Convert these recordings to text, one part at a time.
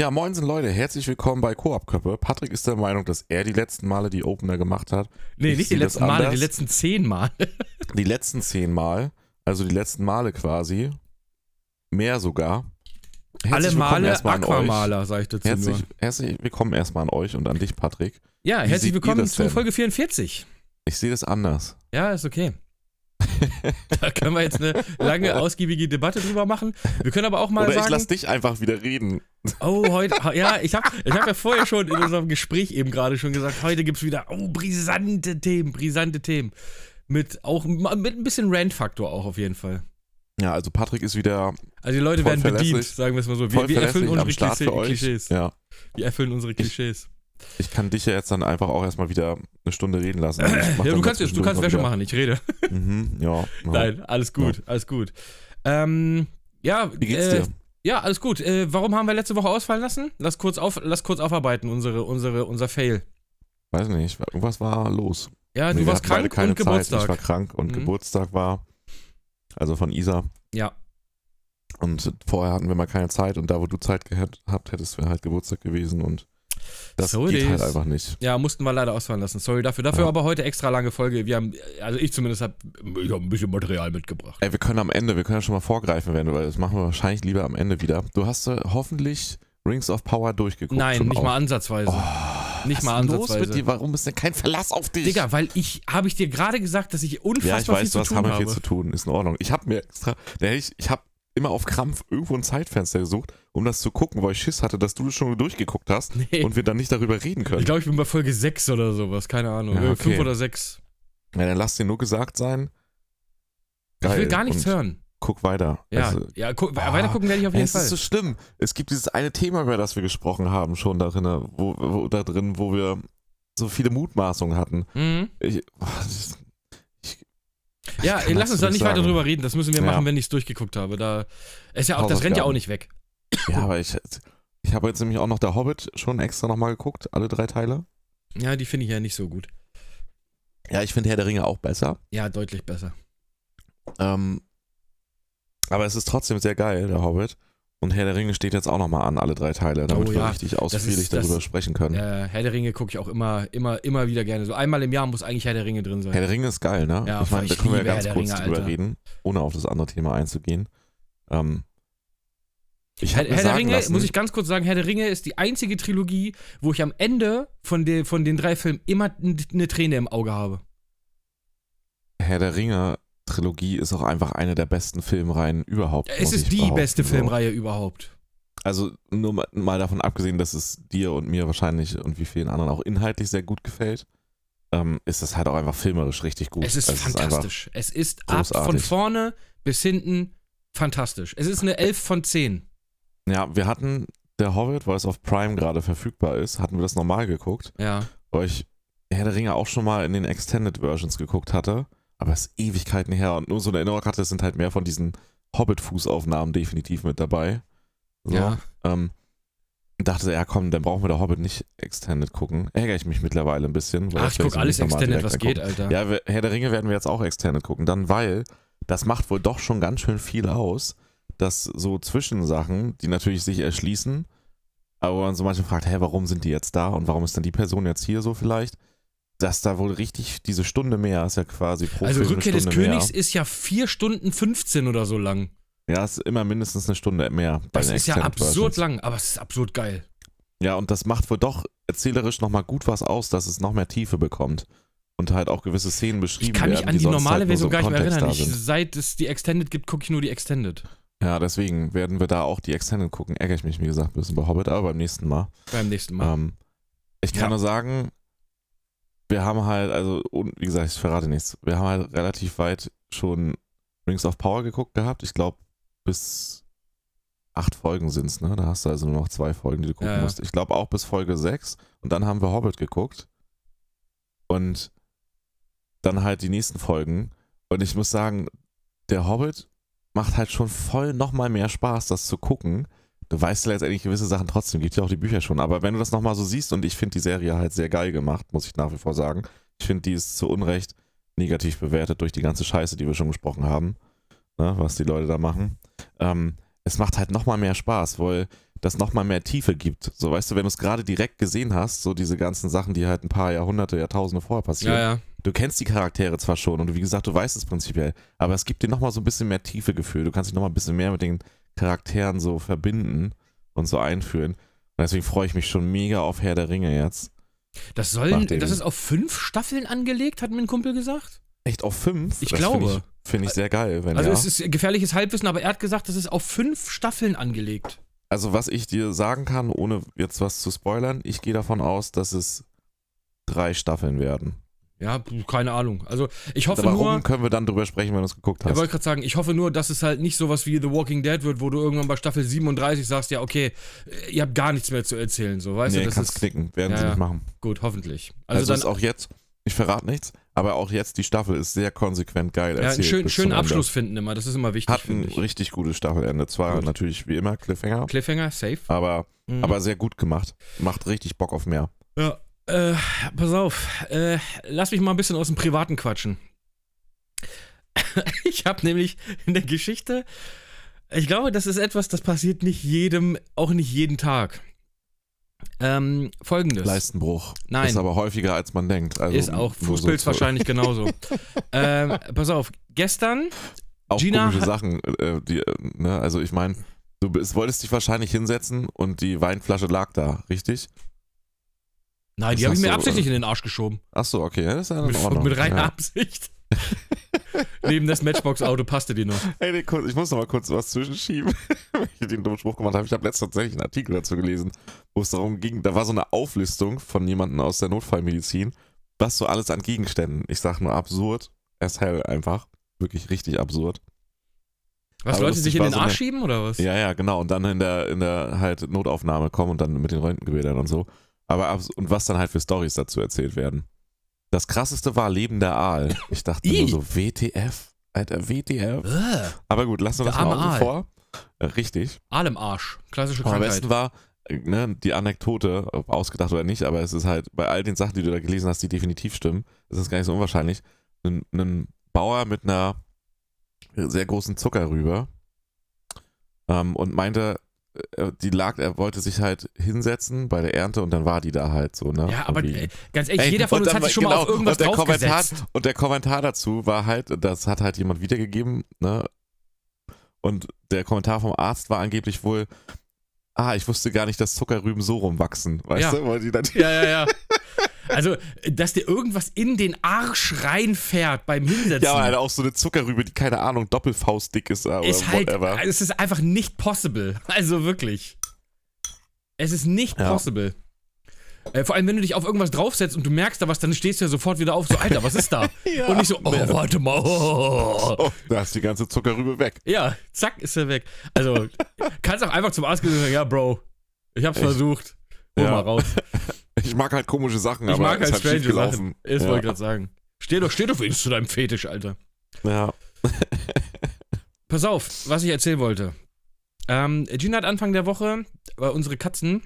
Ja, moinsen Leute, herzlich willkommen bei Koop-Köppe. Patrick ist der Meinung, dass er die letzten Male die Opener gemacht hat. Nee, Ich nicht die letzten Male, die letzten zehn Male. Die letzten zehn Mal, also die letzten Male quasi, mehr sogar. Herzlich Alle Male. Aquamaler, sag ich dazu Herzlich, nur. herzlich willkommen erstmal an euch und an dich, Patrick. Ja, Wie herzlich willkommen zu? Folge 44. Ich sehe das anders. Ja, ist okay. da können wir jetzt eine lange, ausgiebige Debatte drüber machen. Wir können aber auch mal Oder ich sagen, lass dich einfach wieder reden. oh, heute, ja, ich habe ich hab ja vorher schon in unserem Gespräch eben gerade schon gesagt, heute gibt's wieder, oh, brisante Themen, brisante Themen. Mit auch, mit ein bisschen Rant-Faktor auch auf jeden Fall. Ja, also Patrick ist wieder Also die Leute werden bedient, sagen wir es mal so. Wir, wir erfüllen unsere Klischee. Klischees. Ja, Wir erfüllen unsere Klischees. Ich kann dich ja jetzt dann einfach auch erstmal wieder eine Stunde reden lassen. Mach Ja, du kannst, jetzt, du kannst Wäsche wieder- machen, ich rede. Mhm, ja, ja. Nein, alles gut, alles gut. Ähm, ja, Wie geht's äh, dir? Ja, alles gut. Äh, warum haben wir letzte Woche ausfallen lassen? Lass kurz, auf, lass kurz aufarbeiten, unsere, unsere, unser Fail. Weiß nicht, irgendwas war los. Ja, Nee, du warst krank keine und Zeit. Geburtstag. Ich war krank und Mhm. Geburtstag war, also von Isa. Ja, Und vorher hatten wir mal keine Zeit und da, wo du Zeit gehabt habt, hättest wir halt Geburtstag gewesen und das So it geht halt einfach nicht. ja, mussten wir leider ausfallen lassen. Sorry dafür. Dafür Ja. aber heute extra lange Folge. Wir haben, also ich zumindest habe ich hab ein bisschen Material mitgebracht. Ey, wir können am Ende, wir können ja schon mal vorgreifen werden, weil das machen wir wahrscheinlich lieber am Ende wieder. Du hast äh, hoffentlich Rings of Power durchgeguckt. Nein, nicht auch. mal ansatzweise. Oh, Nicht was mal ist los ansatzweise. mit dir? Warum ist denn kein Verlass auf dich? Digga, weil ich, habe ich dir gerade gesagt, dass ich unfassbar ja, ich weiß, viel du zu hast tun hammer habe. viel zu tun, ist in Ordnung. Ich habe mir extra, ich, ich habe immer auf Krampf irgendwo ein Zeitfenster gesucht, um das zu gucken, weil ich Schiss hatte, dass du das schon durchgeguckt hast Nee. und wir dann nicht darüber reden können. Ich glaube, ich bin bei Folge 6 oder sowas, keine Ahnung. Ja, Äh, okay. 5 oder 6. ja, dann lass dir nur gesagt sein. Ich will Geil. gar nichts und hören. Guck weiter. Ja, Also, ja gu Ah, weiter gucken werde ich auf jeden es Fall. ist so schlimm. Es gibt dieses eine Thema, über das wir gesprochen haben, schon darin, wo, wo, da drin, wo wir so viele Mutmaßungen hatten. mhm. Ich, oh, das- Ja, lass uns da nicht sagen. weiter drüber reden. Das müssen wir Ja. machen, wenn ich es durchgeguckt habe. Da ist ja auch, das rennt ja auch nicht weg. ja, aber ich, ich habe jetzt nämlich auch noch der Hobbit schon extra nochmal geguckt, alle drei Teile. Ja, die finde ich ja nicht so gut. Ja, ich finde Herr der Ringe auch besser. Ja, deutlich besser. Ähm, aber es ist trotzdem sehr geil, der Hobbit. Und Herr der Ringe steht jetzt auch nochmal an, alle drei Teile, damit Oh wir ja, richtig ausführlich ist- das- darüber sprechen können. Äh, Herr der Ringe gucke ich auch immer, immer, immer wieder gerne. So einmal im Jahr muss eigentlich Herr der Ringe drin sein. Herr der Ringe ist geil, ne? Ja, ich meine, da können wir ja ganz kurz Ringe, drüber Alter. reden, ohne auf das andere Thema einzugehen. Ähm, ich Herr, Herr der Ringe, lassen, muss ich ganz kurz sagen, Herr der Ringe ist die einzige Trilogie, wo ich am Ende von, den von den drei Filmen immer eine Träne im Auge habe. Herr der Ringe Trilogie ist auch einfach eine der besten Filmreihen überhaupt. Es ist die beste. Filmreihe überhaupt. Also nur mal, davon abgesehen, dass es dir und mir wahrscheinlich und wie vielen anderen auch inhaltlich sehr gut gefällt, ähm, ist es halt auch einfach filmerisch richtig gut. Es ist einfach fantastisch. es ist ab großartig. von vorne bis hinten fantastisch. Es ist eine 11 von 10. Ja, wir hatten der Hobbit, weil es auf Prime gerade verfügbar ist, hatten wir das normal geguckt, Ja. weil ich Herr der Ringe auch schon mal in den Extended Versions geguckt hatte, aber es ist Ewigkeiten her und nur so eine Erinnerung hatte, sind halt mehr von diesen Hobbit-Fußaufnahmen definitiv mit dabei. So, Ja. Ähm, dachte, ja komm, dann brauchen wir der Hobbit nicht Extended gucken. Ärgere ich mich mittlerweile ein bisschen. weil Ach, ich gucke alles Extended, was geht, angucken. Alter. Ja, wir- Herr der Ringe werden wir jetzt auch Extended gucken, dann weil das macht wohl doch schon ganz schön viel aus, dass so Zwischensachen, die natürlich sich erschließen, aber man so manchmal fragt, hä, warum sind die jetzt da und warum ist dann die Person jetzt hier so vielleicht, dass da wohl richtig diese Stunde mehr ist ja quasi pro Also Film Rückkehr des Königs Mehr. ist ja 4 Stunden 15 oder so lang. Ja, es ist immer mindestens eine Stunde mehr. Das ist ja absurd Versions. lang, aber es ist absurd geil. Ja, und das macht wohl doch erzählerisch nochmal gut was aus, dass es noch mehr Tiefe bekommt. Und halt auch gewisse Szenen beschrieben Ich kann mich werden, an die sonst normale halt so Version im gar nicht mehr erinnern. Ich, seit es die Extended gibt, gucke ich nur die Extended. Ja, deswegen werden wir da auch die Extended gucken. Ärgere ich mich, wie gesagt, ein bisschen bei Hobbit, aber beim nächsten Mal. Beim nächsten Mal. Ähm, ich kann Ja. nur sagen, wir haben halt, also, und wie gesagt, ich verrate nichts. Wir haben halt relativ weit schon Rings of Power geguckt gehabt. Ich glaube, bis acht Folgen sind es, ne? Da hast du also nur noch zwei Folgen, die du gucken Ja, ja. musst. Ich glaube auch bis Folge sechs. Und dann haben wir Hobbit geguckt. Und dann halt die nächsten Folgen. Und ich muss sagen, der Hobbit macht halt schon voll nochmal mehr Spaß, das zu gucken. Du weißt ja letztendlich gewisse Sachen trotzdem, gibt ja auch die Bücher schon. Aber wenn du das nochmal so siehst, und ich finde die Serie halt sehr geil gemacht, muss ich nach wie vor sagen. Ich finde, die ist zu Unrecht negativ bewertet durch die ganze Scheiße, die wir schon gesprochen haben, ne, was die Leute da machen. Ähm, es macht halt nochmal mehr Spaß, weil das nochmal mehr Tiefe gibt. So, weißt du, wenn du es gerade direkt gesehen hast, so diese ganzen Sachen, die halt ein paar Jahrhunderte, Jahrtausende vorher passieren. Ja, ja. Du kennst die Charaktere zwar schon und wie gesagt, du weißt es prinzipiell, aber es gibt dir nochmal so ein bisschen mehr Tiefe-Gefühl. Du kannst dich nochmal ein bisschen mehr mit den Charakteren so verbinden und so einführen. Und deswegen freue ich mich schon mega auf Herr der Ringe jetzt. Das sollen, das ist auf fünf Staffeln angelegt, hat mir ein Kumpel gesagt. Echt auf fünf? Ich Das glaube. Finde ich, find ich sehr geil. Wenn Also ja. es ist gefährliches Halbwissen, aber er hat gesagt, das ist auf fünf Staffeln angelegt. Also was ich dir sagen kann, ohne jetzt was zu spoilern, ich gehe davon aus, dass es drei Staffeln werden. Ja, keine Ahnung. Also ich hoffe Warum nur, können wir dann drüber sprechen, wenn du es geguckt ich hast? wollte gerade sagen, ich hoffe nur, dass es halt nicht sowas wie The Walking Dead wird, wo du irgendwann bei Staffel 37 sagst, ja, okay, ihr habt gar nichts mehr zu erzählen, so, weißt nee, du, das kannst ist knicken, werden Ja, sie nicht machen. gut, hoffentlich. Also, Also, ist dann auch jetzt, ich verrate nichts, aber auch jetzt die Staffel ist sehr konsequent geil ja, einen erzählt. schön, schönen Ende. Abschluss finden immer, das ist immer wichtig, Hat ein ich. richtig gutes Staffelende. Zwar Gut. natürlich wie immer Cliffhanger, Cliffhanger, safe. aber, Mhm. aber sehr gut gemacht. Macht richtig Bock auf mehr. Ja, äh, pass auf, äh, lass mich mal ein bisschen aus dem Privaten quatschen. ich habe nämlich in der Geschichte, ich glaube, das ist etwas, das passiert nicht jedem, auch nicht jeden Tag. Ähm, folgendes. Leistenbruch. Nein. Ist aber häufiger als man denkt. Also ist auch so Fußpilz zu- wahrscheinlich genauso. ähm, pass auf, gestern, Auch Gina komische Sachen. Äh, die, äh, ne? Also ich meine, du bist, wolltest dich wahrscheinlich hinsetzen und die Weinflasche lag da, richtig? Nein, die habe ich mir absichtlich äh, in den Arsch geschoben. Ach so, okay, ja, das ist ja Mit, Ordnung. mit reiner ja. Absicht. Neben das Matchbox-Auto passte die noch. Hey, nee, kurz, ich muss noch mal kurz was zwischenschieben, weil ich den dummen Spruch gemacht habe. Ich habe letztens tatsächlich einen Artikel dazu gelesen, wo es darum ging, da war so eine Auflistung von jemandem aus der Notfallmedizin, was so alles an Gegenständen. Ich sag nur absurd, as hell einfach. Wirklich richtig absurd. Was, Aber Leute sich in den so Arsch eine- schieben oder was? Ja, ja, genau. Und dann in der, in der halt Notaufnahme kommen und dann mit den Röntgenbildern und so. Aber und was dann halt für Stories dazu erzählt werden. Das krasseste war lebender Aal. Ich dachte nur so, WTF? Alter, WTF? Äh, Aber gut, lassen wir das mal außen vor. Äh, Richtig. Aal im Arsch. Klassische Aber am Krankheit. besten war, äh, ne, die Anekdote, ob ausgedacht oder nicht, aber es ist halt bei all den Sachen, die du da gelesen hast, die definitiv stimmen, ist es gar nicht so unwahrscheinlich. Ein, ein Bauer mit einer sehr großen Zuckerrübe ähm, und meinte, die lag, er wollte sich halt hinsetzen bei der Ernte und dann war die da halt so, ne? Ja, aber Irgendwie. äh, ganz ehrlich, Ey, jeder von und uns dann hat sich schon mal auf genau, irgendwas und der Kommentar, draufgesetzt. und der Kommentar dazu war halt, das hat halt jemand wiedergegeben, ne? Und der Kommentar vom Arzt war angeblich wohl, ah, ich wusste gar nicht, dass Zuckerrüben so rumwachsen, weißt Ja. du? Weil die dann, Ja, ja, ja. Also, dass dir irgendwas in den Arsch reinfährt beim Hinsetzen. ja, aber halt auch so eine Zuckerrübe, die keine Ahnung, doppelfaustdick ist oder ist halt, whatever. es ist einfach nicht possible. Also wirklich. Es ist nicht Ja. possible. Äh, vor allem, wenn du dich auf irgendwas draufsetzt und du merkst da was, dann stehst du ja sofort wieder auf, so, Alter, was ist da? Ja. Und nicht so, oh, warte mal. Oh. Oh, da ist die ganze Zuckerrübe weg. Ja, zack, ist er weg. Also, kannst auch einfach zum Arzt gehen und sagen, ja, Bro, ich hab's Echt? versucht. Hol Ja. mal raus. Ich mag halt komische Sachen, Ich aber mag es halt hat schief strange. Sachen. Das ja. wollte ich gerade sagen. Steh doch, steh doch wenigstens zu deinem Fetisch, Alter. ja. Pass auf, was ich erzählen wollte. Ähm, Gina hat Anfang der Woche, äh, unsere Katzen,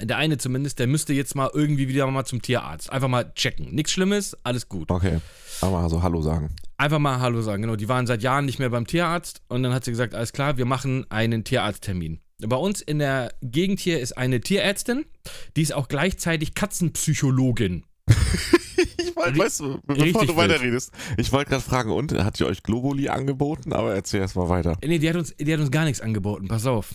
der eine zumindest, der müsste jetzt mal irgendwie wieder mal zum Tierarzt. Einfach mal checken. Nichts Schlimmes, alles gut. Okay. Aber mal so Hallo sagen. Einfach mal Hallo sagen. Genau, die waren seit Jahren nicht mehr beim Tierarzt und dann hat sie gesagt, alles klar, wir machen einen Tierarzttermin. Bei uns in der Gegend hier ist eine Tierärztin, die ist auch gleichzeitig Katzenpsychologin. Ich wollte, weißt du, bevor du weiterredest, ich wollte gerade fragen, und hat ihr euch Globuli angeboten? Aber erzähl erst mal weiter. Nee, die hat, uns, die hat uns gar nichts angeboten, pass auf.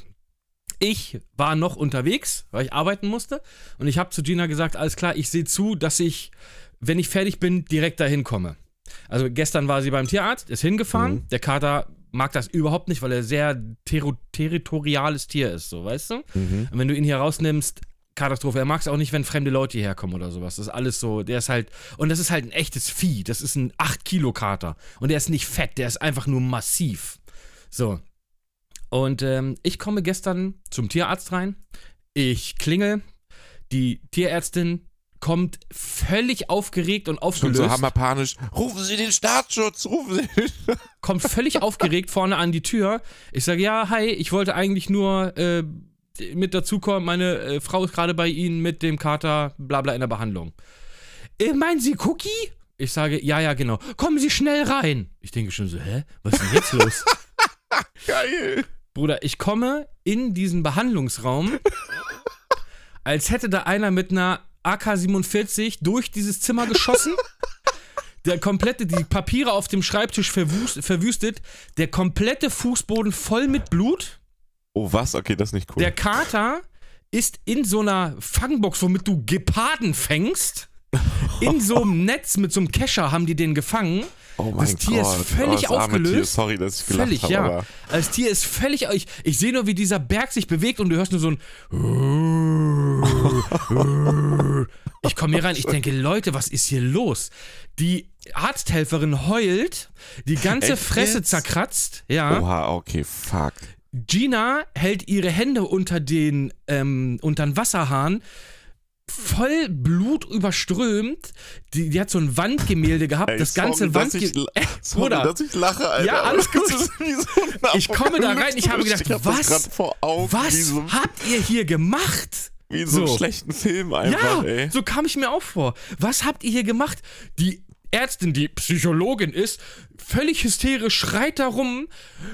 Ich war noch unterwegs, weil ich arbeiten musste. Und ich habe zu Gina gesagt, alles klar, ich sehe zu, dass ich, wenn ich fertig bin, direkt dahin komme. Also gestern war sie beim Tierarzt, ist hingefahren. Mhm. Der Kater mag das überhaupt nicht, weil er sehr ter territoriales Tier ist, so, weißt du? Mhm. Und wenn du ihn hier rausnimmst, Katastrophe. Er mag es auch nicht, wenn fremde Leute hierher kommen oder sowas. Das ist alles so, der ist halt, und das ist halt ein echtes Vieh. Das ist ein 8-Kilo-Kater. Und der ist nicht fett, der ist einfach nur massiv. So. Und ähm, ich komme gestern zum Tierarzt rein. Ich klingel. Die Tierärztin kommt völlig aufgeregt und aufgelöst. so hammerpanisch. Rufen Sie den Staatsschutz, rufen Sie den kommt völlig aufgeregt vorne an die Tür. Ich sage, ja, hi, ich wollte eigentlich nur äh, mit dazukommen, meine äh, Frau ist gerade bei Ihnen mit dem Kater, bla bla in der Behandlung. Äh, meinen Sie Cookie? Ich sage, ja, ja, genau. Kommen Sie schnell rein. Ich denke schon so, hä? Was ist denn jetzt los? Geil. Bruder, ich komme in diesen Behandlungsraum, als hätte da einer mit einer AK-47 durch dieses Zimmer geschossen. Der komplette, die Papiere auf dem Schreibtisch verwust, verwüstet, der komplette Fußboden voll mit Blut. Oh, was? Okay, das ist nicht cool. Der Kater ist in so einer Fangbox, womit du Geparden fängst. In so einem Netz mit so einem Kescher haben die den gefangen. Oh mein das Tier Gott. ist völlig oh, aufgelöst. Tier. Sorry, dass ich gelacht Völlig, habe, ja. aber Das Tier ist völlig. Ich, ich sehe nur, wie dieser Berg sich bewegt und du hörst nur so ein. Ich komme hier rein, ich denke, Leute, was ist hier los? Die Arzthelferin heult, die ganze Echt Fresse jetzt? zerkratzt, ja. Oha, okay, fuck. Gina hält ihre Hände unter den, ähm, unter den Wasserhahn, voll Blut überströmt. Die, die hat so ein Wandgemälde gehabt, Ey, das ganze sorry, Wandgemälde. sorry, Bruder. dass ich lache, Alter. Ja, alles gut. so Ich komme da rein, ich habe gedacht, hab was? Was so, habt ihr hier gemacht? wie in so einem So. schlechten Film einfach, ja, ey. so kam ich mir auch vor. Was habt ihr hier gemacht? Die Ärztin, die Psychologin ist, völlig hysterisch, schreit darum,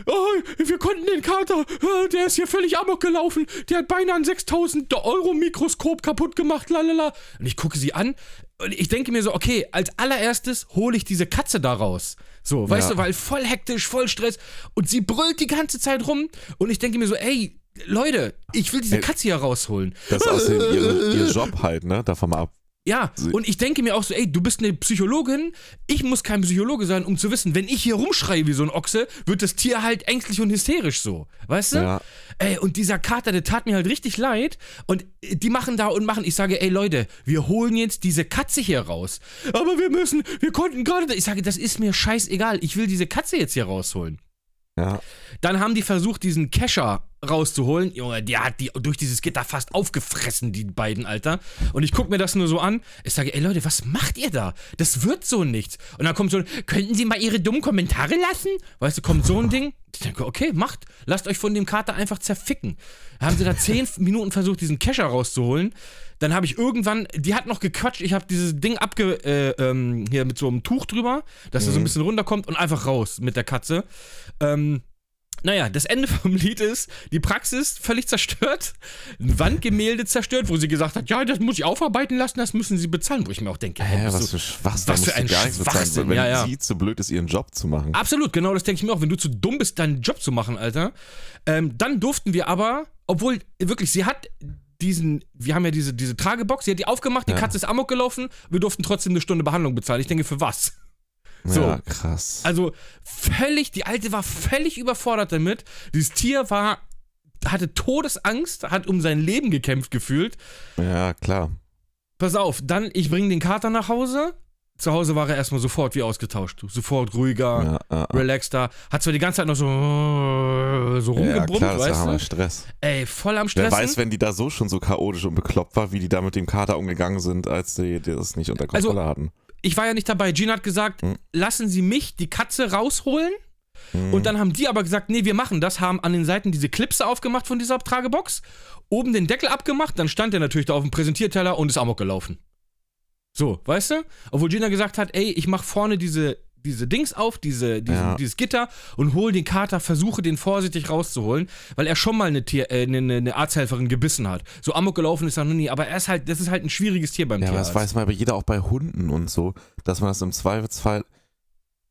oh, wir konnten den Kater, äh, der ist hier völlig amok gelaufen, der hat beinahe ein 6000 Euro Mikroskop kaputt gemacht, lalala. Und ich gucke sie an und ich denke mir so, okay, als allererstes hole ich diese Katze da raus. So, weißt Ja. du, weil voll hektisch, voll Stress und sie brüllt die ganze Zeit rum und ich denke mir so, ey, Leute, ich will diese. Katze hier rausholen. Das ist außerdem ihr Job halt, ne? Davon mal ab. Ja, und ich denke mir auch so, ey, du bist eine Psychologin, ich muss kein Psychologe sein, um zu wissen, wenn ich hier rumschreie wie so ein Ochse, wird das Tier halt ängstlich und hysterisch so. Weißt du? Ja. Ey, und dieser Kater, der tat mir halt richtig leid. Und die machen da und machen. Ich sage, ey Leute, wir holen jetzt diese Katze hier raus. Aber wir müssen, wir konnten gerade. Ich sage, das ist mir scheißegal. Ich will diese Katze jetzt hier rausholen. Ja. Dann haben die versucht, diesen Kescher rauszuholen. Junge, der hat die durch dieses Gitter fast aufgefressen, die beiden, Alter. Und ich guck mir das nur so an. Ich sage, ey Leute, was macht ihr da? Das wird so nichts. Und dann kommt so ein, könnten Sie mal Ihre dummen Kommentare lassen? Weißt du, kommt so ein Ding. Ich denke, okay, macht. Lasst euch von dem Kater einfach zerficken. Da haben sie da zehn Minuten versucht, diesen Kescher rauszuholen. Dann habe ich irgendwann, die hat noch gequatscht, ich habe dieses Ding abge, äh, ähm, hier mit so einem Tuch drüber, dass er so ein bisschen runterkommt und einfach raus mit der Katze. Ähm, naja, das Ende vom Lied ist, die Praxis völlig zerstört, ein Wandgemälde zerstört, wo sie gesagt hat, ja, das muss ich aufarbeiten lassen, das müssen sie bezahlen. Wo ich mir auch denke, Hä, bist was du- was da für ein Schwachsinn, wenn ja, ja. sie zu blöd ist, ihren Job zu machen. Absolut, genau, das denke ich mir auch. Wenn du zu dumm bist, deinen Job zu machen, Alter. Ähm, dann durften wir aber, obwohl, wirklich, sie hat diesen, wir haben ja diese, diese Tragebox, sie hat die aufgemacht, die Ja. Katze ist amok gelaufen, wir durften trotzdem eine Stunde Behandlung bezahlen. Ich denke, für was? So. Ja, krass. Also völlig, die Alte war völlig überfordert damit. Dieses Tier war, hatte Todesangst, hat um sein Leben gekämpft gefühlt. Ja, klar. Pass auf, dann, ich bringe den Kater nach Hause. Zu Hause war er erstmal sofort wie ausgetauscht. Sofort ruhiger, Ja, ja, relaxter. Hat zwar die ganze Zeit noch so, so ja, rumgebrummt, klar, das ja weißt Hammer du? Stress. Ey, voll am Wer Stressen. weiß, wenn die da so schon so chaotisch und bekloppt war, wie die da mit dem Kater umgegangen sind, als die, die das nicht unter Also, Kontrolle hatten. Ich war ja nicht dabei. Gina hat gesagt, Hm. lassen Sie mich die Katze rausholen. Mhm. Und dann haben die aber gesagt, nee, wir machen das, haben an den Seiten diese Clipse aufgemacht von dieser Tragebox, oben den Deckel abgemacht, dann stand der natürlich da auf dem Präsentierteller und ist amok gelaufen. So, weißt du? Obwohl Gina gesagt hat, ey, ich mach vorne diese, diese Dings auf, diese, diesen, Ja. dieses Gitter und hol den Kater, versuche den vorsichtig rauszuholen, weil er schon mal eine, Tier, äh, eine, eine Arzthelferin gebissen hat. So amok gelaufen ist er noch nie, aber er ist halt, das ist halt ein schwieriges Tier beim Ja, Tierarzt. das weiß man aber jeder auch bei Hunden und so, dass man das im Zweifelsfall.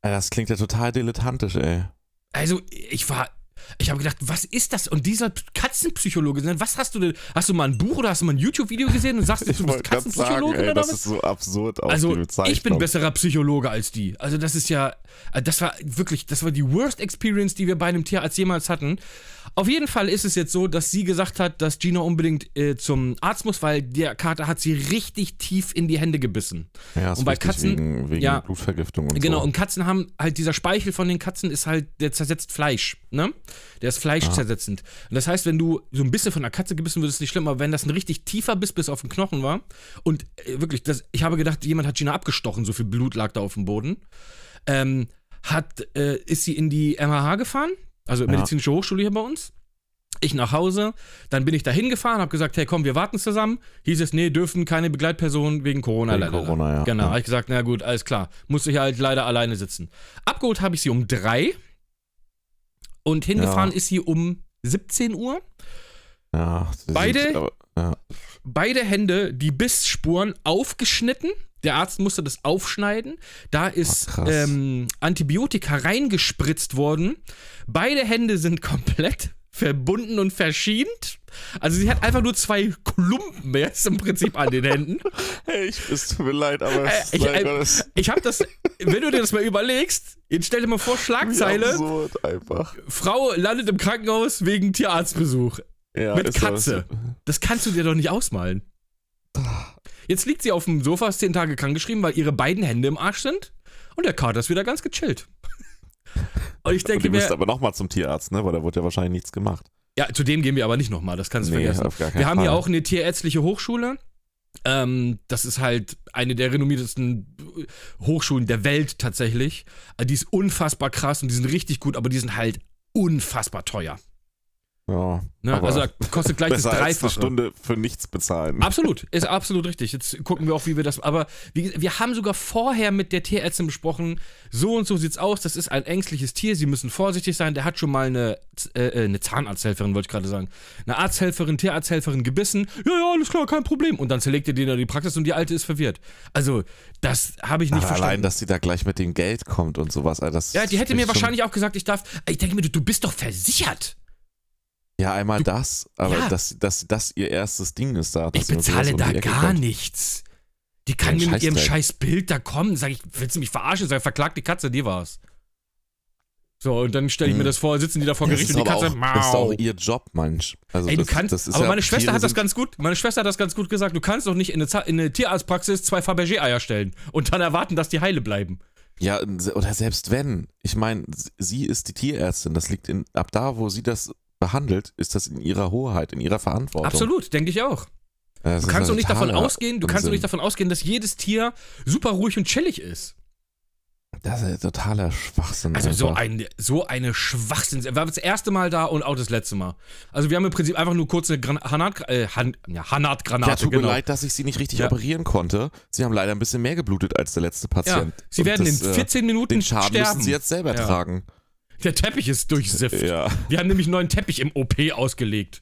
Das klingt ja total dilettantisch, ey. Also, ich war. Ich habe gedacht, was ist das? Und dieser Katzenpsychologe, ne, was hast du denn? Hast du mal ein Buch oder hast du mal ein YouTube-Video gesehen und sagst, du bist Katzenpsychologe ey, oder das ist so absurd auch Also, ich bin besserer Psychologe als die. Also, das ist ja. äh, Das war wirklich, das war die worst Experience, die wir bei einem Tierarzt jemals hatten. Auf jeden Fall ist es jetzt so, dass sie gesagt hat, dass Gina unbedingt äh, zum Arzt muss, weil der Kater hat sie richtig tief in die Hände gebissen. Ja, ist und bei Katzen- Wegen, wegen ja. Blutvergiftung und Genau, so. und Katzen haben halt dieser Speichel von den Katzen ist halt, der zersetzt Fleisch, ne? Der ist fleischzersetzend. Und das heißt, wenn du so ein bisschen von einer Katze gebissen wirst, ist nicht schlimm, aber wenn das ein richtig tiefer Biss bis auf den Knochen war und äh, wirklich, das, ich habe gedacht, jemand hat Gina abgestochen, so viel Blut lag da auf dem Boden, ähm, hat, äh, ist sie in die MHH gefahren, also Ja. medizinische Hochschule hier bei uns. Ich nach Hause, dann bin ich da hingefahren, habe gesagt, hey komm, wir warten zusammen. Hieß es, nee, dürfen keine Begleitpersonen wegen Corona. Wegen lalala. Corona, ja. Genau, Ja. habe ich gesagt, na gut, alles klar. Musste ich halt leider alleine sitzen. Abgeholt habe ich sie um drei und hingefahren Ja. ist sie um 17 Uhr. Ja, Beide? sieht aber- ja. Beide Hände, die Bissspuren aufgeschnitten. Der Arzt musste das aufschneiden. Da ist Oh, ähm, Antibiotika reingespritzt worden. Beide Hände sind komplett verbunden und verschient. Also sie hat einfach nur zwei Klumpen jetzt im Prinzip an den Händen. Hey, ich, es tut mir leid, aber Äh, es ich- mein äh, Ich habe das, wenn du dir das mal überlegst, jetzt stell dir mal vor, Schlagzeile, absurd einfach. Frau landet im Krankenhaus wegen Tierarztbesuch. Ja, Mit Katze. so- Das kannst du dir doch nicht ausmalen. Jetzt liegt sie auf dem Sofa, ist zehn Tage krankgeschrieben, weil ihre beiden Hände im Arsch sind. Und der Kater ist wieder ganz gechillt. Und ich Und denke ihr müsst mir, aber nochmal zum Tierarzt, ne? Weil da wurde ja wahrscheinlich nichts gemacht. Ja, zu dem gehen wir aber nicht nochmal, das kannst du Nee, vergessen. Wir haben hier Fall. auch eine tierärztliche Hochschule. Ähm, das ist halt eine der renommiertesten Hochschulen der Welt tatsächlich. Die ist unfassbar krass und die sind richtig gut, aber die sind halt unfassbar teuer. Ja, Ne? Also kostet gleich das besser als eine Dreifache. Stunde für nichts bezahlen. Absolut, ist absolut richtig. Jetzt gucken wir auch, wie wir das. Aber wie, wir haben sogar vorher mit der Tierärztin besprochen, so und so sieht's aus. Das ist ein ängstliches Tier. Sie müssen vorsichtig sein. Der hat schon mal eine, äh, äh, eine Zahnarzthelferin, wollte ich gerade sagen. Eine Arzthelferin, Tierarzthelferin gebissen. Ja, ja, alles klar, kein Problem. Und dann zerlegt ihr den in die Praxis und die Alte ist verwirrt. Also, das habe ich nicht Aber allein, verstanden. dass sie da gleich mit dem Geld kommt und sowas. Alter, das ja, die hätte mir wahrscheinlich auch gesagt, ich darf. Ich denke mir, du, du bist doch versichert. Ja, einmal das, aber Ja. dass, dass das ihr erstes Ding ist da. Ich bezahle da gar kommt. nichts. Die kann mir mit ihrem scheiß Bild da kommen. Sag ich, willst du mich verarschen? Sag, verklag die Katze, die war's. So, und dann stelle ich mir Hm. das vor, sitzen die da vor Gericht das und die Katze, auch, das ist auch ihr Job, manch. Also Ey, du das, kannst, das aber ja, meine Schwester Tiere hat das ganz gut, meine Schwester hat das ganz gut gesagt. Du kannst doch nicht in eine, in eine Tierarztpraxis zwei Fabergé-Eier stellen und dann erwarten, dass die heile bleiben. Ja, oder selbst wenn. Ich meine, sie ist die Tierärztin. Das liegt in, ab da, wo sie das behandelt, ist das in ihrer Hoheit, in ihrer Verantwortung. Absolut, denke ich auch. Das Du kannst ja doch nicht davon ausgehen, du kannst doch Unsinn. nicht davon ausgehen, dass jedes Tier super ruhig und chillig ist. Das ist ja totaler Schwachsinn. Also so, ein, so eine Schwachsinn. Er war das erste Mal da und auch das letzte Mal. Also wir haben im Prinzip einfach nur kurz eine Gran Hanat, äh, Han ja, Hanatgranate. Ja, tut genau. mir leid, dass ich sie nicht richtig Ja. operieren konnte. Sie haben leider ein bisschen mehr geblutet als der letzte Ja, Patient. sie Und werden das, in äh, 14 Minuten Den Schaden sterben. müssen sie jetzt selber Ja. tragen. Der Teppich ist durchsifft. Ja. Wir haben nämlich einen neuen Teppich im OP ausgelegt.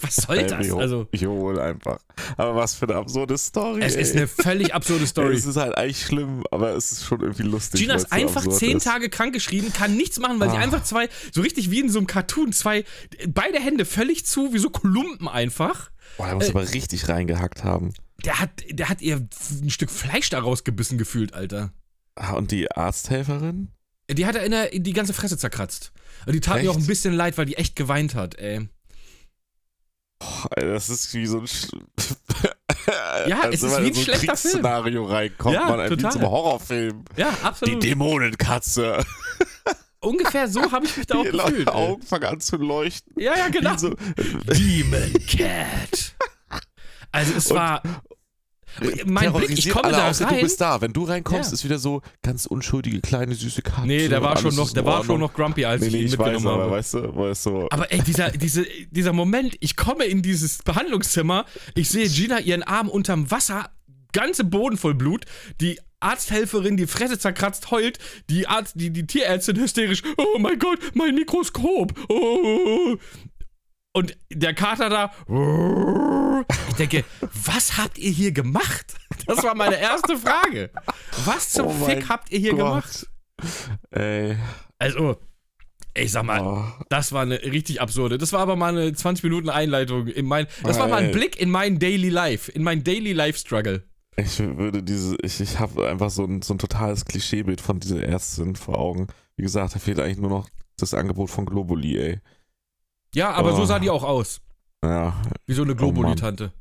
Was soll das? Ich hol- Also, ich hole einfach. Aber was für eine absurde Story. es ist ey. eine völlig absurde Story. Es ist halt eigentlich schlimm, aber es ist schon irgendwie lustig. Gina ist so einfach absurd zehn ist. Tage krankgeschrieben, kann nichts machen, weil sie Ah. einfach zwei, so richtig wie in so einem Cartoon, zwei, beide Hände völlig zu, wie so Klumpen einfach. Boah, der muss Äh, aber richtig reingehackt haben. Der hat, der hat ihr ein Stück Fleisch daraus gebissen gefühlt, Alter. Ah, Und die Arzthelferin? Die hat er in, der, in die ganze Fresse zerkratzt. Und die tat mir Echt? auch ein bisschen leid, weil die echt geweint hat, ey. Boah, ey, das ist wie so ein. Ja, Als es ist wie in ein so schlechter Film. Kriegsszenario reinkommt, Ja, man, wie total. zum Horrorfilm. Ja, Die absolut. Dämonenkatze. Ungefähr so habe ich mich da auch Die gefühlt. ey. Augen fangen an zu leuchten. Ja, ja, genau. Wie so, Demon Cat. Also es Und- war. Mein Blick, ich komme da außer rein. Du bist da. Wenn du reinkommst, Ja. ist wieder so ganz unschuldige kleine süße Katze. Nee, der war schon noch, in war schon noch grumpy, als Nee, ich nee, ihn ich weiß, mitgenommen aber habe. weißt du, es so. Aber ey, dieser, diese, dieser Moment, ich komme in dieses Behandlungszimmer, ich sehe Gina ihren Arm unterm Wasser, ganze Boden voll Blut, die Arzthelferin, die Fresse zerkratzt, heult, die Arzt, die, die Tierärztin hysterisch, oh mein Gott, mein Mikroskop. Oh. Und der Kater da, ich denke, was habt ihr hier gemacht? Das war meine erste Frage. Was zum Oh Fick habt ihr hier Gott. gemacht? Ey. Also, ich sag mal, Oh. das war eine richtig absurde. Das war aber mal eine 20 Minuten Einleitung in mein. Das war mal ein. Blick in mein Daily Life, in mein Daily Life Struggle. Ich würde diese, ich, ich habe einfach so ein, so ein totales Klischeebild von dieser Ärztin vor Augen. Wie gesagt, da fehlt eigentlich nur noch das Angebot von Globuli, ey. Ja, aber so Oh. sah die auch aus. Ja, Wie so eine Globuli-Tante.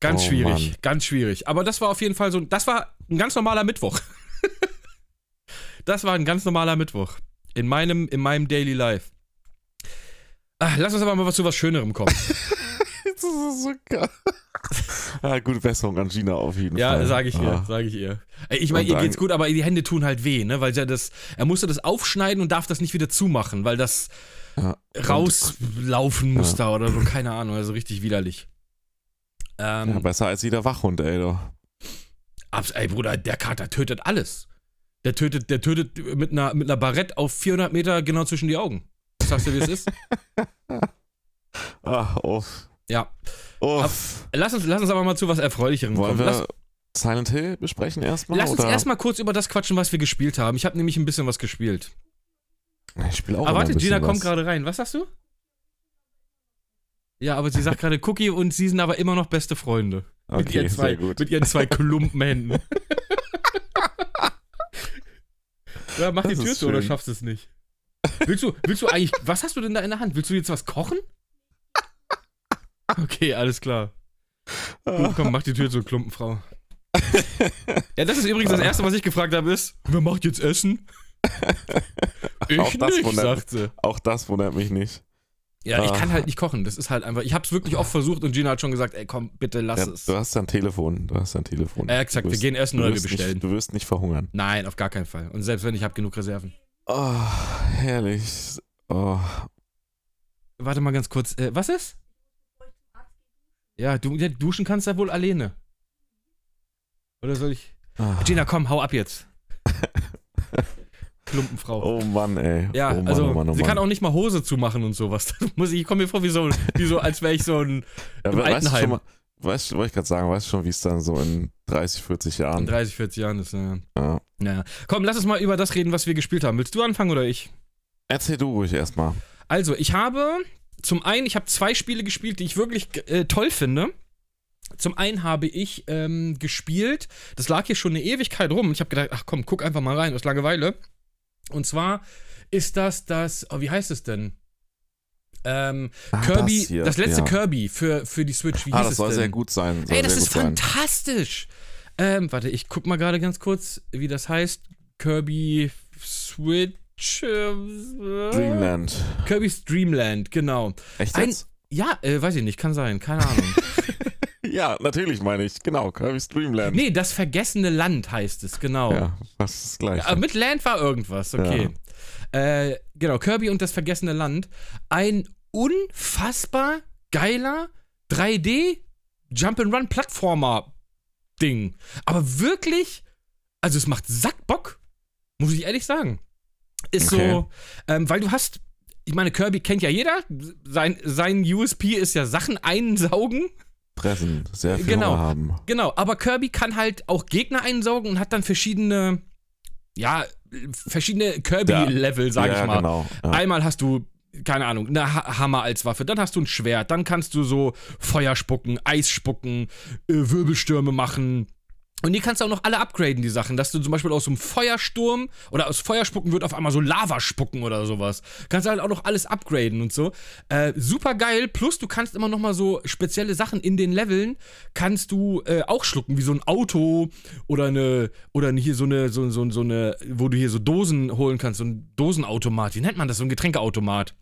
Ganz Oh, schwierig, Mann. ganz schwierig. Aber das war auf jeden Fall so, das war ein ganz normaler Mittwoch. das war ein ganz normaler Mittwoch. In meinem, in meinem Daily Life. Ah, lass uns aber mal zu was Schönerem kommen. das ist so geil. ja, gute Besserung an Gina auf jeden Ja, Fall. sage ich ihr, Ah. sage ich ihr. Ich meine, ihr geht's gut, aber die Hände tun halt weh, ne? Weil ja das, er musste das aufschneiden und darf das nicht wieder zumachen, weil das Ja. rauslaufen muss da oder so, keine Ahnung, also richtig widerlich. Ähm, Ja, besser als jeder Wachhund, ey. Doch. abs- ey, Bruder, der Kater tötet alles. Der tötet, der tötet mit einer, mit einer Barrette auf 400 Meter genau zwischen die Augen. sagst du, wie es ist? Ach, uff. Ja. Uff. Lass uns, lass uns aber mal zu was Erfreulicherem Wollen kommen. wir Lass, Silent Hill besprechen erstmal? lass uns erstmal kurz über das quatschen, was wir gespielt haben. Ich habe nämlich ein bisschen was gespielt. Ich spiele auch Aber immer warte, Gina kommt was. gerade rein. Was sagst du? Ja, aber sie sagt gerade Cookie und sie sind aber immer noch beste Freunde. mit, Okay, ihren zwei, sehr gut. mit ihren zwei Klumpenhänden. ja, mach die Das Tür ist zu oder schaffst du es nicht? Willst du, willst du eigentlich, was hast du denn da in der Hand? Willst du jetzt was kochen? Okay, alles klar. Gut, komm, mach die Tür zu, Klumpenfrau. Ja, das ist übrigens das Erste, was ich gefragt habe, ist, wer macht jetzt Essen? Ich Auch das nicht, wundert sie. Auch das wundert mich nicht. Ja, ich Ah. kann halt nicht kochen. Das ist halt einfach. Ich habe es wirklich oft versucht und Gina hat schon gesagt, ey, komm, bitte lass Ja, es. du hast ja ein Telefon. Du hast ja ein Telefon. Er hat gesagt, Du wir wirst- gehen wir wirst bestellen. Nicht, du wirst nicht verhungern. Nein, auf gar keinen Fall. Und selbst wenn ich habe genug Reserven. Oh, herrlich. Oh, Warte mal ganz kurz. Äh, was ist? Ja, du ja, duschen kannst ja wohl alleine. Oder soll ich? ah. Gina, komm, hau ab jetzt. Klumpenfrau. oh Mann, ey. Ja, oh Mann, also oh Mann, oh sie Mann. kann auch nicht mal Hose zumachen und sowas. Muss ich, ich komme mir vor wie so, wie so als wäre ich so ein ja, im we- weißt du Altenheim. schon mal, weißt du, wollte ich gerade sagen, weißt du schon, wie es dann so in 30, 40 in Jahren. 30, 40 Jahren ist. Ja. Ja. Naja. Komm, lass uns mal über das reden, was wir gespielt haben. Willst du anfangen oder ich? Erzähl du ruhig erstmal. Also, ich habe zum einen, ich habe zwei Spiele gespielt, die ich wirklich äh, toll finde. Zum einen habe ich ähm, gespielt, das lag hier schon eine Ewigkeit rum. Ich habe gedacht, ach komm, guck einfach mal rein aus Langeweile. Und zwar ist das das, oh, wie heißt es denn? Ähm, Ah, Kirby, das das, letzte ja. Kirby für, für die Switch. Wie Ah, das soll denn? sehr gut sein. Soll Ey, das ist fantastisch. Ähm, warte, ich guck mal gerade ganz kurz, wie das heißt. Kirby Switch. Äh, Dreamland. Kirby's Dreamland, genau. Echt Ein- jetzt? Ja, äh, weiß ich nicht, kann sein, keine Ahnung. Ja, natürlich meine ich. Genau, Kirby's Dreamland. nee, das vergessene Land heißt es, genau. Ja, fast das gleiche. Aber mit Land war irgendwas, okay. Äh, genau, Kirby und das vergessene Land. Ein unfassbar geiler 3D Jump'n'Run Plattformer Ding. Aber wirklich, also es macht Sackbock, muss ich ehrlich sagen. Ist Okay. so, ähm, weil du hast, ich meine, Kirby kennt ja jeder. Sein, sein USP ist ja Sachen einsaugen. Fressen, sehr viel Genau. Hunger haben. Genau, aber Kirby kann halt auch Gegner einsaugen und hat dann verschiedene, ja, verschiedene Kirby-Level, sag ja, ich mal. genau. Ja. Einmal hast du, keine Ahnung, eine ha Hammer als Waffe, dann hast du ein Schwert, dann kannst du so Feuer spucken, Eis spucken, äh, Wirbelstürme machen. Und die kannst du auch noch alle upgraden, die Sachen, dass du zum Beispiel aus so einem Feuersturm oder aus Feuerspucken wird auf einmal so Lava spucken oder sowas. Kannst du halt auch noch alles upgraden und so. Äh, super geil, plus du kannst immer noch mal so spezielle Sachen in den Leveln, kannst du äh, auch schlucken, wie so ein Auto oder eine, oder hier so eine, so, so, so eine, wo du hier so Dosen holen kannst, so ein Dosenautomat, wie nennt man das, so ein Getränkeautomat.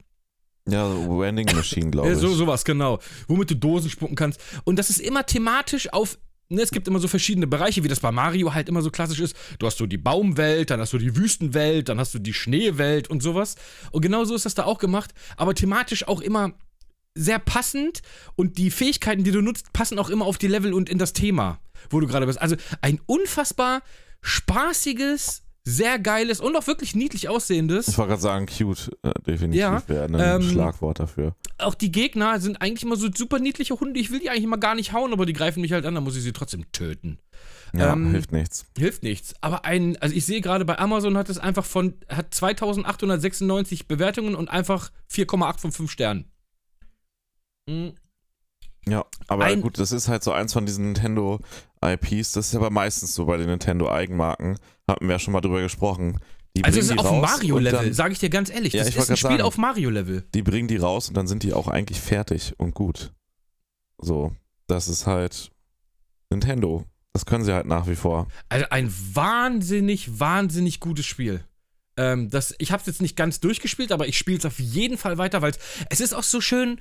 Ja, so Vending Machine, glaube ich. so, sowas, genau. Womit du Dosen spucken kannst. Und das ist immer thematisch auf. Ne, es gibt immer so verschiedene Bereiche, wie das bei Mario halt immer so klassisch ist. Du hast so die Baumwelt, dann hast du die Wüstenwelt, dann hast du die Schneewelt und sowas. Und genau so ist das da auch gemacht. Aber thematisch auch immer sehr passend. Und die Fähigkeiten, die du nutzt, passen auch immer auf die Level und in das Thema, wo du gerade bist. Also ein unfassbar spaßiges, sehr geiles und auch wirklich niedlich aussehendes. Ich wollte gerade sagen, cute, äh, definitiv Ja, wäre ein ähm, Schlagwort dafür. auch die Gegner sind eigentlich immer so super niedliche Hunde. Ich will die eigentlich immer gar nicht hauen, aber die greifen mich halt an, dann muss ich sie trotzdem töten. Ja, ähm, hilft nichts. Hilft nichts. Aber ein, also ich sehe gerade bei Amazon hat es einfach von, hat 2896 Bewertungen und einfach 4,8 von 5 Sternen. Mhm. Ja, aber ein- gut, das ist halt so eins von diesen Nintendo IPs. Das ist aber meistens so bei den Nintendo Eigenmarken. Hatten wir ja schon mal drüber gesprochen. Die Also es ist die auf Mario-Level, sage ich dir ganz ehrlich. Ja, Das ist ein Spiel sagen. auf Mario-Level. Die bringen die raus und dann sind die auch eigentlich fertig und gut. So, das ist halt Nintendo. Das können sie halt nach wie vor. Also ein wahnsinnig, wahnsinnig gutes Spiel. Ähm, das, ich habe es jetzt nicht ganz durchgespielt, aber ich spiele es auf jeden Fall weiter, weil es ist auch so schön.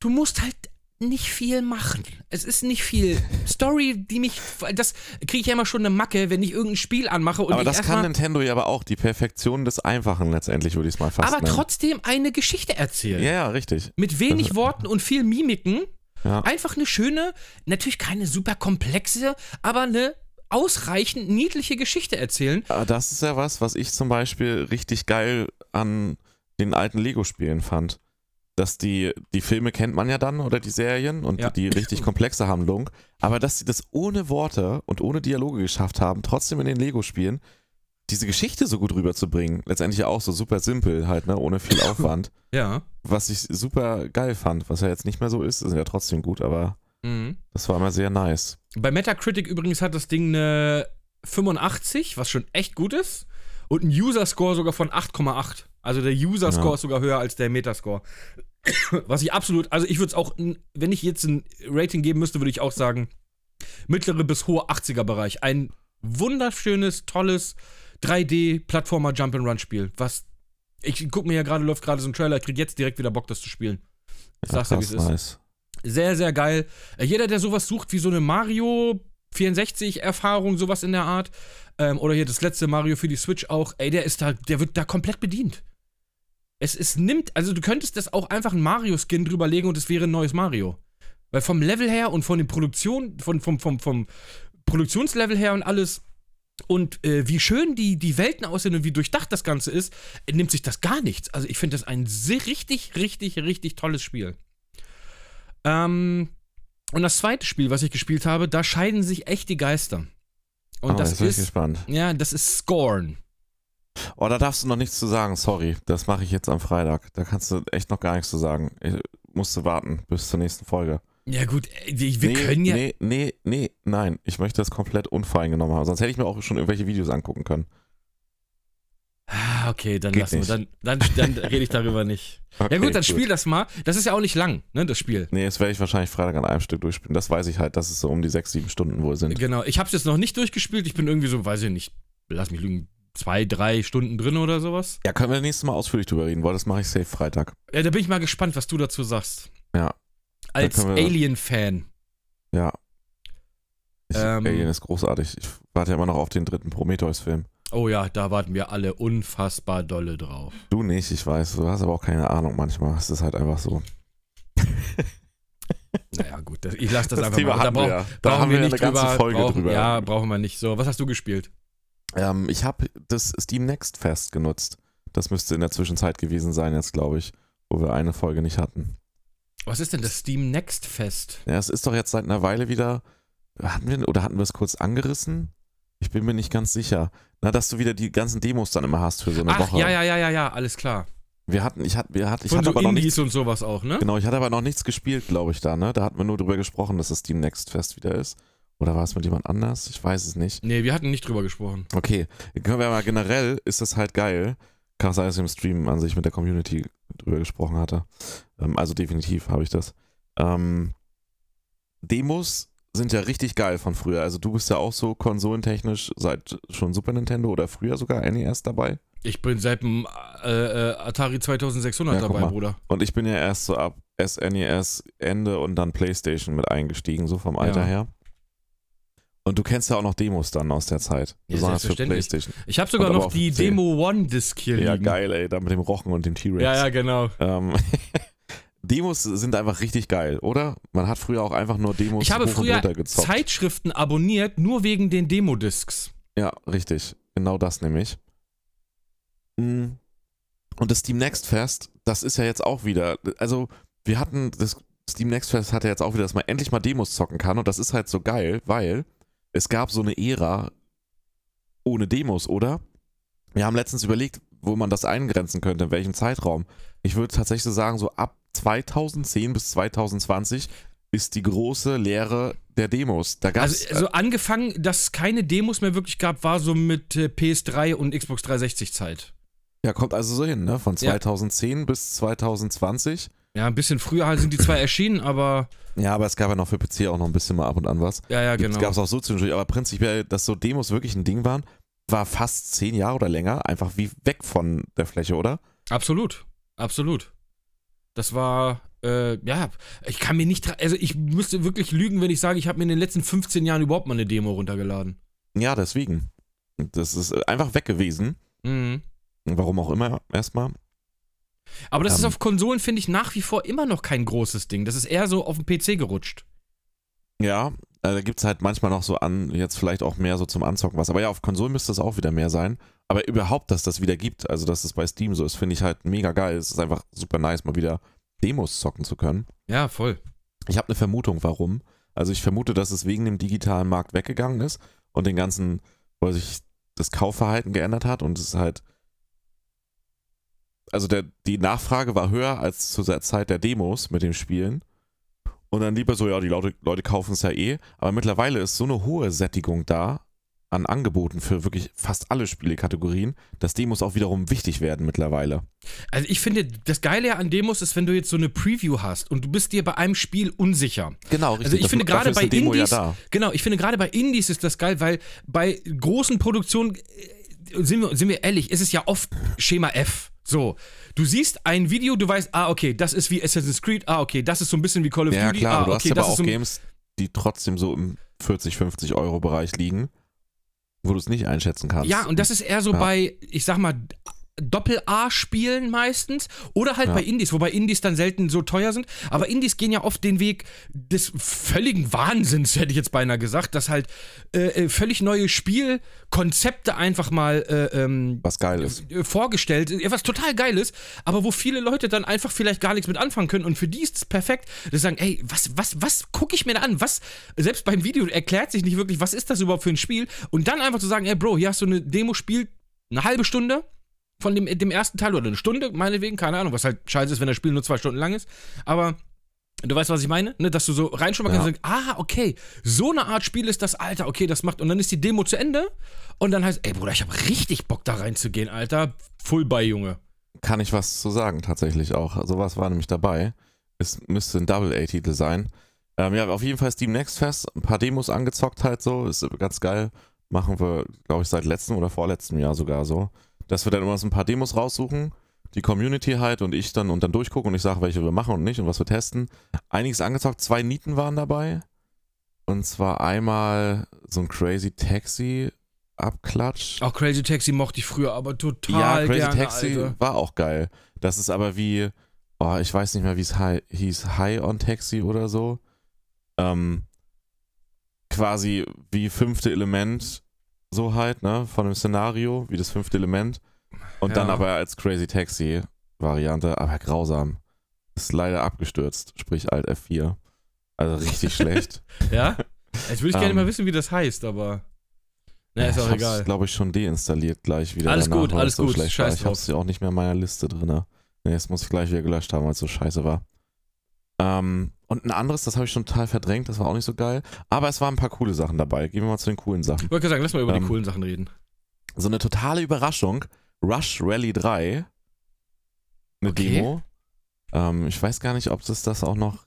Du musst halt nicht viel machen. Es ist nicht viel Story, die mich. Das kriege ich ja immer schon eine Macke, wenn ich irgendein Spiel anmache und aber das kann. Nintendo ja aber auch. Die Perfektion des Einfachen letztendlich, würde ich es mal fast Aber nennen. trotzdem eine Geschichte erzählen. Ja, ja, richtig. Mit wenig Worten und viel Mimiken. Ja. Einfach eine schöne, natürlich keine super komplexe, aber eine ausreichend niedliche Geschichte erzählen. Aber das ist ja was, was ich zum Beispiel richtig geil an den alten Lego-Spielen fand. Dass die, die Filme kennt man ja dann oder die Serien und Ja. die richtig komplexe Handlung, aber dass sie das ohne Worte und ohne Dialoge geschafft haben, trotzdem in den Lego-Spielen diese Geschichte so gut rüberzubringen. Letztendlich auch so super simpel halt, ne, ohne viel Aufwand. Ja. was ich super geil fand, was ja jetzt nicht mehr so ist, ist ja trotzdem gut, aber Mhm. das war immer sehr nice. Bei Metacritic übrigens hat das Ding eine 85, was schon echt gut ist. Und ein User-Score sogar von 8,8. Also der User-Score Ja. ist sogar höher als der Metascore. Was ich absolut, also ich würde es auch, wenn ich jetzt ein Rating geben müsste, würde ich auch sagen, mittlere bis hohe 80er-Bereich. Ein wunderschönes, tolles 3D-Plattformer Jump-and-Run-Spiel. Was, ich guck mir ja gerade, läuft gerade so ein Trailer, ich krieg jetzt direkt wieder Bock, das zu spielen. Ich sag's dir, wie es ist. nice. Sehr, sehr geil. Äh, Jeder, der sowas sucht wie so eine Mario 64-Erfahrung, sowas in der Art, ähm, oder hier das letzte Mario für die Switch auch, ey, der ist da, der wird da komplett bedient. Es, es nimmt, also du könntest das auch einfach ein Mario-Skin drüberlegen und es wäre ein neues Mario. Weil vom Level her und von den Produktionen, von, vom, vom, vom Produktionslevel her und alles und äh, wie schön die, die Welten aussehen und wie durchdacht das Ganze ist, nimmt sich das gar nichts. Also ich finde das ein sehr, richtig, richtig, richtig tolles Spiel. Ähm, und das zweite Spiel, was ich gespielt habe, da scheiden sich echt die Geister. Und oh, das ist, gespannt. ja, das ist Scorn. Oh, da darfst du noch nichts zu sagen, sorry. Das mache ich jetzt am Freitag. Da kannst du echt noch gar nichts zu sagen. Ich musste warten bis zur nächsten Folge. Ja gut, äh, wir wir nee, können ja, Nee, nee, nee, nein. Ich möchte das komplett unvoreingenommen haben. Sonst hätte ich mir auch schon irgendwelche Videos angucken können. Ah, okay, dann Geht lassen wir, dann, dann, dann rede ich darüber nicht. Ja Okay, gut, dann spiel das mal. Das ist ja auch nicht lang, ne, das Spiel. Nee, das werde ich wahrscheinlich Freitag an einem Stück durchspielen. Das weiß ich halt, dass es so um die sechs, sieben Stunden wohl sind. Genau, ich habe es jetzt noch nicht durchgespielt. Ich bin irgendwie so, weiß ich nicht, lass mich lügen, zwei, drei Stunden drin oder sowas. Ja, können wir nächstes Mal ausführlich drüber reden, weil das mache ich safe Freitag. Ja, da bin ich mal gespannt, was du dazu sagst. Ja. Als Alien-Fan. Ja. Ich, Ähm. Alien ist großartig. Ich warte ja immer noch auf den dritten Prometheus-Film. Oh ja, da warten wir alle unfassbar dolle drauf. Du nicht, ich weiß. Du hast aber auch keine Ahnung manchmal. Es ist halt einfach so. Naja, gut, das, ich lasse das, Das einfach Thema mal. Da, brauch, ja. Da brauchen wir wir nicht eine ganze drüber. Folge brauchen, drüber. Ja, brauchen wir nicht. So, was hast du gespielt? Ähm, ich habe das Steam Next Fest genutzt. Das müsste in der Zwischenzeit gewesen sein, jetzt glaube ich, wo wir eine Folge nicht hatten. Was ist denn das Steam Next Fest? Ja, es ist doch jetzt seit einer Weile wieder. Hatten wir oder hatten wir es kurz angerissen? Ich bin mir nicht ganz sicher. Na, dass du wieder die ganzen Demos dann immer hast für so eine Ach, Woche. ja, ja, ja, ja, ja, alles klar. Wir hatten, ich hatte, wir hatten, ich Von hatte so aber noch nichts Indies und sowas auch, ne? Genau, ich hatte aber noch nichts gespielt, glaube ich, da, ne? Da hatten wir nur drüber gesprochen, dass das Steam Next Fest wieder ist. Oder war es mit jemand anders? Ich weiß es nicht. Nee, wir hatten nicht drüber gesprochen. Okay, können wir mal generell, ist das halt geil. Kann sein, dass ich im Stream an sich mit der Community drüber gesprochen hatte. Ähm, also definitiv habe ich das. Ähm, Demos sind ja richtig geil von früher. Also du bist ja auch so konsolentechnisch seit schon Super Nintendo oder früher sogar NES dabei. Ich bin seit dem äh, äh, Atari 2600 Ja, dabei. Bruder. Und ich bin ja erst so ab SNES Ende und dann PlayStation mit eingestiegen, so vom Alter Ja. her. Und du kennst ja auch noch Demos dann aus der Zeit. Ja, besonders für. PlayStation. Ich habe sogar Und noch die. Demo One Disc hier Ja, liegen. geil, ey, da mit dem Rochen und dem T-Rex. Ja, ja, genau. Ähm, Demos sind einfach richtig geil, oder? Man hat früher auch einfach nur Demos Ich habe früher. Zeitschriften abonniert, nur wegen den Demo-Discs. Ja, richtig. Genau das nämlich. Mm. Und das Steam Next Fest, das ist ja jetzt auch wieder, also wir hatten, das Steam Next Fest hat ja jetzt auch wieder, dass man endlich mal Demos zocken kann und das ist halt so geil, weil es gab so eine Ära ohne Demos, oder? Wir haben letztens überlegt, wo man das eingrenzen könnte, in welchem Zeitraum. Ich würde tatsächlich so sagen, so ab 2010 bis 2020 ist die große Lehre der Demos. Da Also, also angefangen, dass es keine Demos mehr wirklich gab, war so mit äh, PS3 und Xbox 360 Zeit. Ja, kommt also so hin, ne? Von Ja. 2010 bis 2020. Ja, ein bisschen früher halt sind die zwei erschienen, aber Ja, aber es gab ja noch für PC auch noch ein bisschen mal ab und an was. ja, ja, genau. Es gab es auch so zwischendurch, aber prinzipiell, dass so Demos wirklich ein Ding waren, war fast zehn Jahre oder länger einfach wie weg von der Fläche, oder? Absolut, absolut. Das war, äh, ja, ich kann mir nicht, also ich müsste wirklich lügen, wenn ich sage, ich habe mir in den letzten 15 Jahren überhaupt mal eine Demo runtergeladen. Ja, deswegen. Das ist einfach weg gewesen. Mhm. Warum auch immer, erstmal. Aber das ist Ähm. auf Konsolen, finde ich, nach wie vor immer noch kein großes Ding. Das ist eher so auf dem PC gerutscht. Ja, Äh, da gibt es halt manchmal noch so an, jetzt vielleicht auch mehr so zum Anzocken was. Aber ja, auf Konsolen müsste es auch wieder mehr sein. Aber überhaupt, dass das wieder gibt, also dass es bei Steam so ist, finde ich halt mega geil. Es ist einfach super nice, mal wieder Demos zocken zu können. Ja, voll. Ich habe eine Vermutung, warum. Also ich vermute, dass es wegen dem digitalen Markt weggegangen ist und den ganzen, weil sich das Kaufverhalten geändert hat und es ist halt. Also der, die Nachfrage war höher als zu der Zeit der Demos mit den Spielen. Und dann lieber so, ja, die Leute, Leute kaufen es ja eh. Aber mittlerweile ist so eine hohe Sättigung da an Angeboten für wirklich fast alle Spielekategorien, dass Demos auch wiederum wichtig werden mittlerweile. Also ich finde, das Geile an Demos ist, wenn du jetzt so eine Preview hast und du bist dir bei einem Spiel unsicher. Genau, richtig. Also ich finde gerade bei Indies, ja genau, ich finde gerade bei Indies ist das geil, weil bei großen Produktionen, äh, sind wir, sind wir ehrlich, ist es ja oft Schema F. So, du siehst ein Video, du weißt, ah, okay, das ist wie Assassin's Creed, ah, okay, das ist so ein bisschen wie Call of Ja, Duty, klar, ah, du okay, hast aber auch so Games, die trotzdem so im 40, 50 Euro Bereich liegen, wo du es nicht einschätzen kannst. Ja, und das ist eher so Ja. bei, ich sag mal, Doppel-A-Spielen meistens oder halt Ja. bei Indies, wobei Indies dann selten so teuer sind. Aber Indies gehen ja oft den Weg des völligen Wahnsinns, hätte ich jetzt beinahe gesagt, dass halt äh, äh, völlig neue Spielkonzepte einfach mal äh, ähm, was geil ist. äh, vorgestellt, äh, was total geil ist, aber wo viele Leute dann einfach vielleicht gar nichts mit anfangen können und für die ist es perfekt, dass sie sagen, ey, was, was, was gucke ich mir da an? Was, selbst beim Video erklärt sich nicht wirklich, was ist das überhaupt für ein Spiel? Und dann einfach zu sagen, ey Bro, hier hast du eine Demo, spiel eine halbe Stunde von dem, dem ersten Teil oder eine Stunde, meinetwegen, keine Ahnung, was halt scheiße ist, wenn das Spiel nur zwei Stunden lang ist, aber Du weißt, was ich meine? Ne, dass du so reinschnuppern Ja. kannst und denkst, ah, okay, so eine Art Spiel ist das, Alter, okay, das macht. Und dann ist die Demo zu Ende und dann heißt, ey Bruder, ich habe richtig Bock da reinzugehen, Alter. Full bei, Junge. Kann ich was zu sagen, tatsächlich auch. Sowas war nämlich dabei. Es müsste ein Double-A-Titel sein. Ähm, ja, auf jeden Fall Steam Next Fest. Ein paar Demos angezockt halt so. Ist ganz geil. Machen wir, glaube ich, seit letztem oder vorletztem Jahr sogar so. Dass wir dann immer so ein paar Demos raussuchen. Die Community halt und ich dann und dann durchgucken und ich sage, welche wir machen und nicht und was wir testen. Einiges angezockt. Zwei Nieten waren dabei. Und zwar einmal so ein Crazy Taxi Abklatsch. Auch Crazy Taxi mochte ich früher, aber Ja, total Crazy gerne, Taxi Alter. war auch geil. Das ist aber wie, oh, ich weiß nicht mehr, wie es hieß, High on Taxi oder so. Ähm, quasi wie fünfte Element, so halt, ne, von dem Szenario, wie das fünfte Element. Und dann Ja. aber als Crazy Taxi Variante, aber grausam. Ist leider abgestürzt, sprich Alt F4. Also richtig schlecht. Ja? Jetzt würde ich gerne Ähm, mal wissen, wie das heißt, aber. Na, ist ich auch hab's, egal. glaube ich, schon deinstalliert gleich wieder. Alles danach, gut, alles es so gut, schlecht scheiß war. Ich habe es ja auch nicht mehr in meiner Liste drin. Nee, jetzt muss ich gleich wieder gelöscht haben, weil es so scheiße war. Ähm, und ein anderes, das habe ich schon total verdrängt, das war auch nicht so geil. Aber es waren ein paar coole Sachen dabei. Gehen wir mal zu den coolen Sachen. Ich wollte sagen, lass mal über die Ähm, coolen Sachen reden. So eine totale Überraschung. Rush Rally 3. Eine Okay. Demo. Ähm, ich weiß gar nicht, ob es das auch noch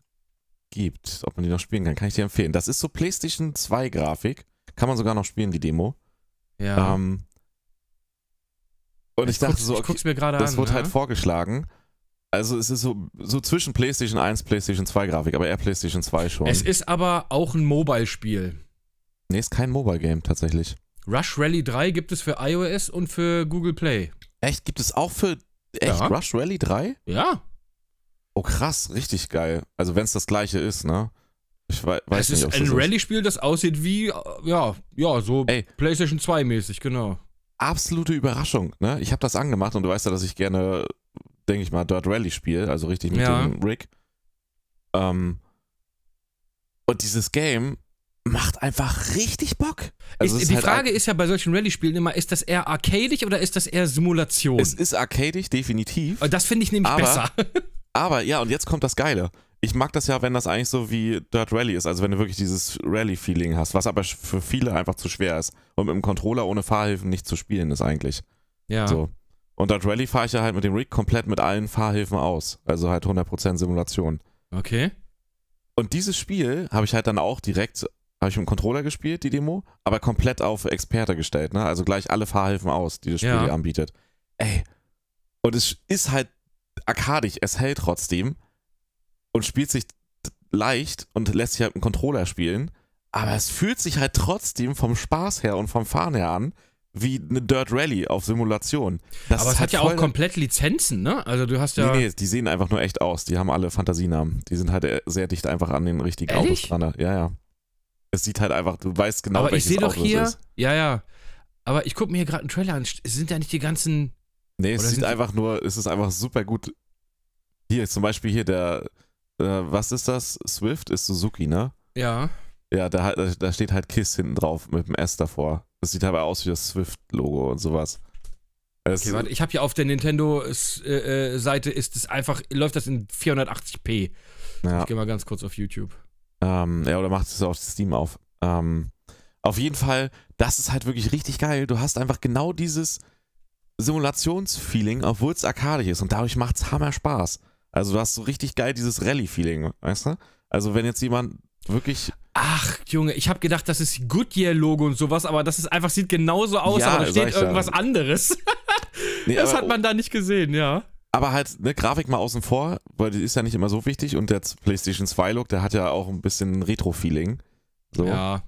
gibt, ob man die noch spielen kann. Kann ich dir empfehlen. Das ist so PlayStation 2 Grafik. Kann man sogar noch spielen, die Demo. Ja. Ähm, und ich, dachte guck's, so, ich okay, guck's mir gerade an. das wurde ja? halt vorgeschlagen. Also es ist so, so zwischen PlayStation 1, PlayStation 2 Grafik, aber eher PlayStation 2 schon. Es ist aber auch ein Mobile-Spiel. nee, ist kein Mobile Game tatsächlich. Rush Rally 3 gibt es für iOS und für Google Play. Echt? Gibt es auch für echt Ja. Rush Rally 3? Ja. Oh krass, richtig geil. Also wenn es das gleiche ist, ne? Ich wei weiß es nicht, ist ein. Rallye-Spiel, das aussieht wie, äh, ja, ja, so Ey. PlayStation 2-mäßig, genau. Absolute Überraschung, ne? Ich habe das angemacht und du weißt ja, dass ich gerne, denke ich mal, Dirt Rally spiele, also richtig mit Ja. dem Rig. Ähm, und dieses Game macht einfach richtig Bock. Also ist, die halt Frage ist ja bei solchen Rallye-Spielen immer, ist das eher arcadig oder ist das eher Simulation? Es ist arcadig, definitiv. Das finde ich nämlich Aber- besser. Aber ja, und jetzt kommt das Geile. Ich mag das ja, wenn das eigentlich so wie Dirt Rally ist, also wenn du wirklich dieses Rally-Feeling hast, was aber für viele einfach zu schwer ist. Und mit dem Controller ohne Fahrhilfen nicht zu spielen ist eigentlich. ja. So. Und Dirt Rally fahre ich ja halt mit dem Rig komplett mit allen Fahrhilfen aus. Also halt 100% Simulation. Okay. Und dieses Spiel habe ich halt dann auch direkt, habe ich mit dem Controller gespielt, die Demo, aber komplett auf Experte gestellt, ne? Also gleich alle Fahrhilfen aus, die das Spiel Ja. dir anbietet. Ey. Und es ist halt arkadisch, es hält trotzdem und spielt sich leicht und lässt sich halt mit dem Controller spielen, aber es fühlt sich halt trotzdem vom Spaß her und vom Fahren her an wie eine Dirt Rally auf Simulation. Das Aber es hat ja auch komplett Lizenzen, ne? Also du hast ja. Nee, nee, die sehen einfach nur echt aus. Die haben alle Fantasienamen. Die sind halt äh, sehr dicht einfach an den richtigen Ehrlich? Autos dran. Ja, ja. Es sieht halt einfach, du weißt genau, aber ich welches sehe doch Auto hier, es ist. ja, ja. Aber ich gucke mir hier gerade einen Trailer an. Sind da nicht die ganzen. Nee, es sieht einfach nur, es ist einfach super gut. Hier, zum Beispiel hier der, äh, was ist das? Swift ist Suzuki, ne? Ja. Ja, da- da steht halt KISS hinten drauf mit dem S davor. Das sieht aber aus wie das Swift-Logo und sowas. Es, Okay, warte, ich habe hier auf der Nintendo-Seite ist es einfach, läuft das in 480p. ja, Ich gehe mal ganz kurz auf YouTube. ähm, ja, oder macht es auf Steam auf. Ähm, auf jeden Fall, das ist halt wirklich richtig geil. Du hast einfach genau dieses Simulationsfeeling, obwohl es arcadisch ist und dadurch macht es hammer Spaß. Also du hast so richtig geil dieses Rallye-Feeling, weißt du? Also wenn jetzt jemand wirklich Ach, Junge, ich habe gedacht, das ist Goodyear-Logo und sowas, aber das ist einfach, sieht genauso aus, Ja, aber da steht ich ja. irgendwas anderes. Nee, Das hat man da nicht gesehen, ja. Aber halt, ne, Grafik mal außen vor, weil die ist ja nicht immer so wichtig und der PlayStation 2 Look, der hat ja auch ein bisschen Retro-Feeling. So. Ja.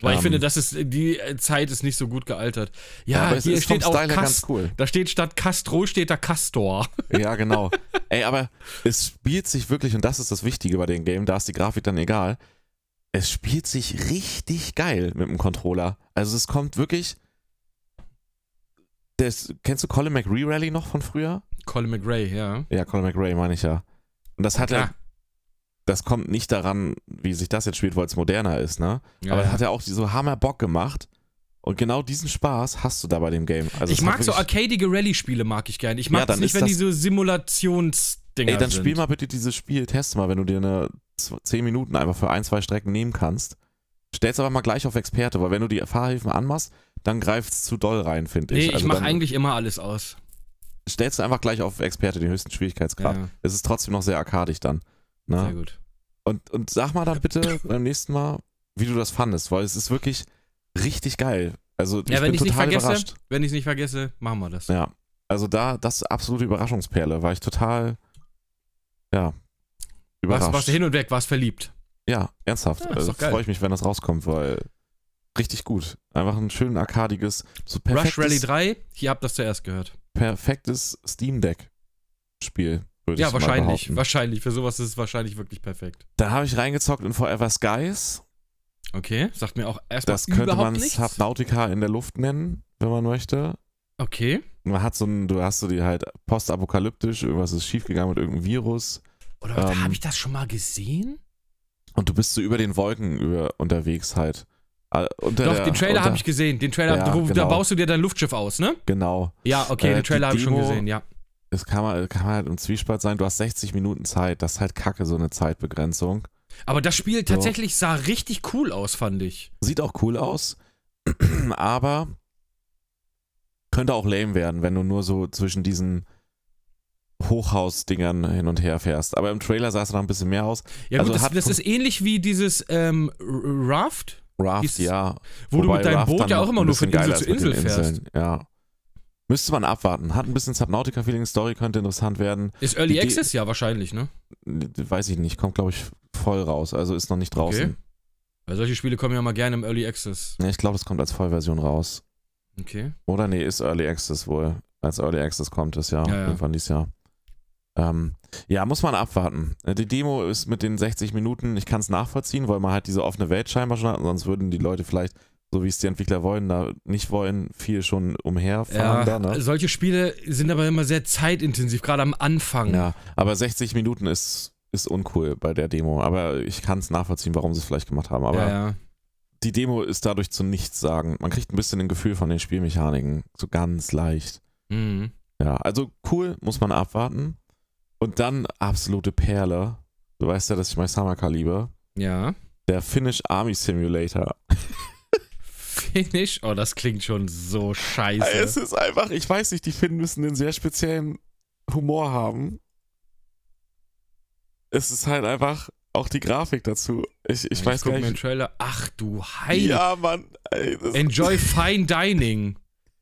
Weil ich Ähm. finde, das ist, die Zeit ist nicht so gut gealtert. Ja, es hier steht auch Cast ganz cool. Da steht statt Castro steht da Castor. Ja, genau. Ey, aber es spielt sich wirklich, und das ist das Wichtige bei dem Game, da ist die Grafik dann egal. Es spielt sich richtig geil mit dem Controller. Also es kommt wirklich. Das, kennst du Colin McRae Rally noch von früher? Colin McRae, ja. Ja, Colin McRae meine ich ja. Und das hat Klar. er. Das kommt nicht daran, wie sich das jetzt spielt, weil es moderner ist, ne? Ja, Aber ja. hat er auch so hammer Bock gemacht. Und genau diesen Spaß hast du da bei dem Game. Also ich mag so arcadige Rallye-Spiele, mag ich gerne. Ich mag Ja, es dann nicht, wenn die das- so Simulationsdinger Ey, dann sind. spiel mal bitte dieses Spiel, teste mal, wenn du dir eine 10 Minuten einfach für ein, zwei Strecken nehmen kannst. Stell's aber mal gleich auf Experte, weil wenn du die Fahrhilfen anmachst, dann greift's zu doll rein, finde ich. Nee, ich Also mache dann eigentlich immer alles aus. Stellst du einfach gleich auf Experte den höchsten Schwierigkeitsgrad. Ja, Es ist trotzdem noch sehr arkadisch dann. sehr Ne? gut. Und, und sag mal dann bitte beim nächsten Mal, wie du das fandest, weil es ist wirklich richtig geil. Also ich Ja, wenn bin ich nicht total vergesse, überrascht. wenn ich nicht vergesse, machen wir das. Ja, also da, das ist absolute Überraschungsperle, war ich total, ja, überrascht. warst, warst du hin und weg, warst verliebt. Ja, ernsthaft. Ja, ist also freue ich mich, wenn das rauskommt, weil richtig gut. Einfach ein schön arkadiges, so Rush perfektes, Rally 3, hier habt das zuerst gehört. perfektes Steam Deck Spiel, Ja, wahrscheinlich. Wahrscheinlich. Für sowas ist es wahrscheinlich wirklich perfekt. Dann habe ich reingezockt in Forever Skies. Okay, sagt mir auch erstmal Das könnte man nichts. Subnautica in der Luft nennen, wenn man möchte. Okay. Man hat so ein, du hast so die halt postapokalyptisch, irgendwas ist schiefgegangen mit irgendeinem Virus Oder Ähm, habe ich das schon mal gesehen? und du bist so über den Wolken über, unterwegs halt. Äh, Unter Doch, der, den Trailer habe ich gesehen. Den Trailer, Ja, da genau. baust du dir dein Luftschiff aus, ne? Genau. Ja, okay, Äh, den Trailer habe ich schon gesehen, ja. Es kann man, kann man halt im Zwiespalt sein, du hast 60 Minuten Zeit, das ist halt kacke, so eine Zeitbegrenzung. Aber das Spiel tatsächlich sah richtig cool aus, fand ich. Sieht auch cool aus, aber könnte auch lame werden, wenn du nur so zwischen diesen Hochhausdingern hin und her fährst. Aber im Trailer sah es noch ein bisschen mehr aus. Ja Also gut, das, das ist ähnlich wie dieses ähm, Raft, Raft, Ist- ja. wo du Wobei mit deinem Raft Boot ja auch immer nur von Insel zu Insel fährst. Ja. Müsste man abwarten. Hat ein bisschen Subnautica-Feeling, Story könnte interessant werden. Ist Early Die- Access? Ja, wahrscheinlich, ne? Weiß ich nicht, kommt glaube ich voll raus, also ist noch nicht draußen. Okay. Weil solche Spiele kommen ja mal gerne im Early Access. Nee, ich glaube, es kommt als Vollversion raus. Okay. Oder nee, ist Early Access wohl. Als Early Access kommt es ja, Ja, ja. irgendwann dieses Jahr. Ähm, ja, muss man abwarten. Äh, Die Demo ist mit den 60 Minuten, ich kann es nachvollziehen, weil man halt diese offene Welt scheinbar schon hat, sonst würden die Leute vielleicht, so wie es die Entwickler wollen, da nicht wollen, viel schon umherfahren Ja, da, ne? solche Spiele sind aber immer sehr zeitintensiv, gerade am Anfang. Ja, aber 60 Minuten ist, ist uncool bei der Demo. Aber ich kann es nachvollziehen, warum sie es vielleicht gemacht haben. Aber ja, ja. Die Demo ist dadurch zu nichts sagen. Man kriegt ein bisschen ein Gefühl von den Spielmechaniken. So ganz leicht. Mhm. Ja, also cool, muss man abwarten. Und dann absolute Perle. Du weißt ja, dass ich mein Summer liebe. Ja. Der Finnish Army Simulator. Finish? Oh, das klingt schon so scheiße. Es ist einfach, ich weiß nicht, die Finnen müssen einen sehr speziellen Humor haben. Es ist halt einfach auch die Grafik dazu. Ich, ich weiß guck gar mir den nicht. Trailer. Ach du Heilige. Ja, Mann. Ey, Enjoy Fine Dining.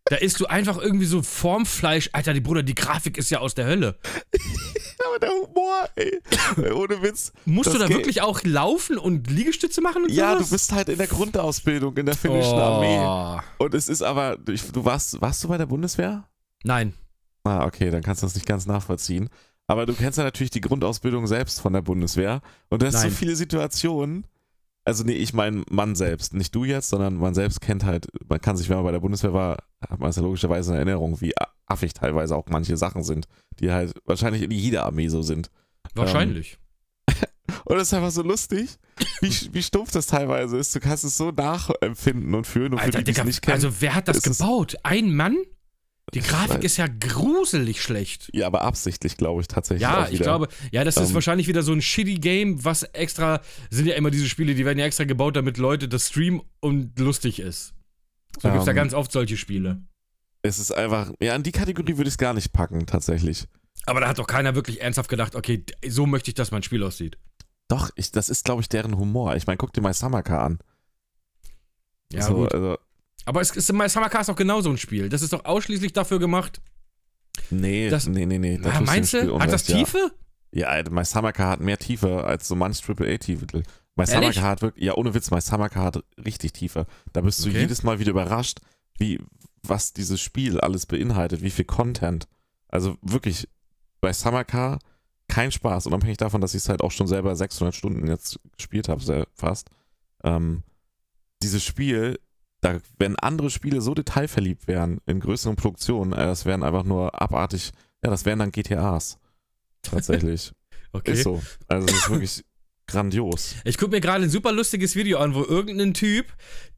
Da isst du einfach irgendwie so Formfleisch. Alter, die Bruder, die Grafik ist ja aus der Hölle. aber der Humor, ey. Ohne Witz. Musst du da geht- wirklich auch laufen und Liegestütze machen und Ja, sowas? du bist halt in der Grundausbildung in der finnischen oh. Armee. Und es ist aber, du, du warst, warst du bei der Bundeswehr? Nein. Ah, okay, dann kannst du das nicht ganz nachvollziehen. Aber du kennst ja natürlich die Grundausbildung selbst von der Bundeswehr. Und du hast so viele Situationen, Also nee, ich meine man selbst, nicht du jetzt, sondern man selbst kennt halt, man kann sich, wenn man bei der Bundeswehr war, hat man es ja logischerweise in Erinnerung, wie affig teilweise auch manche Sachen sind, die halt wahrscheinlich in jeder Armee so sind. Wahrscheinlich. Und es ist einfach so lustig, wie, wie stumpf das teilweise ist. Du kannst es so nachempfinden und fühlen und für Alter, die, die es Digga, nicht kennen. also wer hat das gebaut? Ein Mann? Die Grafik ist ja gruselig schlecht. ja, aber absichtlich, glaube ich, tatsächlich. Ja, ich glaube, ja, das ist Ähm, wahrscheinlich wieder so ein shitty Game, was extra, sind ja immer diese Spiele, die werden ja extra gebaut, damit Leute das streamen und lustig ist. So gibt's da Ähm, ganz oft solche Spiele. Es ist einfach, ja, in die Kategorie würde ich es gar nicht packen, tatsächlich. Aber da hat doch keiner wirklich ernsthaft gedacht, okay, so möchte ich, dass mein Spiel aussieht. Doch, ich, das ist, glaube ich, deren Humor. Ich meine, guck dir mal Summercar an. Ja, so, gut. Also, Aber es ist Summer Cars auch genau so ein Spiel. Das ist doch ausschließlich dafür gemacht. nee, Das- nee, nee, nee. da Ah, meinst du? Hat das Unrecht, ja. Tiefe? Ja, Alter, My Summer Car hat mehr Tiefe als so manch AAA-Titel. My Summer Ehrlich? Car hat wirklich, ja, ohne Witz, My Summer Car hat richtig Tiefe. Da bist du Okay. jedes Mal wieder überrascht, wie, was dieses Spiel alles beinhaltet, wie viel Content. Also wirklich, bei Summer Car kein Spaß, unabhängig davon, dass ich es halt auch schon selber 600 Stunden jetzt gespielt habe, sehr- fast. Ähm, dieses Spiel, da, wenn andere Spiele so detailverliebt wären in größeren Produktionen, äh, das wären einfach nur abartig, ja, das wären dann GTAs. Tatsächlich. Okay. Ist so. Also es ist wirklich grandios. Ich gucke mir gerade ein super lustiges Video an, wo irgendein Typ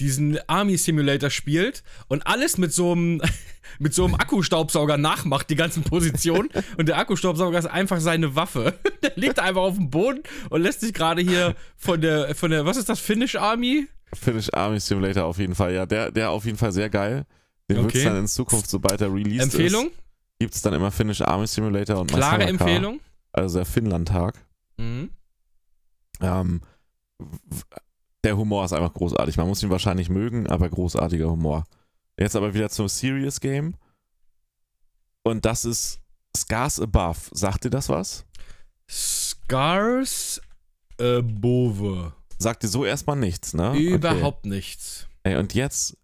diesen Army Simulator spielt und alles mit so einem mit so einem Akkustaubsauger nachmacht, die ganzen Positionen. und der Akkustaubsauger ist einfach seine Waffe. der liegt einfach auf dem Boden und lässt sich gerade hier von der, von der, was ist das, Finnish Army? Finnish Army Simulator auf jeden Fall. Ja, der, der auf jeden Fall sehr geil. Den wird Okay. es dann in Zukunft, sobald er released Empfehlung? ist, gibt es dann immer Finnish Army Simulator und Klare Car, Empfehlung? Also der Finnland-Tag. Mhm. Ähm, der Humor ist einfach großartig. Man muss ihn wahrscheinlich mögen, aber großartiger Humor. Jetzt aber wieder zum Serious Game. Und das ist Scars Above. Sagt dir das was? Scars Above. Sagt dir so erstmal nichts, ne? Okay. Überhaupt nichts. Ey, und jetzt,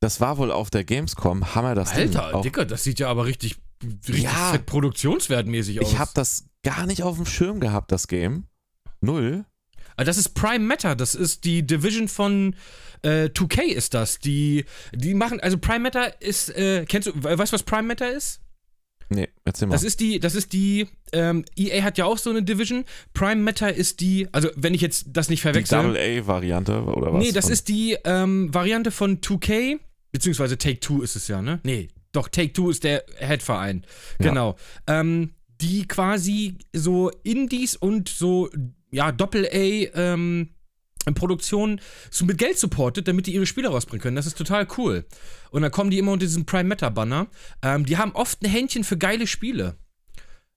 das war wohl auf der Gamescom, haben wir das Ding Alter, auch, Dicker, das sieht ja aber richtig, richtig Ja. produktionswertmäßig aus. Ich habe das gar nicht auf dem Schirm gehabt, das Game. Null. Ah, Das ist Prime Matter, das ist die Division von äh, 2K ist das. Die, die machen, also Prime Matter ist, äh, kennst du, we- weißt du, was Prime Matter ist? Nee, erzähl mal. Das ist die, das ist die, ähm, EA hat ja auch so eine Division. Prime Matter ist die, also wenn ich jetzt das nicht die verwechsel. Double-A-Variante oder was? Nee, das ist die ähm, Variante von 2K, beziehungsweise Take-Two ist es ja, ne? Nee, doch, Take-Two ist der Headverein. Ja. Genau. Ähm, die quasi so Indies und so, ja, Doppel-A, ähm, Produktionen so mit Geld supportet, damit die ihre Spiele rausbringen können. Das ist total cool. Und dann kommen die immer unter diesen Prime Matter Banner. Ähm, die haben oft ein Händchen für geile Spiele.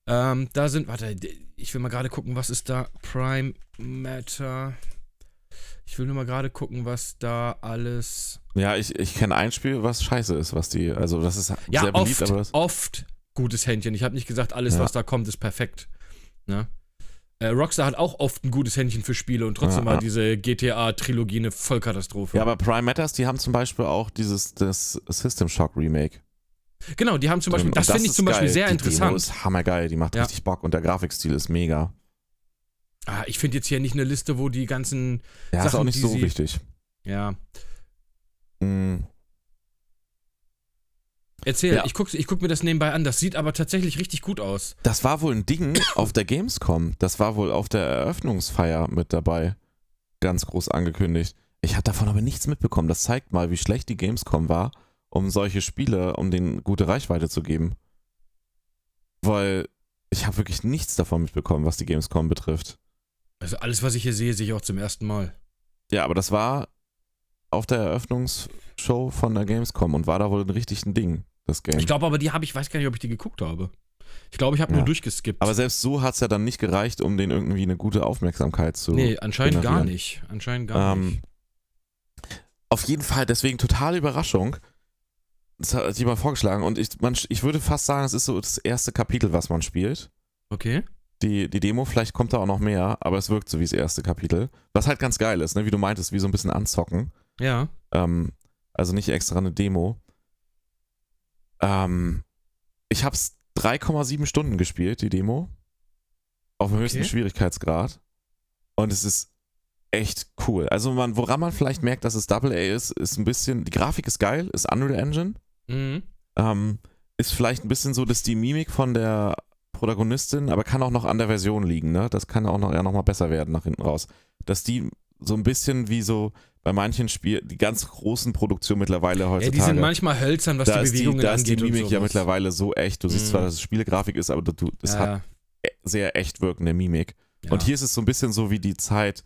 Ähm, da sind, warte, ich will mal gerade gucken, was ist da? Prime Matter. Ich will nur mal gerade gucken, was da alles. Ja, ich, ich kenne ein Spiel, was scheiße ist, was die, also das ist Ja, sehr beliebt, oft, aber das, oft gutes Händchen. Ich habe nicht gesagt, alles, Ja. was da kommt, ist perfekt. Ne? Äh, Rockstar hat auch oft ein gutes Händchen für Spiele und trotzdem Ja, war diese GTA-Trilogie eine Vollkatastrophe. ja, aber Prime Matters, die haben zum Beispiel auch dieses das System Shock Remake. genau, die haben zum Beispiel, das Und finde ich ist zum Beispiel geil. sehr die interessant. Demo ist hammergeil, die macht Ja. richtig Bock und der Grafikstil ist mega. Ah, ich finde jetzt hier nicht eine Liste, wo die ganzen. Ja, ist Sachen, auch nicht die so sie- wichtig. Ja. Mm, Erzähl, Ja. ich, guck, ich guck mir das nebenbei an. Das sieht aber tatsächlich richtig gut aus. Das war wohl ein Ding auf der Gamescom. Das war wohl auf der Eröffnungsfeier mit dabei. Ganz groß angekündigt. Ich habe davon aber nichts mitbekommen. Das zeigt mal, wie schlecht die Gamescom war, um solche Spiele, um denen gute Reichweite zu geben. Weil ich habe wirklich nichts davon mitbekommen, was die Gamescom betrifft. Also alles, was ich hier sehe, sehe ich auch zum ersten Mal. Ja, aber das war auf der Eröffnungsshow von der Gamescom und war da wohl ein richtig ein Ding, das Game. Ich glaube aber, die habe ich, weiß gar nicht, ob ich die geguckt habe. Ich glaube, ich habe Ja. nur durchgeskippt. aber selbst so hat es ja dann nicht gereicht, um denen irgendwie eine gute Aufmerksamkeit zu. nee, anscheinend gar generieren. nicht. Anscheinend gar Ähm, nicht. Auf jeden Fall, deswegen totale Überraschung. Das hat jemand vorgeschlagen und ich, man, ich würde fast sagen, es ist so das erste Kapitel, was man spielt. Okay. Die, die Demo, vielleicht kommt da auch noch mehr, aber es wirkt so wie das erste Kapitel. Was halt ganz geil ist, ne? wie du meintest, wie so ein bisschen anzocken. Ja. Ähm, also nicht extra eine Demo. Ähm, ich habe es 3,7 Stunden gespielt, die Demo. Auf dem Okay. höchsten Schwierigkeitsgrad. Und es ist echt cool. Also man, woran man vielleicht merkt, dass es Double A ist, ist ein bisschen, die Grafik ist geil, ist Unreal Engine. Mhm. Ähm, ist vielleicht ein bisschen so, dass die Mimik von der Protagonistin, aber kann auch noch an der Version liegen, ne? Das kann auch noch, ja, noch mal besser werden nach hinten raus. Dass die so ein bisschen wie so bei manchen Spielen, die ganz großen Produktionen mittlerweile heutzutage. Ja, die sind manchmal hölzern, was da die Bewegungen da ist die angeht. Mimik ja mittlerweile so echt. Du siehst Mhm. zwar, dass es Spielgrafik ist, aber du, das ja, hat e- sehr echt wirkende Mimik. Ja. Und hier ist es so ein bisschen so wie die Zeit,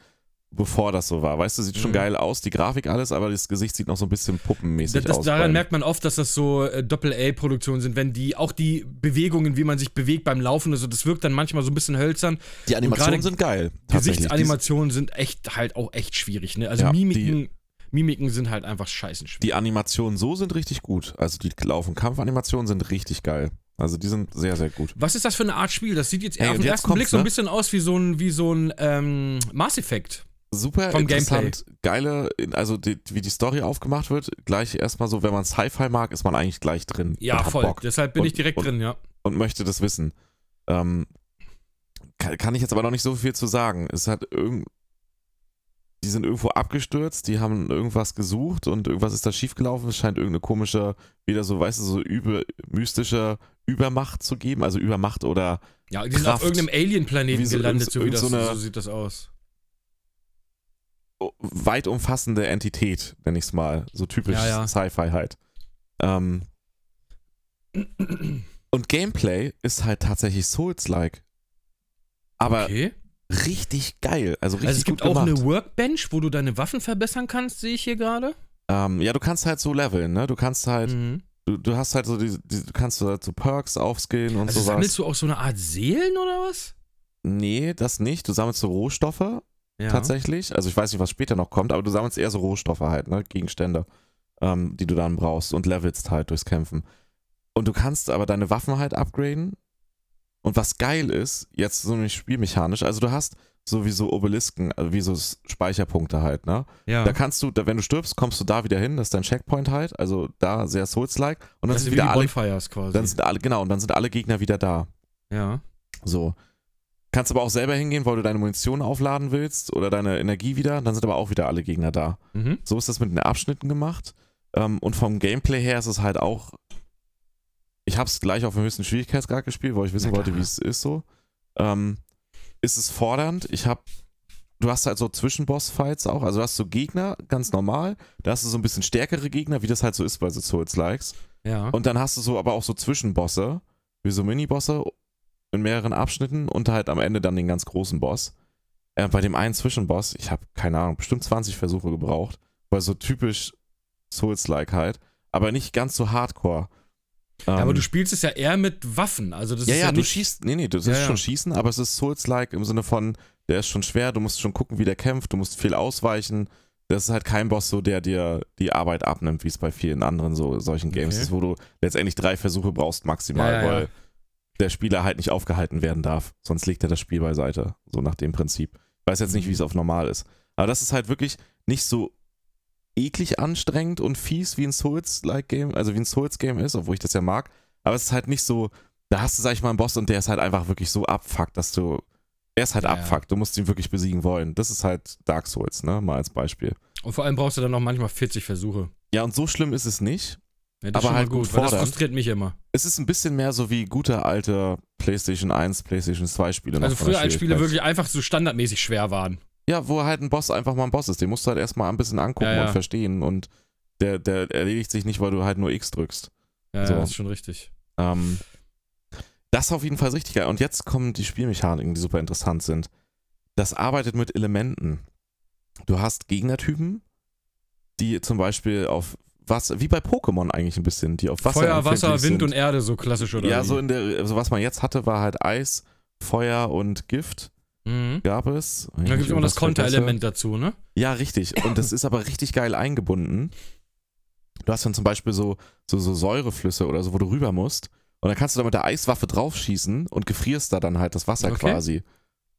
bevor das so war. Weißt du, sieht schon Mhm. geil aus, die Grafik alles, aber das Gesicht sieht noch so ein bisschen puppenmäßig Das, aus. daran merkt man oft, dass das so äh, Doppel-A-Produktionen sind, wenn die, auch die Bewegungen, wie man sich bewegt beim Laufen, also das wirkt dann manchmal so ein bisschen hölzern. die Animationen sind geil. Gesichtsanimationen sind echt halt auch echt schwierig, ne? Also Ja, Mimiken, Mimiken sind halt einfach scheißen Die, schwierig. die Animationen so sind richtig gut. Also die Lauf- und Kampfanimationen sind richtig geil. Also die sind sehr, sehr gut. Was ist das für eine Art Spiel? Das sieht jetzt Ey, auf den ersten Blick so ein ne? bisschen aus wie so ein, wie so ein ähm, Mass Effect. Super Vom interessant, geile, also die, wie die Story aufgemacht wird, gleich erstmal so, wenn man Sci-Fi mag, ist man eigentlich gleich drin. Ja, voll. Bock Deshalb bin Und- ich direkt und- drin, ja. und möchte das wissen. Ähm, kann, kann ich jetzt aber noch nicht so viel zu sagen. Es hat irgend, die sind irgendwo abgestürzt, die haben irgendwas gesucht und irgendwas ist da schiefgelaufen. Es scheint irgendeine komische, wieder so, weißt du, so übe, mystische Übermacht zu geben, also Übermacht oder Ja, die sind auf Kraft. irgendeinem Alien-Planeten so- gelandet, so, wie so so sieht das aus. Weit umfassende Entität, nenn ich es mal. So typisch Ja, ja. Sci-Fi halt. Ähm, und Gameplay ist halt tatsächlich Souls-like. Aber Okay. richtig geil. Also richtig Also es gibt auch gemacht. eine Workbench, wo du deine Waffen verbessern kannst, sehe ich hier gerade. Ähm, ja, du kannst halt so leveln, ne? Du kannst halt, Mhm. du, du hast halt so diese, diese du kannst halt so Perks aufskillen und Also sowas. sammelst du auch so eine Art Seelen oder was? Nee, das nicht. Du sammelst so Rohstoffe Ja. tatsächlich. Also ich weiß nicht, was später noch kommt, aber du sammelst eher so Rohstoffe halt, ne? Gegenstände, ähm, die du dann brauchst und levelst halt durchs Kämpfen. Und du kannst aber deine Waffen halt upgraden. Und was geil ist, jetzt so nicht spielmechanisch, also du hast sowieso Obelisken, also wie so Speicherpunkte halt, ne? Ja. Da kannst du, da, wenn du stirbst, kommst du da wieder hin, das ist dein Checkpoint halt, also da sehr Souls-like. Und dann das sind wieder alle, Bonfires quasi. dann sind alle, genau, und dann sind alle Gegner wieder da. ja. So. Kannst aber auch selber hingehen, weil du deine Munition aufladen willst oder deine Energie wieder, dann sind aber auch wieder alle Gegner da. Mhm. So ist das mit den Abschnitten gemacht. Ähm, und vom Gameplay her ist es halt auch. Ich habe es gleich auf dem höchsten Schwierigkeitsgrad gespielt, weil ich wissen wollte, wie es ist so. Ähm, ist es fordernd. Ich habe. Du hast halt so Zwischenboss-Fights auch. Also du hast so Gegner, ganz normal. Da hast du so ein bisschen stärkere Gegner, wie das halt so ist bei so Souls-Likes. Ja. Und dann hast du so aber auch so Zwischenbosse, wie so Minibosse in mehreren Abschnitten und halt am Ende dann den ganz großen Boss. Äh, bei dem einen Zwischenboss, ich habe keine Ahnung, bestimmt 20 Versuche gebraucht, weil so typisch Souls-like halt, aber nicht ganz so hardcore. ja, aber Ähm, du spielst es ja eher mit Waffen. Also das ja, ist ja, ja, du schießt, nee, nee, das Ja, ist schon Schießen, aber es ist Souls-like im Sinne von, der ist schon schwer, du musst schon gucken, wie der kämpft, du musst viel ausweichen. Das ist halt kein Boss so, der dir die Arbeit abnimmt, wie es bei vielen anderen so solchen Games Okay. ist, wo du letztendlich drei Versuche brauchst maximal, weil der Spieler halt nicht aufgehalten werden darf. Sonst legt er das Spiel beiseite. So nach dem Prinzip. Ich weiß jetzt nicht, wie es auf normal ist. Aber das ist halt wirklich nicht so eklig anstrengend und fies wie ein Souls-like Game, also wie ein Souls-Game ist, obwohl ich das ja mag. Aber es ist halt nicht so, da hast du, sag ich mal, einen Boss und der ist halt einfach wirklich so abfuckt, dass du. Er ist halt Ja, abfuckt, du musst ihn wirklich besiegen wollen. Das ist halt Dark Souls, ne? Mal als Beispiel. Und vor allem brauchst du dann auch manchmal 40 Versuche. Ja, und so schlimm ist es nicht. Ja, Aber halt gut weil das frustriert mich immer. Es ist ein bisschen mehr so wie gute alte PlayStation 1, PlayStation 2 Spiele. Also früher als Spiele wirklich einfach so standardmäßig schwer waren. Ja, wo halt ein Boss einfach mal ein Boss ist. Den musst du halt erstmal ein bisschen angucken Ja, ja. und verstehen. Und der, der erledigt sich nicht, weil du halt nur X drückst. Ja, So. ja, das ist schon richtig. Ähm, das ist auf jeden Fall richtig geil. Und jetzt kommen die Spielmechaniken, die super interessant sind. Das arbeitet mit Elementen. Du hast Gegnertypen, die zum Beispiel auf Wasser, wie bei Pokémon eigentlich ein bisschen, die auf Wasser Feuer, Wasser, Wind sind. und Erde, so klassisch oder Ja, wie? so in der, also was man jetzt hatte, war halt Eis, Feuer und Gift Mhm. gab es. Da gibt es immer das. Konterelement dazu, ne? Ja, richtig. Und das ist aber richtig geil eingebunden. Du hast dann zum Beispiel so, so, so Säureflüsse oder so, wo du rüber musst. Und dann kannst du da mit der Eiswaffe draufschießen und gefrierst da dann halt das Wasser Okay. quasi.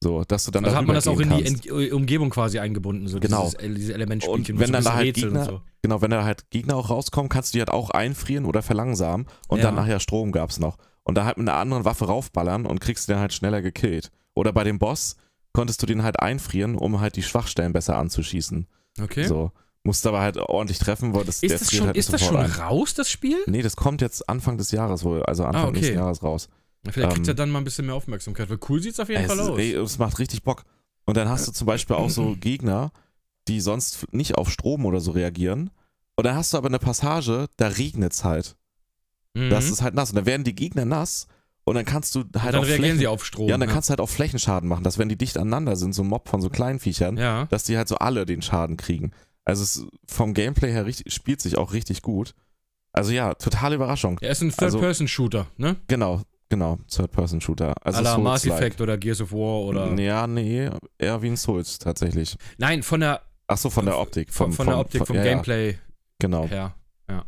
So, dass du dann Also da hat man das auch in die kannst. Ent Umgebung quasi eingebunden, so Genau. dieses, äh, diese Elementspielchen Und wenn dann da halt Rätseln Gegner- so. Genau, wenn da halt Gegner auch rauskommen, kannst du die halt auch einfrieren oder verlangsamen. Und Ja. dann nachher Strom gab's noch. Und da halt mit einer anderen Waffe raufballern und kriegst den halt schneller gekillt. Oder bei dem Boss konntest du den halt einfrieren, um halt die Schwachstellen besser anzuschießen. Okay. So. Musst aber halt ordentlich treffen, weil das, ist der das schon, halt ist das schon ein. raus, das Spiel? Nee, das kommt jetzt Anfang des Jahres wohl, also Anfang Ah, okay. nächsten Jahres raus. Vielleicht kriegt Ähm, er dann mal ein bisschen mehr Aufmerksamkeit, weil cool sieht es auf jeden es, Fall ist- aus. ey, es macht richtig Bock. Und dann hast du zum Beispiel auch so Gegner, die sonst nicht auf Strom oder so reagieren. Und dann hast du aber eine Passage, da regnet es halt. Mhm. Das ist halt nass. Und dann werden die Gegner nass und dann kannst du halt dann auf reagieren Flächen, sie auf Strom. Ja, dann kannst du halt auch Flächenschaden machen, dass wenn die dicht aneinander sind, so ein Mob von so kleinen Viechern, ja. dass die halt so alle den Schaden kriegen. Also es vom Gameplay her richtig, spielt sich auch richtig gut. Also ja, totale Überraschung. Er ist ein Also- Third-Person-Shooter, ne? Genau, genau, Third-Person-Shooter. Also à la Mass. Effect oder Gears of War oder. Ja, nee, eher wie ein Souls tatsächlich. Nein, von der, Ach so, von der Optik. von, Vom, von der vom- Optik, von- vom ja, ja, Gameplay Genau. her. Ja.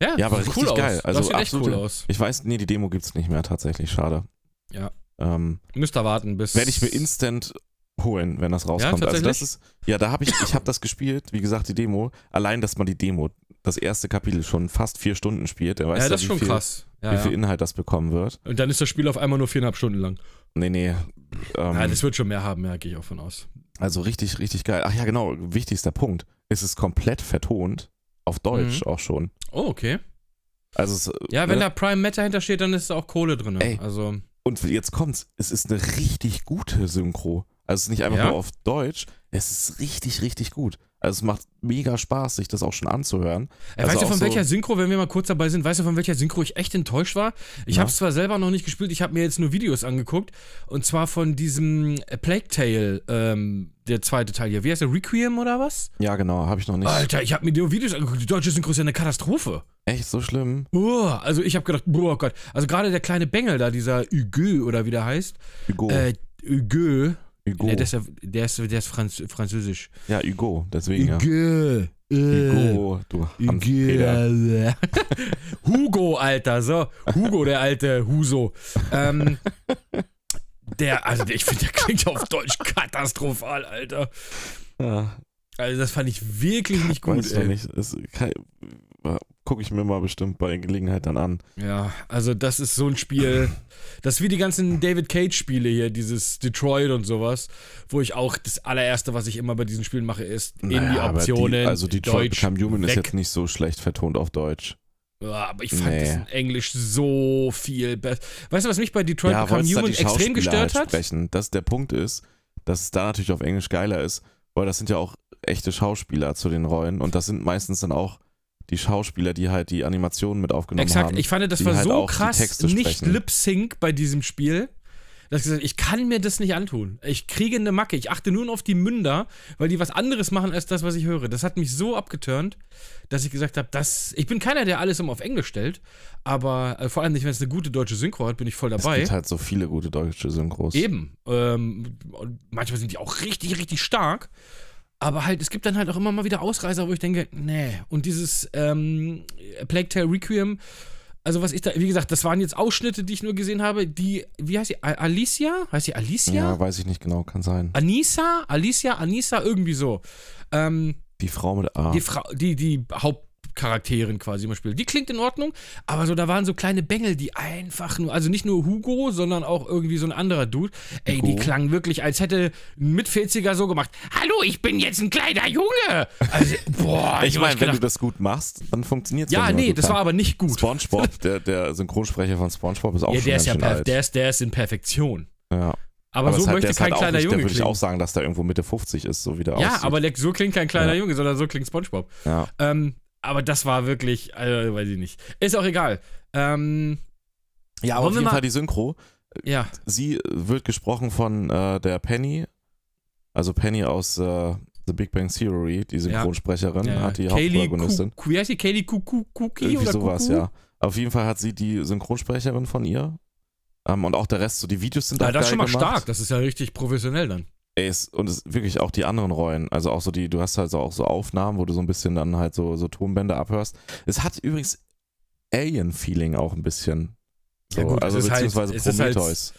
Ja, Ja, aber richtig cool geil. Aus. Also das sieht echt cool aus. Ich weiß, nee, die Demo gibt's nicht mehr tatsächlich, schade. Ja. Ähm, Müsst ihr warten, bis. Werde ich mir instant holen, wenn das rauskommt. also das ist, ja, da habe ich, ich habe das gespielt, wie gesagt, die Demo. Allein, dass man die Demo, das erste Kapitel schon fast vier Stunden spielt, der weiß ja, ja, das ist wie, schon viel, krass. Ja, wie viel ja. Inhalt das bekommen wird. Und dann ist das Spiel auf einmal nur viereinhalb Stunden lang. Nee, nee. Ähm, ja, das wird schon mehr haben, ja, gehe ich auch von aus. also richtig, richtig geil. Ach ja, genau, wichtigster Punkt. Es ist komplett vertont. Auf Deutsch Mhm. auch schon. Oh, okay. Also es, Ja, wenn ne? da Prime Meta hintersteht, dann ist da auch Kohle drin. Ey. Also, Und jetzt kommt's, es ist eine richtig gute Synchro. Also es ist nicht einfach Ja? nur auf Deutsch, es ist richtig, richtig gut. Also es macht mega Spaß, sich das auch schon anzuhören. Ey, Also weißt du, von so- welcher Synchro, wenn wir mal kurz dabei sind, weißt du, von welcher Synchro ich echt enttäuscht war? Ich habe es zwar selber noch nicht gespielt, ich habe mir jetzt nur Videos angeguckt. Und zwar von diesem äh, Plague Tale, ähm, der zweite Teil hier. Wie heißt der? Requiem oder was? Ja, genau, habe ich noch nicht. Alter, ich habe mir die Videos angeguckt. Die deutsche Synchro ist ja eine Katastrophe. Echt so schlimm? Uah, also ich habe gedacht, boah Gott. Also gerade der kleine Bengel da, dieser Hugo oder wie der heißt. Hugo. Äh, Hugo. Hugo. Nee, der ist, ja, der ist, der ist Franz französisch. ja, Hugo, deswegen ja. Hugo. Äh. Hugo, du Hanfpeter. Hugo. Hugo, Alter, so. Hugo, der alte Huso. Ähm, der, also ich finde, der klingt auf Deutsch katastrophal, Alter. Ja, Also das fand ich wirklich nicht gut, ey. nicht. Das gucke ich mir mal bestimmt bei Gelegenheit dann an. Ja, also das ist so ein Spiel, das ist wie die ganzen David Cage-Spiele hier, dieses Detroit und sowas, wo ich auch das allererste, was ich immer bei diesen Spielen mache, ist in die Naja, Optionen. Die, also Detroit Deutsch Become Human ist weg. jetzt nicht so schlecht vertont auf Deutsch. Ja, aber ich fand Nee. das in Englisch so viel besser. Weißt du, was mich bei Detroit ja, Become da Human extrem gestört halt hat? sprechen. Das der Punkt ist, dass es da natürlich auf Englisch geiler ist, weil das sind ja auch echte Schauspieler zu den Rollen und das sind meistens dann auch die Schauspieler, die halt die Animationen mit aufgenommen Exakt, haben. ich fand, das war halt so krass nicht. Lip-Sync bei diesem Spiel, dass ich gesagt habe, ich kann mir das nicht antun. Ich kriege eine Macke. Ich achte nur auf die Münder, weil die was anderes machen als das, was ich höre. Das hat mich so abgeturnt, dass ich gesagt habe, das, ich bin keiner, der alles immer auf Englisch stellt, aber äh, vor allem nicht, wenn es eine gute deutsche Synchro hat, bin ich voll es dabei. gibt halt so viele gute deutsche Synchros. Eben. Ähm, und manchmal sind die auch richtig, richtig stark. Aber halt, es gibt dann halt auch immer mal wieder Ausreißer, wo ich denke, nee. Und dieses ähm, Plague Tale Requiem, also was ich da, wie gesagt, das waren jetzt Ausschnitte, die ich nur gesehen habe. Die, wie heißt sie? Alicia? Heißt sie Alicia? Ja, weiß ich nicht genau, kann sein. Anissa? Alicia? Anissa? Irgendwie so. Ähm, Die Frau mit A. die, Frau, die, die Hauptcharakterin quasi immer spielt. Die klingt in Ordnung, aber so, da waren so kleine Bengel, die einfach nur, also nicht nur Hugo, sondern auch irgendwie so ein anderer Dude. Ey, die Hugo? klangen wirklich, als hätte ein Mit-40er so gemacht: Hallo, ich bin jetzt ein kleiner Junge! Also, boah, ich meine, wenn du das gut machst, dann funktioniert es Ja, nee, das war aber nicht gut. SpongeBob, der, der Synchronsprecher von SpongeBob ist auch Ja, schon der ist ja alt. der ist, der ist in Perfektion. ja. Aber, so es hat- möchte kein halt kleiner nicht, Junge Da würde ich auch sagen, dass der irgendwo Mitte 50 ist, so wie der ja, aussieht. aber so klingt kein kleiner Ja. Junge, sondern so klingt Spongebob. Ja. Ähm, aber das war wirklich, äh, weiß ich nicht. Ist auch egal. Ähm, Ja, aber auf jeden mal- Fall die Synchro. ja, Sie wird gesprochen von äh, der Penny, also Penny aus äh, The Big Bang Theory, die Synchronsprecherin, ja. hat die Kaylee Hauptprotagonistin. Ku- Wie heißt die? Kaylee Kuku Irgendwie oder sowas, Kuku? ja. Auf jeden Fall hat sie die Synchronsprecherin von ihr. Ähm, und auch der Rest, so die Videos sind Ja, auch das ist schon mal gemacht. stark. Das ist ja richtig professionell dann. Ey, es, und es wirklich auch die anderen Rollen, also auch so die, du hast halt so auch so Aufnahmen, wo du so ein bisschen dann halt so, so Tonbänder abhörst. Es hat übrigens Alien-Feeling auch ein bisschen. So, Ja gut, also ist halt- beziehungsweise ist halt- Prometheus.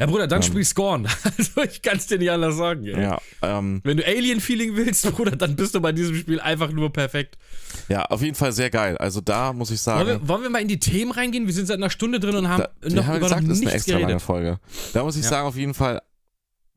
Ja, Bruder, dann Ähm. spiel Scorn. Also ich kann es dir nicht anders sagen. Ey. Ja, ähm, Wenn du Alien-Feeling willst, Bruder, dann bist du bei diesem Spiel einfach nur perfekt. ja, auf jeden Fall sehr geil. Also da muss ich sagen. Wollen wir, wollen wir mal in die Themen reingehen? Wir sind seit einer Stunde drin und haben Da, noch haben über gesagt, noch das ist eine nichts extra lange geredet. Folge. Da muss ich Ja. sagen, auf jeden Fall,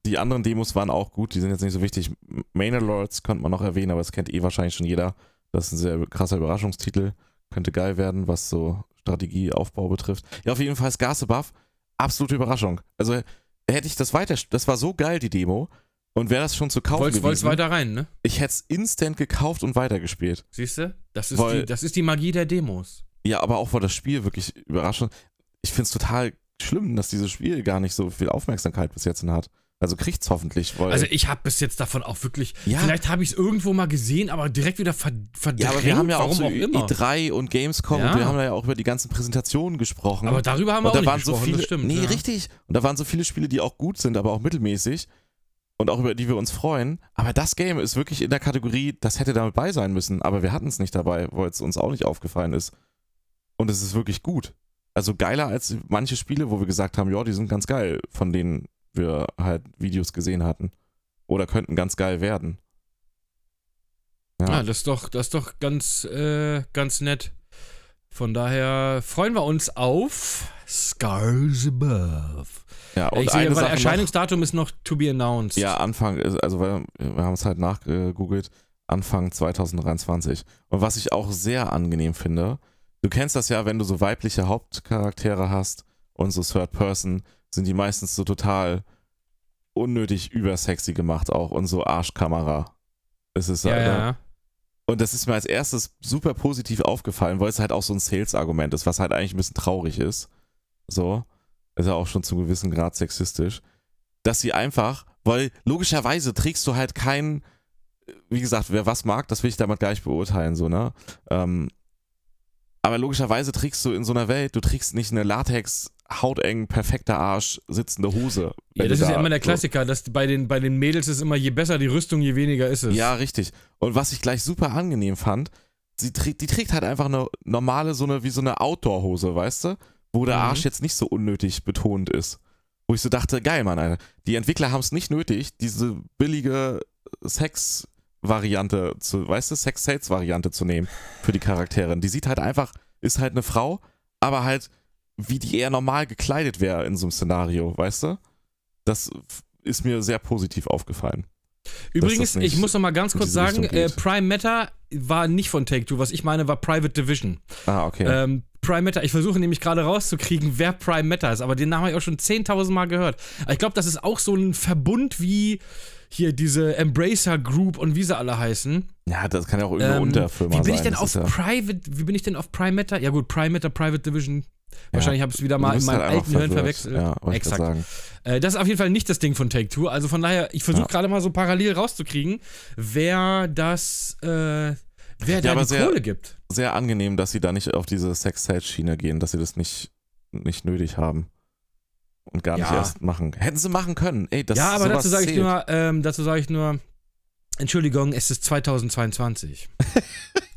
die anderen Demos waren auch gut, die sind jetzt nicht so wichtig. Main Lords könnte man noch erwähnen, aber das kennt eh wahrscheinlich schon jeder. Das ist ein sehr krasser Überraschungstitel. Könnte geil werden, was so Strategieaufbau betrifft. Ja, auf jeden Fall Scarce Buff. Absolute Überraschung. Also hätte ich das weiter, das war so geil, die Demo. Und wäre das schon zu kaufen wolltest gewesen, weiter rein, ne? ich hätte es instant gekauft und weitergespielt. Siehst du? Das ist, Weil- die, das ist die Magie der Demos. Ja, aber auch war das Spiel wirklich überraschend. Ich finde es total schlimm, dass dieses Spiel gar nicht so viel Aufmerksamkeit bis jetzt hat. Also kriegt's hoffentlich, weil. Also ich habe bis jetzt davon auch wirklich, Ja. vielleicht habe ich es irgendwo mal gesehen, aber direkt wieder ver verdrängt, ja, aber wir haben ja auch so auch immer. E3 und Gamescom Ja. und wir haben ja auch über die ganzen Präsentationen gesprochen. Aber darüber haben wir und da auch nicht waren so gesprochen, viele, das stimmt. nee, ja. richtig. Und da waren so viele Spiele, die auch gut sind, aber auch mittelmäßig und auch über die wir uns freuen. Aber das Game ist wirklich in der Kategorie, das hätte damit bei sein müssen, aber wir hatten es nicht dabei, weil es uns auch nicht aufgefallen ist. Und es ist wirklich gut. Also geiler als manche Spiele, wo wir gesagt haben, ja, die sind ganz geil, von denen wir halt Videos gesehen hatten. Oder könnten ganz geil werden. Ja. Ah, das ist doch, das ist doch ganz, äh, ganz nett. Von daher freuen wir uns auf Scars Above. ja, und ich sehe Sache noch, Erscheinungsdatum ist noch to be announced. Ja, Anfang, also wir, wir haben es halt nachgegoogelt, Anfang 2023. Und was ich auch sehr angenehm finde, du kennst das ja, wenn du so weibliche Hauptcharaktere hast und so Third Person, sind die meistens so total unnötig übersexy gemacht auch und so Arschkamera. Es ist ja, halt, ja. ja. Und das ist mir als erstes super positiv aufgefallen, weil es halt auch so ein Sales-Argument ist, was halt eigentlich ein bisschen traurig ist. So. Ist ja auch schon zu einem gewissen Grad sexistisch. Dass sie einfach, weil logischerweise trägst du halt kein, wie gesagt, wer was mag, das will ich damit gar nicht beurteilen, so, ne? Ähm, aber logischerweise trägst du in so einer Welt, du trägst nicht eine Latex, hauteng, perfekter Arsch sitzende Hose. Ja, das ist ja da immer der so- Klassiker, dass bei den, bei den Mädels ist immer, je besser die Rüstung, je weniger ist es. Ja, richtig. Und was ich gleich super angenehm fand, sie trägt, die trägt halt einfach eine normale, so eine, wie so eine Outdoor-Hose, weißt du? Wo der Mhm. Arsch jetzt nicht so unnötig betont ist. Wo ich so dachte, geil, Mann, Alter. Die Entwickler haben es nicht nötig, diese billige Sex-Variante zu, weißt du, Sex-Sales-Variante zu nehmen für die Charakterin. Die sieht halt einfach, ist halt eine Frau, aber halt, wie die eher normal gekleidet wäre in so einem Szenario, weißt du? Das ist mir sehr positiv aufgefallen. Übrigens, ich muss noch mal ganz kurz sagen, äh. Prime Matter war nicht von Take-Two. Was ich meine, war Private Division. Ah, okay. Ähm, Prime Matter, ich versuche nämlich gerade rauszukriegen, wer Prime Matter ist, aber den Namen habe ich auch schon 10.000 Mal gehört. Ich glaube, das ist auch so ein Verbund wie hier diese Embracer Group und wie sie alle heißen. Ja, das kann ja auch irgendeine Ähm, Unterfirma wie bin sein. ich denn auf ja, Private, wie bin ich denn auf Prime Matter? Ja gut, Prime Matter, Private Division. Wahrscheinlich habe ich es wieder mal in meinem halt alten Hirn verwechselt. Ja, Exakt. Äh, das ist auf jeden Fall nicht das Ding von Take-Two. Also von daher, ich versuche Ja. gerade mal so parallel rauszukriegen, wer das, äh, wer da aber die sehr- Kohle gibt. Sehr angenehm, dass sie da nicht auf diese Sex-Sales-Schiene gehen, dass sie das nicht, nicht nötig haben. Und gar nicht Ja. erst machen. Hätten sie machen können. Ey, das ja, aber dazu sage ich nur, ähm, dazu sage ich nur, Entschuldigung, es ist 2022.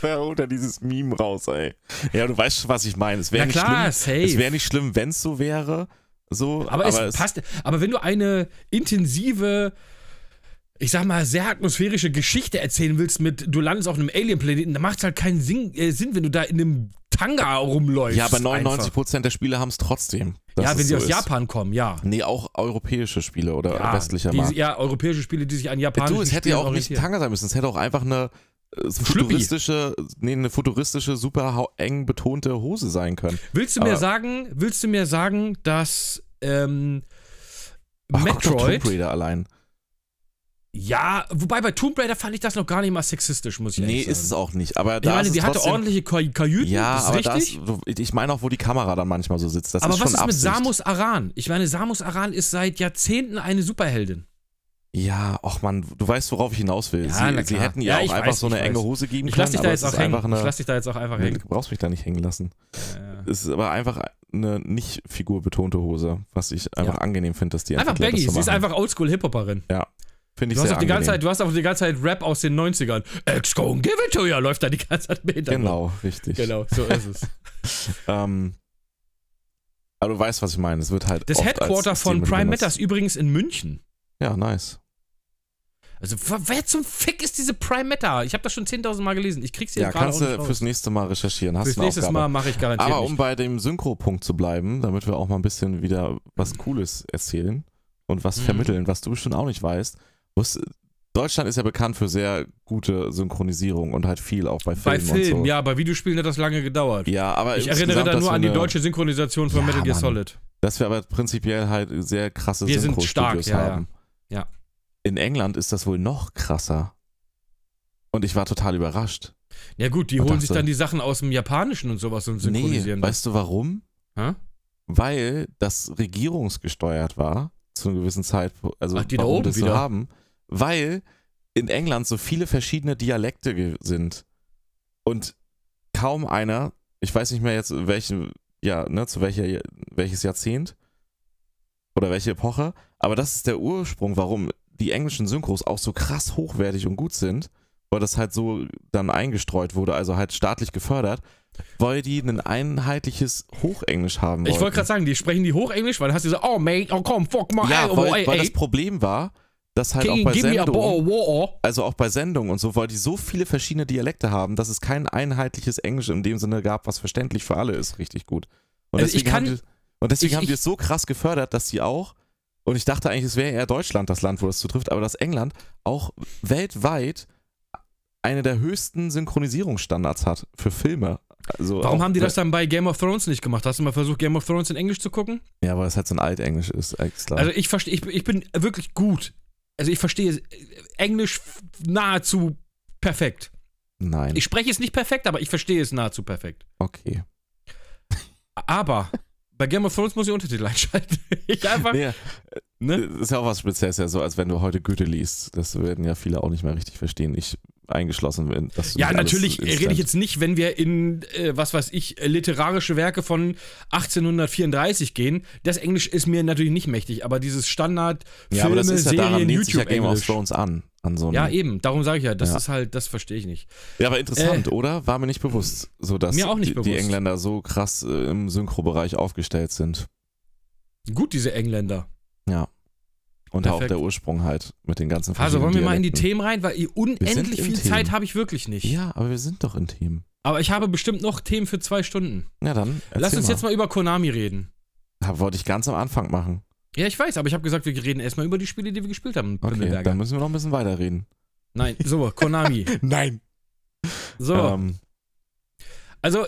Wer holt da dieses Meme raus, ey? Ja, du weißt schon, was ich meine. Es wäre Ja nicht klar, schlimm. Es wäre nicht schlimm, wenn es so wäre. So, aber, es passt. Aber wenn du eine intensive, ich sag mal, sehr atmosphärische Geschichte erzählen willst mit, du landest auf einem Alien-Planeten, dann macht es halt keinen Sinn, äh, Sinn, wenn du da in einem Tanga rumläufst. Ja, aber einfach. 99% der Spiele haben es trotzdem. Ja, es wenn sie so aus ist. Japan kommen, ja. Nee, auch europäische Spiele oder ja, westlicher die, Markt. Ja, europäische Spiele, die sich an japanischen Du, es hätte ja Spielen auch nicht orientieren. Tanga sein müssen. Es hätte auch einfach eine. Futuristische, nee, eine futuristische, super eng betonte Hose sein können. Willst du mir Aber- sagen, willst du mir sagen, dass ähm, Ach, Metroid. Tomb Raider allein. Ja, wobei bei Tomb Raider fand ich das noch gar nicht mal sexistisch, muss ich Nee, ehrlich ist es sagen. auch nicht. Aber Ich da meine, ist die hatte trotzdem, ordentliche Kaj- Kajüten, Ja, das ist aber richtig. das, ich meine auch, wo die Kamera dann manchmal so sitzt. Das aber ist was ist mit Absicht. Samus Aran? Ich meine, Samus Aran ist seit Jahrzehnten eine Superheldin. Ja, ach man, du weißt, worauf ich hinaus will. Ja, sie, sie hätten Ja, ja, auch einfach weiß, so eine enge weiß. Hose geben Ich können. dich da jetzt auch hängen. einfach Ich eine, lass dich da jetzt auch einfach hängen. du brauchst mich da nicht hängen lassen. Ja. Es ist aber einfach eine nicht figurbetonte Hose, was ich einfach Ja. angenehm finde, dass die Einfach Entwickler Baggy, so sie ist einfach Oldschool-Hip-Hopperin. Finde ich Du hast, sehr auch die ganze. Zeit, du hast auch die ganze Zeit Rap aus den 90ern. Ex gon give it to you, läuft da die ganze Zeit Hintergrund. Genau, richtig. Genau, so ist es. Ähm, Aber du weißt, was ich meine. Es wird halt. Das Headquarter von Prime benutzt. Matter ist übrigens in München. Ja, nice. Also, wer zum Fick ist diese Prime Matter? Ich habe das schon 10.000 Mal gelesen. Ich krieg's jetzt Ja, gerade kannst nicht du fürs nächste Mal recherchieren. Hast Fürs eine nächstes Aufgabe. Mal mache ich garantiert Aber nicht. um bei dem Synchro-Punkt zu bleiben, damit wir auch mal ein bisschen wieder was Cooles erzählen und was Mhm. vermitteln, was du bestimmt auch nicht weißt. Wusst- Deutschland ist ja bekannt für sehr gute Synchronisierung und halt viel auch bei Filmen. Bei Filmen, so. ja, bei Videospielen hat das lange gedauert. Ja, aber ich erinnere da nur an die deutsche Synchronisation von Ja, Metal Gear. Solid. Dass wir aber prinzipiell halt sehr krasse Wir sind Synchro-Studios stark, ja, ja. haben. Ja. In England ist das wohl noch krasser. Und ich war total überrascht. Ja gut, die Und holen sich dachte- dann die Sachen aus dem Japanischen und sowas und Nee, synchronisieren. das. weißt du warum? Hä? Weil das regierungsgesteuert war, zu einer gewissen Zeit, also Ach, die da warum oben das so wieder. haben, weil in England so viele verschiedene Dialekte sind und kaum einer, ich weiß nicht mehr jetzt welchen, ja, ne, zu welcher, welches Jahrzehnt oder welche Epoche, aber das ist der Ursprung, warum die englischen Synchros auch so krass hochwertig und gut sind, weil das halt so dann eingestreut wurde, also halt staatlich gefördert, weil die ein einheitliches Hochenglisch haben Ich wollten. wollte gerade sagen, die sprechen die Hochenglisch, weil dann hast du so, oh mate, oh komm, fuck my, Ja, oh, weil, ey, weil das Problem war, dass halt auch bei Sendungen, also auch bei Sendungen und so, weil die so viele verschiedene Dialekte haben, dass es kein einheitliches Englisch in dem Sinne gab, was verständlich für alle ist, richtig gut. Und Also ich deswegen, kann- haben, die, und deswegen ich- haben die ich- es so krass gefördert, dass die auch, und ich dachte eigentlich, es wäre eher Deutschland das Land, wo das zutrifft, aber dass England auch weltweit eine der höchsten Synchronisierungsstandards hat für Filme. Also Warum haben die das dann bei Game of Thrones nicht gemacht? Hast du mal versucht, Game of Thrones in Englisch zu gucken? Ja, weil es halt so ein Altenglisch ist, extra. Also ich verstehe, ich, ich bin wirklich gut. Also ich verstehe Englisch nahezu perfekt. Nein. Ich spreche es nicht perfekt, aber ich verstehe es nahezu perfekt. okay. Aber bei Game of Thrones muss ich Untertitel einschalten. Ich einfach, Nee, ne? Das ist ja auch was Spezielles, ja so, als wenn du heute Goethe liest. Das werden ja viele auch nicht mehr richtig verstehen. Ich eingeschlossen bin. Ja, natürlich rede ich jetzt nicht, wenn wir in, äh, was weiß ich, literarische Werke von 1834 gehen. Das Englisch ist mir natürlich nicht mächtig, aber dieses Standard Ja, Filme, aber das ist ja daran Serien, lehnt sich ja YouTube Game of. Thrones an. An so einem, Ja, eben, darum sage ich ja, das Ja. ist halt, das verstehe ich nicht. Ja, aber interessant, oder? War mir nicht bewusst, so dass Mir auch nicht die, die bewusst. Engländer so krass äh, im Synchrobereich aufgestellt sind. Gut, diese Engländer. Ja. Und auch Perfekt. der Ursprung halt mit den ganzen Also wollen wir mal in die Dialekten. Themen rein, weil unendlich viel Themen. Zeit habe ich wirklich nicht. Ja, aber wir sind doch in Themen. Aber ich habe bestimmt noch Themen für zwei Stunden. Ja, dann. Lass uns jetzt mal über Konami reden. Ja, wollte ich ganz am Anfang machen. Ja, ich weiß, aber ich habe gesagt, wir reden erstmal über die Spiele, die wir gespielt haben. Okay, dann müssen wir noch ein bisschen weiterreden. Nein, so, Konami. Nein. So, Ähm, also,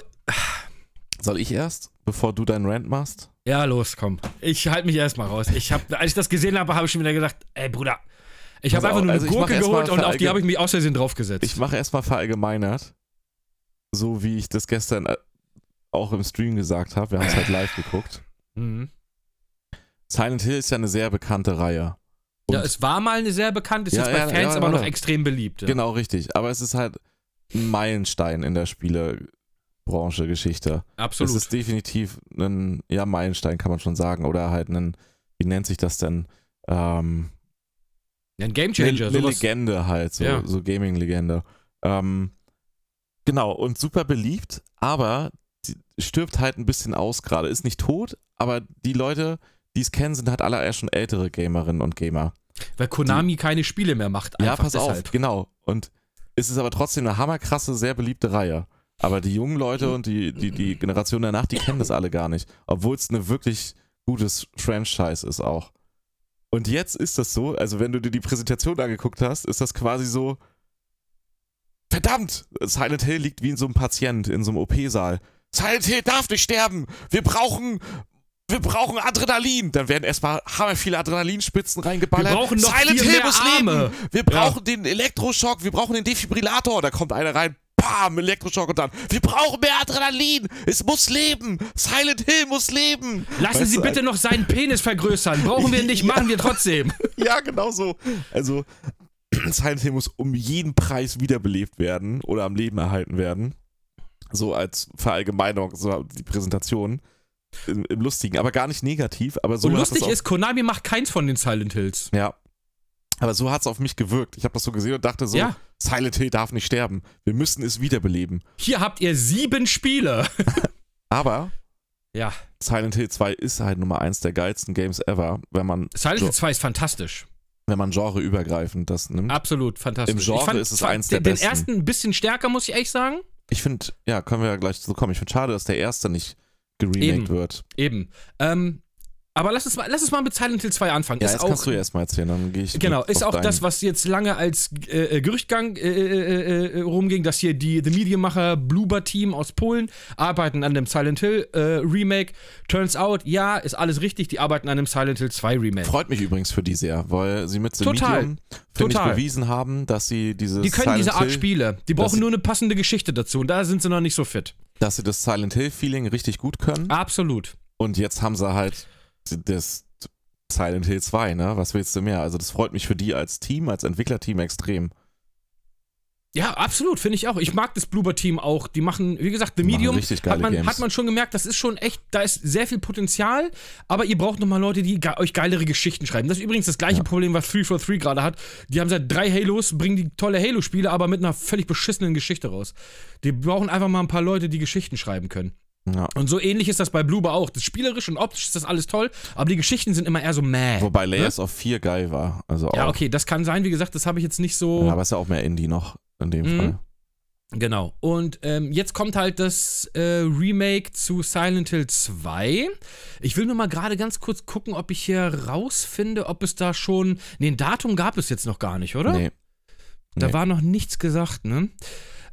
soll ich erst, bevor du deinen Rant machst? ja, los, komm. Ich halte mich erstmal raus. Ich hab, als ich das gesehen habe, habe ich schon wieder gesagt, ey, Bruder. Ich habe einfach nur eine also Gurke geholt und auf die habe ich mich aus Versehen draufgesetzt. Ich mache erstmal verallgemeinert, so wie ich das gestern äh, auch im Stream gesagt habe. Wir haben es halt live geguckt. mhm. Silent Hill ist ja eine sehr bekannte Reihe. Und Ja, es war mal eine sehr bekannte, ist Ja, jetzt bei ja, Fans ja, aber noch extrem beliebt. Genau, richtig. Aber es ist halt ein Meilenstein in der Spielebranche, Geschichte. Absolut. Es ist definitiv ein, ja, Meilenstein kann man schon sagen. Oder halt ein, wie nennt sich das denn? Ähm, ein Game eine, Changer. eine. Legende halt, so, so Gaming-Legende. Ähm, genau, und super beliebt, aber stirbt halt ein bisschen aus gerade. Ist nicht tot, aber die Leute, die es kennen, sind halt alle eher schon ältere Gamerinnen und Gamer. Weil Konami keine Spiele mehr macht. ja, Einfach pass deshalb. auf, genau. Und es ist aber trotzdem eine hammerkrasse, sehr beliebte Reihe. Aber die jungen Leute und die, die, die Generation danach, die kennen das alle gar nicht. Obwohl es eine wirklich gutes Franchise ist auch. Und jetzt ist das so, also wenn du dir die Präsentation angeguckt hast, ist das quasi so, verdammt, Silent Hill liegt wie in so einem Patient in so einem OP-Saal. Silent Hill darf nicht sterben. Wir brauchen, wir brauchen Adrenalin. Dann werden erstmal hammer viele Adrenalinspitzen reingeballert. Wir brauchen noch Silent Hill muss leben. Wir brauchen den Elektroschock, wir brauchen den Defibrillator. Da kommt einer rein, bam, Elektroschock und dann, wir brauchen mehr Adrenalin. Es muss leben. Silent Hill muss leben. Lassen Weißt Sie bitte noch seinen Penis vergrößern. Brauchen wir nicht, machen wir trotzdem. Ja, genau so. Also, Silent Hill muss um jeden Preis wiederbelebt werden oder am Leben erhalten werden. So als Verallgemeinung, so die Präsentation. Im, im Lustigen, aber gar nicht negativ. Aber so Und lustig ist, Konami macht keins von den Silent Hills. Ja. Aber so hat es auf mich gewirkt. Ich habe das so gesehen und dachte so, Ja. Silent Hill darf nicht sterben. Wir müssen es wiederbeleben. Hier habt ihr sieben Spiele. Aber Ja. Silent Hill 2 ist halt Nummer eins der geilsten Games ever, wenn man, Silent Hill 2 ist fantastisch. wenn man genreübergreifend das nimmt. Absolut fantastisch. Im Genre ist es eins der den, besten. Den ersten ein bisschen stärker, muss ich ehrlich sagen. Ich finde, ja, können wir ja gleich zu kommen. Ich finde schade, dass der erste nicht geremaked Eben. wird. Eben. Ähm, aber lass uns mal, lass uns mal mit Silent Hill 2 anfangen. Ja, ist jetzt auch, kannst du erstmal erzählen, dann gehe ich. Genau, ist auch das, was jetzt lange als äh, äh, Gerüchtgang äh, äh, äh, rumging, dass hier die The Medienmacher Bluber Team aus Polen arbeiten an dem Silent Hill äh, Remake. Turns out, ja, ist alles richtig, die arbeiten an einem Silent Hill 2 Remake. Freut mich übrigens für die sehr, weil sie mit The Total. Medium, finde ich, bewiesen haben, dass sie dieses Die können Silent diese Art Hill, Spiele. Die brauchen nur eine passende Geschichte dazu und da sind sie noch nicht so fit. Dass sie das Silent Hill Feeling richtig gut können. Absolut. Und jetzt haben sie halt das Silent Hill 2, ne? Was willst du mehr? Also das freut mich für die als Team, als Entwicklerteam extrem. Ja, absolut, finde ich auch. Ich mag das Bluber Team auch. Die machen, wie gesagt, The Medium hat man, Games. hat man schon gemerkt, das ist schon echt, da ist sehr viel Potenzial, aber ihr braucht nochmal Leute, die ge euch geilere Geschichten schreiben. Das ist übrigens das gleiche Ja. Problem, was 343 gerade hat. Die haben seit drei Halos, bringen die tolle Halo-Spiele, aber mit einer völlig beschissenen Geschichte raus. Die brauchen einfach mal ein paar Leute, die Geschichten schreiben können. Ja. Und so ähnlich ist das bei Bluber auch. Das spielerisch und optisch ist das alles toll, aber die Geschichten sind immer eher so mäh. Wobei Layers of 4 geil war. Also. Ja, okay, das kann sein. Wie gesagt, das habe ich jetzt nicht so. Ja, aber ist ja auch mehr Indie noch in dem Mhm. Fall. Genau. Und ähm, jetzt kommt halt das äh, Remake zu Silent Hill 2. Ich will nur mal gerade ganz kurz gucken, ob ich hier rausfinde, ob es da schon. Nee, ein Datum gab es jetzt noch gar nicht, oder? Nee. Da nee. war noch nichts gesagt, ne?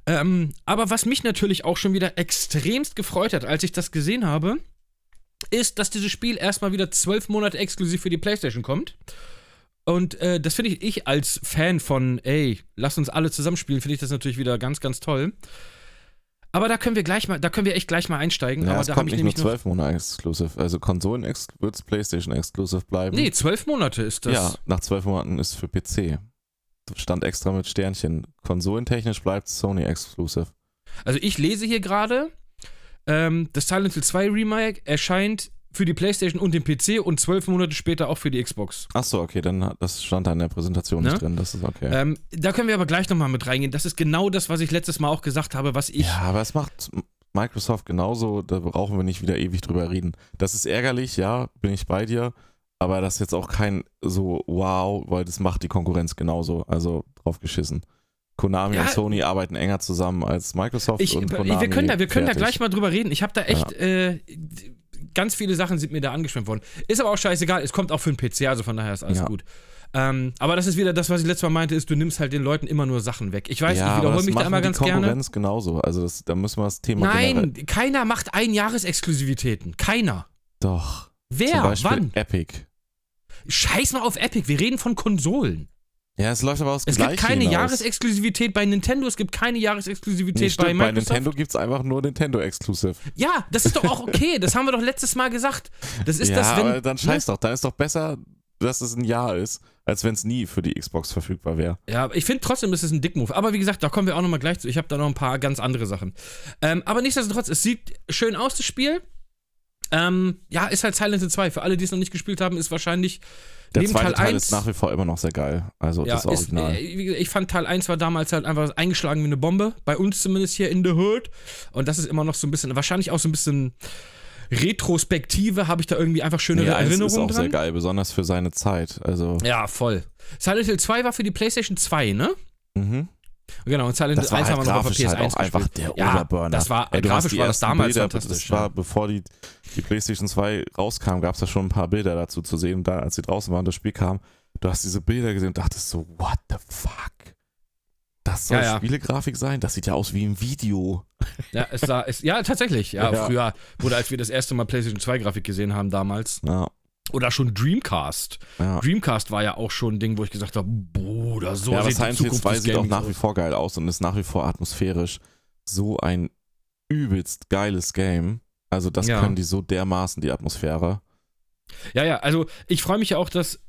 Ähm, aber was mich natürlich auch schon wieder extremst gefreut hat, als ich das gesehen habe, ist, dass dieses Spiel erstmal wieder zwölf Monate exklusiv für die PlayStation kommt. Und äh, das finde ich, ich als Fan von, ey, lass uns alle zusammenspielen, finde ich das natürlich wieder ganz, ganz toll. Aber da können wir gleich mal, da können wir echt gleich mal einsteigen. Ja, aber es da kommt ich nicht nur. 12 Monate exclusive. Also Konsolen wird es PlayStation exclusive bleiben. Nee, zwölf Monate ist das. ja, nach 12 Monaten ist für PC. Stand extra mit Sternchen. Konsolentechnisch bleibt Sony exclusive. Also ich lese hier gerade, ähm, das Silent Hill 2 Remake erscheint für die PlayStation und den PC und zwölf Monate später auch für die Xbox. Achso, okay, dann das stand da in der Präsentation Ne? nicht drin. Das ist okay. Ähm, da können wir aber gleich nochmal mit reingehen. Das ist genau das, was ich letztes Mal auch gesagt habe, was ich. ja, aber es macht Microsoft genauso. Da brauchen wir nicht wieder ewig drüber reden. Das ist ärgerlich, ja, bin ich bei dir. Aber das ist jetzt auch kein so wow, weil das macht die Konkurrenz genauso. Also drauf geschissen. Konami Ja. und Sony arbeiten enger zusammen als Microsoft Ich, und wir Konami. können da, wir können da gleich mal drüber reden. Ich habe da echt äh, ganz viele Sachen sind mir da angeschwemmt worden. Ist aber auch scheißegal. Es kommt auch für den PC, also von daher ist alles Ja. gut. Ähm, aber das ist wieder das, was ich letztes Mal meinte, ist, du nimmst halt den Leuten immer nur Sachen weg. Ich weiß, ja, ich wiederhole mich da immer die ganz gerne. Konkurrenz genauso. Also das, da müssen wir das Thema Nein, keiner macht Einjahresexklusivitäten. Keiner. Doch. Zum Wer? Beispiel Wann? Epic. Scheiß mal auf Epic. Wir reden von Konsolen. Ja, es läuft aber aus Es gibt keine Jahresexklusivität bei Nintendo, es gibt keine Jahresexklusivität Nee, stimmt, bei bei Microsoft. Nintendo gibt es einfach nur Nintendo Exclusive. Ja, das ist doch auch okay. das haben wir doch letztes Mal gesagt. Das ist ja, das, wenn. aber dann ne? scheiß doch. Dann ist doch besser, dass es ein Jahr ist, als wenn es nie für die Xbox verfügbar wäre. Ja, ich finde trotzdem, das ist ein Dickmove. Aber wie gesagt, da kommen wir auch nochmal gleich zu. Ich habe da noch ein paar ganz andere Sachen. Ähm, aber nichtsdestotrotz, es sieht schön aus, das Spiel. Ähm, ja, ist halt Silent Hill 2. Für alle, die es noch nicht gespielt haben, ist wahrscheinlich Der neben zweite Teil Teil 1. ist nach wie vor immer noch sehr geil. Also ja, das ist, Original. äh, ich fand Teil 1 war damals halt einfach eingeschlagen wie eine Bombe. Bei uns zumindest hier in The Hood. Und das ist immer noch so ein bisschen, wahrscheinlich auch so ein bisschen Retrospektive, habe ich da irgendwie einfach schönere eins Erinnerungen ist auch dran. sehr geil, besonders für seine Zeit. Also, Ja, voll. Silent Hill 2 war für die PlayStation 2, ne? mhm. Genau, und Silent das Hill war 1 halt haben wir noch auf der halt PS1 auch einfach der Ja, Oberburner. das war- Ey, grafisch war das damals Bilder, fantastisch, Das war, ja. bevor die, die PlayStation 2 rauskam, gab es da schon ein paar Bilder dazu zu sehen. Da, als sie draußen waren, das Spiel kam, du hast diese Bilder gesehen und dachtest so, what the fuck? Das soll Ja. Spielegrafik sein? Das sieht ja aus wie ein Video. Ja, es sah, es, ja, tatsächlich. Ja, früher, oder als wir das erste Mal PlayStation 2 Grafik gesehen haben damals. Ja, Oder schon Dreamcast. ja. Dreamcast war ja auch schon ein Ding, wo ich gesagt habe, Bruder, so ja, aber sieht die Silent Hill Zukunft 2 des sieht auch nach wie vor geil aus und ist nach wie vor atmosphärisch so ein übelst geiles Game. Also das Ja. können die so dermaßen, die Atmosphäre. Ja, ja, also ich freue mich ja auch, dass.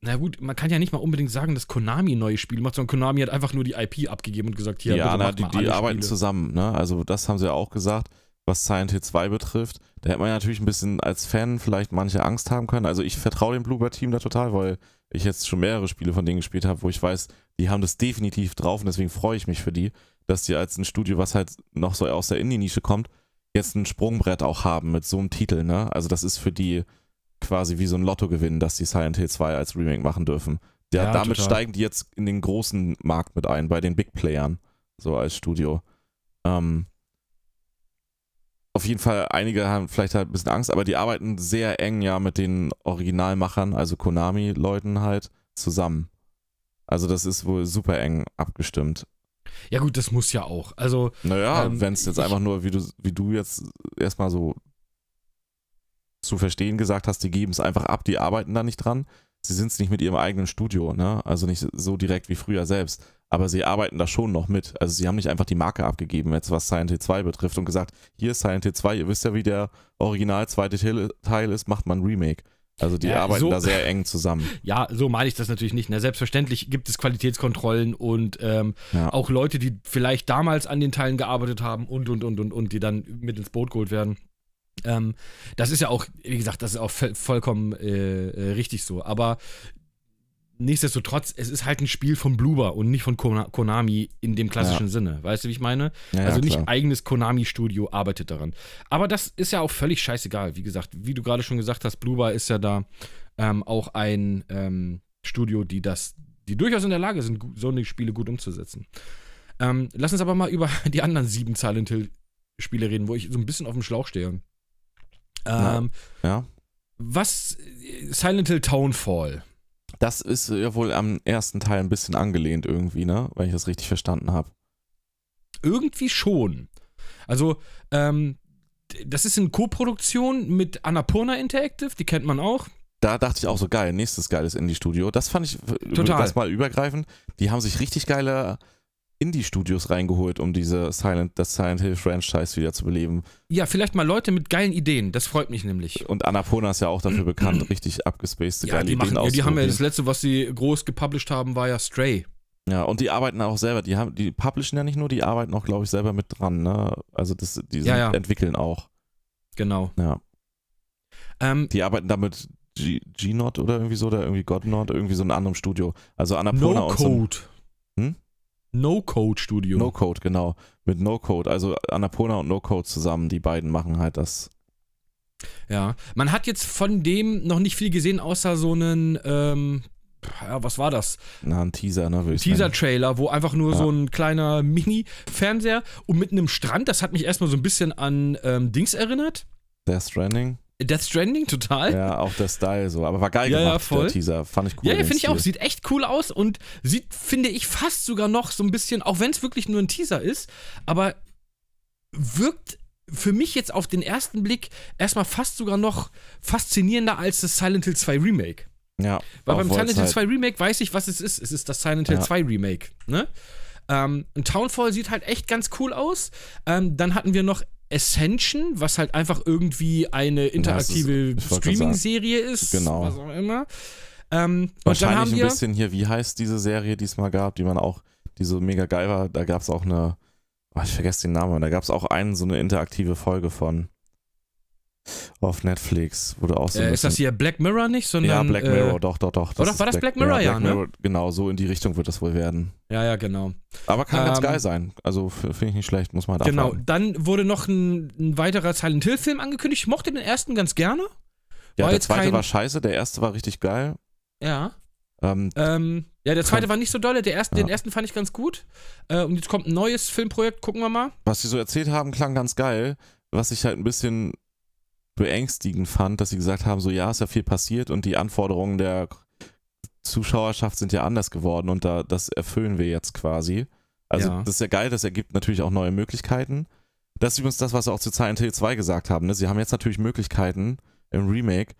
Na gut, man kann ja nicht mal unbedingt sagen, dass Konami ein neues Spiel macht, sondern Konami hat einfach nur die IP abgegeben und gesagt, hier, ja, bitte na, die, die arbeiten Spiele. zusammen, ne? Also das haben sie ja auch gesagt, was Silent Hill 2 betrifft. Da hätte man ja natürlich ein bisschen als Fan vielleicht manche Angst haben können. Also ich vertraue dem Bluebird-Team da total, weil ich jetzt schon mehrere Spiele von denen gespielt habe, wo ich weiß, die haben das definitiv drauf und deswegen freue ich mich für die, dass die als ein Studio, was halt noch so aus der Indie-Nische kommt, jetzt ein Sprungbrett auch haben mit so einem Titel, ne? Also das ist für die quasi wie so ein Lottogewinn, dass die Silent Hill 2 als Remake machen dürfen. Der, Ja, damit total. steigen die jetzt in den großen Markt mit ein, bei den Big Playern, so als Studio. Ähm, auf jeden Fall, einige haben vielleicht halt ein bisschen Angst, aber die arbeiten sehr eng ja mit den Originalmachern, also Konami-Leuten halt, zusammen. Also das ist wohl super eng abgestimmt. Ja, gut, das muss ja auch. Also, Naja, Ähm, wenn es jetzt ich- einfach nur, wie du, wie du jetzt erstmal so zu verstehen gesagt hast, die geben es einfach ab, die arbeiten da nicht dran. Sie sind es nicht mit ihrem eigenen Studio, ne? Also nicht so direkt wie früher selbst. Aber sie arbeiten da schon noch mit. Also sie haben nicht einfach die Marke abgegeben, jetzt was Silent Hill 2 betrifft und gesagt, hier ist Silent Hill 2, ihr wisst ja, wie der original zweite Teil- ist, macht man ein Remake. Also die Ja, arbeiten so- da sehr eng zusammen. ja, so meine ich das natürlich nicht. Na, selbstverständlich gibt es Qualitätskontrollen und ähm, Ja. auch Leute, die vielleicht damals an den Teilen gearbeitet haben und, und, und, und, und, die dann mit ins Boot geholt werden. Ähm, das ist ja auch, wie gesagt, das ist auch voll- vollkommen äh, äh, richtig so. Aber nichtsdestotrotz, es ist halt ein Spiel von Bloober und nicht von Kona- Konami in dem klassischen Sinne. Weißt du, wie ich meine? Ja, ja, also nicht klar. eigenes Konami-Studio arbeitet daran. Aber das ist ja auch völlig scheißegal. Wie gesagt, wie du gerade schon gesagt hast, Blue Bar ist ja da ähm, auch ein ähm, Studio, die das, die durchaus in der Lage sind, so eine Spiele gut umzusetzen. Ähm, lass uns aber mal über die anderen sieben Silent Hill-Spiele reden, wo ich so ein bisschen auf dem Schlauch stehe. Ja. Ähm, Ja. Was Silent Hill Townfall. Das ist ja wohl am ersten Teil ein bisschen angelehnt irgendwie, ne? Wenn ich das richtig verstanden habe. Irgendwie schon. Also, ähm, das ist in Co-Produktion mit Annapurna Interactive, die kennt man auch. Da dachte ich auch so geil, nächstes geiles Indie-Studio. Das fand ich Total. das mal übergreifend. Die haben sich richtig geile Indie-Studios reingeholt, um diese Silent, das Silent Hill Franchise wieder zu beleben. Ja, vielleicht mal Leute mit geilen Ideen, das freut mich nämlich. Und Annapurna ist ja auch dafür bekannt, richtig abgespacede Ja, geile die, machen, Ideen ja, die haben ja das letzte, was sie groß gepublished haben, war ja Stray. Ja, und die arbeiten auch selber. Die haben, die publishen ja nicht nur, die arbeiten auch, glaube ich, selber mit dran. Ne? Also das, die sind, Ja, ja. entwickeln auch. Genau. Ja. Ähm, Die arbeiten damit G- G-Not oder irgendwie so, oder irgendwie Godnot, irgendwie so ein anderem Studio. Also Annapurna no und so ein Code. Hm? No Code Studio. No Code, genau. Mit No Code. Also Annapurna und No Code zusammen, die beiden machen halt das. Ja. Man hat jetzt von dem noch nicht viel gesehen, außer so einen, ähm, ja, was war das? Na, ein Teaser, ne. Teaser-Trailer, wo einfach nur Ja. so ein kleiner Mini-Fernseher und mitten im Strand, das hat mich erstmal so ein bisschen an ähm, Dings erinnert. Death Stranding. Death Stranding, total. Ja, auch der Style so. Aber war geil Ja, ja, gemacht, voll. der Teaser. Fand ich cool. Ja, ja finde ich auch. Sieht echt cool aus und sieht, finde ich, fast sogar noch so ein bisschen, auch wenn es wirklich nur ein Teaser ist, aber wirkt für mich jetzt auf den ersten Blick erstmal fast sogar noch faszinierender als das Silent Hill 2 Remake. Ja, Weil beim Silent Hill Vollzeit. 2 Remake weiß ich, was es ist. Es ist das Silent Hill Ja. 2 Remake. Ne? Ähm, Townfall sieht halt echt ganz cool aus. Ähm, dann hatten wir noch Ascension, was halt einfach irgendwie eine interaktive gerade Streaming-Serie ist. Genau. Was auch immer. Ähm, und dann Wahrscheinlich haben ein bisschen hier, wie heißt diese Serie, die es mal gab, die man auch, die so mega geil war. Da gab es auch eine, oh, ich vergesse den Namen, da gab es auch einen, so eine interaktive Folge von auf Netflix, du auch so Äh, ist das hier Black Mirror nicht, sondern. Ja, Black Mirror, Äh, doch, doch, doch. Oder war das Black Mirror, ja, ne? Genau, so in die Richtung wird das wohl werden. ja, ja, genau. Aber kann ganz Ähm, geil sein. Also finde ich nicht schlecht, muss man halt Genau. abwarten. Dann wurde noch ein, ein weiterer Silent Hill-Film angekündigt. Ich mochte den ersten ganz gerne. Ja, war der zweite kein- war scheiße, der erste war richtig geil. Ja. Ähm, Ähm, ja, der zweite war nicht so dolle. Der erste, Ja. Den ersten fand ich ganz gut. Äh, und jetzt kommt ein neues Filmprojekt. Gucken wir mal. was sie so erzählt haben, klang ganz geil. Was ich halt ein bisschen beängstigend fand, dass sie gesagt haben, so ja, ist ja viel passiert und die Anforderungen der Zuschauerschaft sind ja anders geworden und da, das erfüllen wir jetzt quasi. Also Ja. das ist ja geil, das ergibt natürlich auch neue Möglichkeiten. Das ist übrigens das, was sie auch zu Silent Hill 2 gesagt haben. Ne? Sie haben jetzt natürlich Möglichkeiten im Remake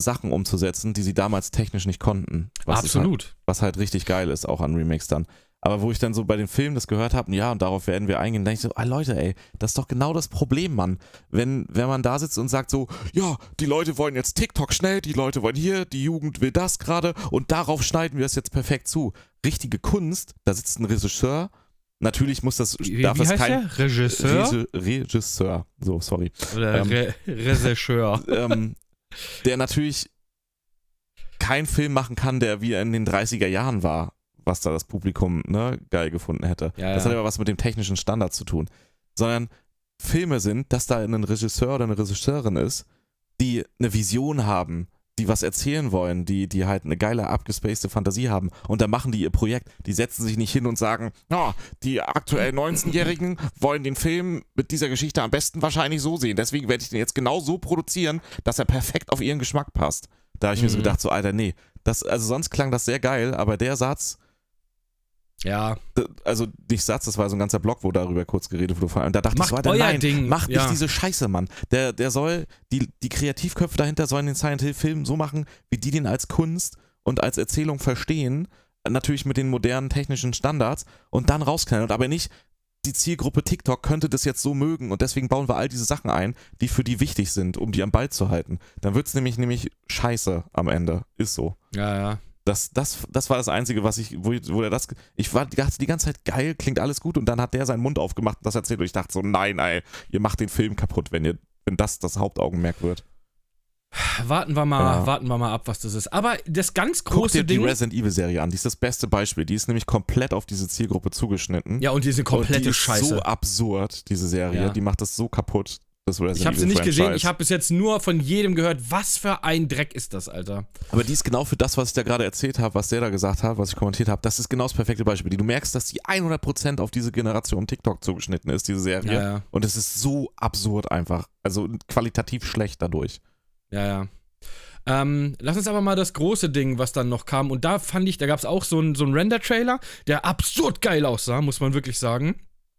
Sachen umzusetzen, die sie damals technisch nicht konnten. Was Halt, Absolut. was halt richtig geil ist, auch an Remakes dann. Aber wo ich dann so bei den Filmen das gehört habe, ja, und darauf werden wir eingehen, denke ich so, ah Leute, ey, das ist doch genau das Problem, Mann. Wenn, wenn man da sitzt und sagt so, ja, die Leute wollen jetzt TikTok schnell, die Leute wollen hier, die Jugend will das gerade und darauf schneiden wir es jetzt perfekt zu. Richtige Kunst, da sitzt ein Regisseur, natürlich muss das, Wie, darf wie das heißt kein der? Regisseur? Regi- Regisseur, so, sorry. Oder Ähm, Re Regisseur? ähm, der natürlich keinen Film machen kann, der wie in den 30er Jahren war, was da das Publikum ne, geil gefunden hätte. Ja, das ja. hat aber was mit dem technischen Standard zu tun. Sondern Filme sind, dass da ein Regisseur oder eine Regisseurin ist, die eine Vision haben, die was erzählen wollen, die, die halt eine geile, abgespacede Fantasie haben. Und dann machen die ihr Projekt. Die setzen sich nicht hin und sagen, oh, die aktuell 19-Jährigen wollen den Film mit dieser Geschichte am besten wahrscheinlich so sehen. Deswegen werde ich den jetzt genau so produzieren, dass er perfekt auf ihren Geschmack passt. Da habe ich mir so Mhm. gedacht, so, Alter, nee. Das, also sonst klang das sehr geil, aber der Satz, Ja, also nicht Satz, das war so ein ganzer Blog, wo darüber kurz geredet wurde. Und da dachte ich Macht Alter, euer nein, Ding, macht ja. nicht diese Scheiße, Mann. Der, der soll, die, die Kreativköpfe dahinter sollen den Silent Hill Film so machen, wie die den als Kunst und als Erzählung verstehen. Natürlich mit den modernen technischen Standards und dann rausknallen. Und aber nicht, die Zielgruppe TikTok könnte das jetzt so mögen und deswegen bauen wir all diese Sachen ein, die für die wichtig sind, um die am Ball zu halten. Dann wird es nämlich, nämlich scheiße am Ende. Ist so. ja, ja. Das, das, das war das Einzige, was ich, wo, wo er das, ich war die ganze, die ganze Zeit geil, klingt alles gut und dann hat der seinen Mund aufgemacht und das erzählt und ich dachte so, nein, ey, ihr macht den Film kaputt, wenn ihr, wenn das das Hauptaugenmerk wird. Warten wir mal, Ja. warten wir mal ab, was das ist. Aber das ganz Guck große dir die Ding. Resident Evil Serie an, die ist das beste Beispiel, die ist nämlich komplett auf diese Zielgruppe zugeschnitten. Ja, und diese komplette und die ist Scheiße. so absurd, diese Serie, Ja. die macht das so kaputt, das Resident ich habe sie nicht gesehen, Franchise. ich habe bis jetzt nur von jedem gehört, was für ein Dreck ist das, Alter. Aber die ist genau für das, was ich da gerade erzählt habe, was der da gesagt hat, was ich kommentiert habe, das ist genau das perfekte Beispiel. Du merkst, dass die 100% auf diese Generation TikTok zugeschnitten ist, diese Serie. Ja, ja. Und es ist so absurd einfach. Also qualitativ schlecht dadurch. Ja, ja. Ähm, lass uns aber mal das große Ding, was dann noch kam. Und da fand ich, da gab es auch so einen so Render-Trailer, der absurd geil aussah, muss man wirklich sagen.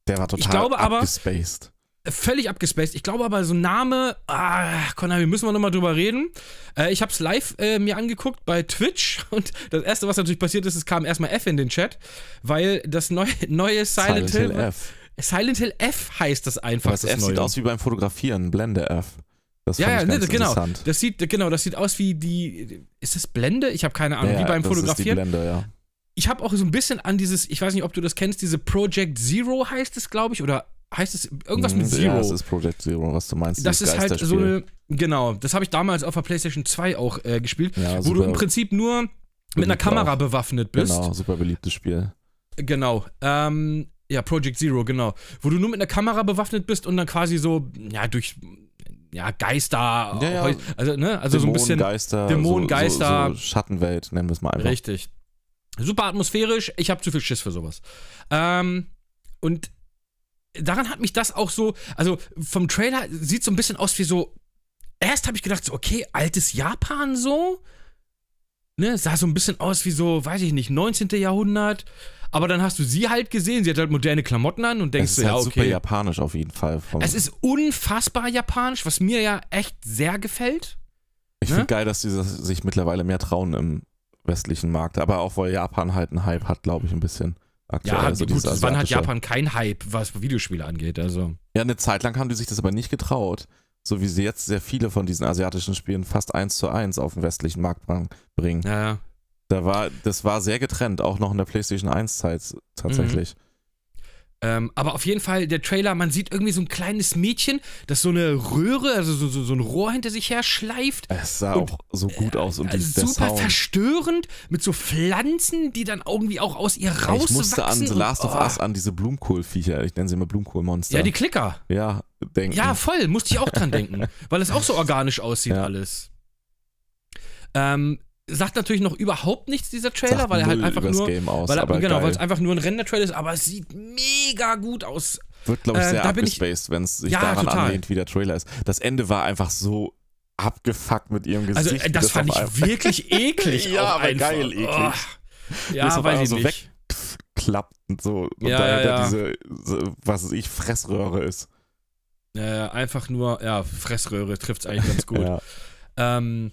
Der war total glaube aber- abgespaced. Völlig abgespaced. Ich glaube aber, so ein Name, ah, Konami, müssen wir nochmal drüber reden. Äh, ich habe es live äh, mir angeguckt bei Twitch und das erste, was natürlich passiert ist, es kam erstmal F in den Chat, weil das neue, neue Silent, Hill, F. Silent Hill F heißt das einfach. Das das F neue. sieht aus wie beim Fotografieren, Blende F. Das ja, ja, ne, genau. interessant. Das sieht, genau, das sieht aus wie die. Ist das Blende? Ich habe keine Ahnung, ja, wie beim das ist die Fotografieren. Blende, ja. Ich habe auch so ein bisschen an dieses, ich weiß nicht, ob du das kennst, diese Project Zero heißt es, glaube ich, oder heißt es irgendwas mit Mhm, Zero? Ja, das ist Project Zero, was du meinst. das ist halt so eine, genau, das habe ich damals auf der PlayStation 2 auch äh, gespielt, Ja, wo du im Prinzip nur mit einer Kamera auch. bewaffnet bist. Genau, super beliebtes Spiel. Genau. Ähm, ja, Project Zero, genau. Wo du nur mit einer Kamera bewaffnet bist und dann quasi so, ja, durch ja, Geister, Ja, ja. also, ne, also so ein bisschen Dämonengeister, Dämonengeister. So, so Schattenwelt, nennen wir es mal einfach. Richtig. Super atmosphärisch. Ich habe zu viel Schiss für sowas. Ähm, und daran hat mich das auch so, also vom Trailer sieht so ein bisschen aus wie so. Erst habe ich gedacht, so, okay, altes Japan so. Ne, sah so ein bisschen aus wie so, weiß ich nicht, 19. Jahrhundert. Aber dann hast du sie halt gesehen, sie hat halt moderne Klamotten an und denkst Es ist ja, halt super okay. japanisch auf jeden Fall. Es ist unfassbar japanisch, was mir ja echt sehr gefällt. ich ne? finde geil, dass das sich mittlerweile mehr trauen im westlichen Markt. Aber auch, weil Japan halt einen Hype hat, glaube ich, ein bisschen. Aktuell. Ja, also gut, wann hat Japan kein Hype, was Videospiele angeht, also. Ja, eine Zeit lang haben die sich das aber nicht getraut. So wie sie jetzt sehr viele von diesen asiatischen Spielen fast eins zu eins auf den westlichen Markt bring- bringen. Ja, ja. Da war, das war sehr getrennt, auch noch in der PlayStation 1 Zeit tatsächlich. Ähm, aber auf jeden Fall, der Trailer, man sieht irgendwie so ein kleines Mädchen, das so eine Röhre, also so, so, so ein Rohr hinter sich her schleift. Es sah Und- auch so gut aus und die, Also super Sound. verstörend, mit so Pflanzen, die dann irgendwie auch aus ihr rauswachsen. Ich musste an The und- Last of oh. Us an diese Blumenkohlviecher, ich nenne sie immer Blumenkohlmonster. Ja, die Klicker. ja, denken. Ja, voll, musste ich auch dran denken, weil es auch so organisch aussieht Ja. alles. Ähm, sagt natürlich noch überhaupt nichts, dieser Trailer, Sagt weil er halt einfach nur. Game aus, Weil er, genau, weil es einfach nur ein Render-Trailer ist, aber es sieht mega gut aus. Wird, glaube ich, äh, sehr ich- abgespaced, wenn es sich Ja, daran total. anlehnt, wie der Trailer ist. Das Ende war einfach so abgefuckt mit ihrem Gesicht. Also, äh, das, wie fand ich wirklich eklig. Ja, aber einfach. geil eklig. Oh. Ja, auf weiß ich so nicht. wegklappt und so. Und Ja, dahinter ja, ja. diese, so, was weiß ich, Fressröhre ist. Äh, einfach nur, ja, Fressröhre trifft es eigentlich ganz gut. Ja. Ähm,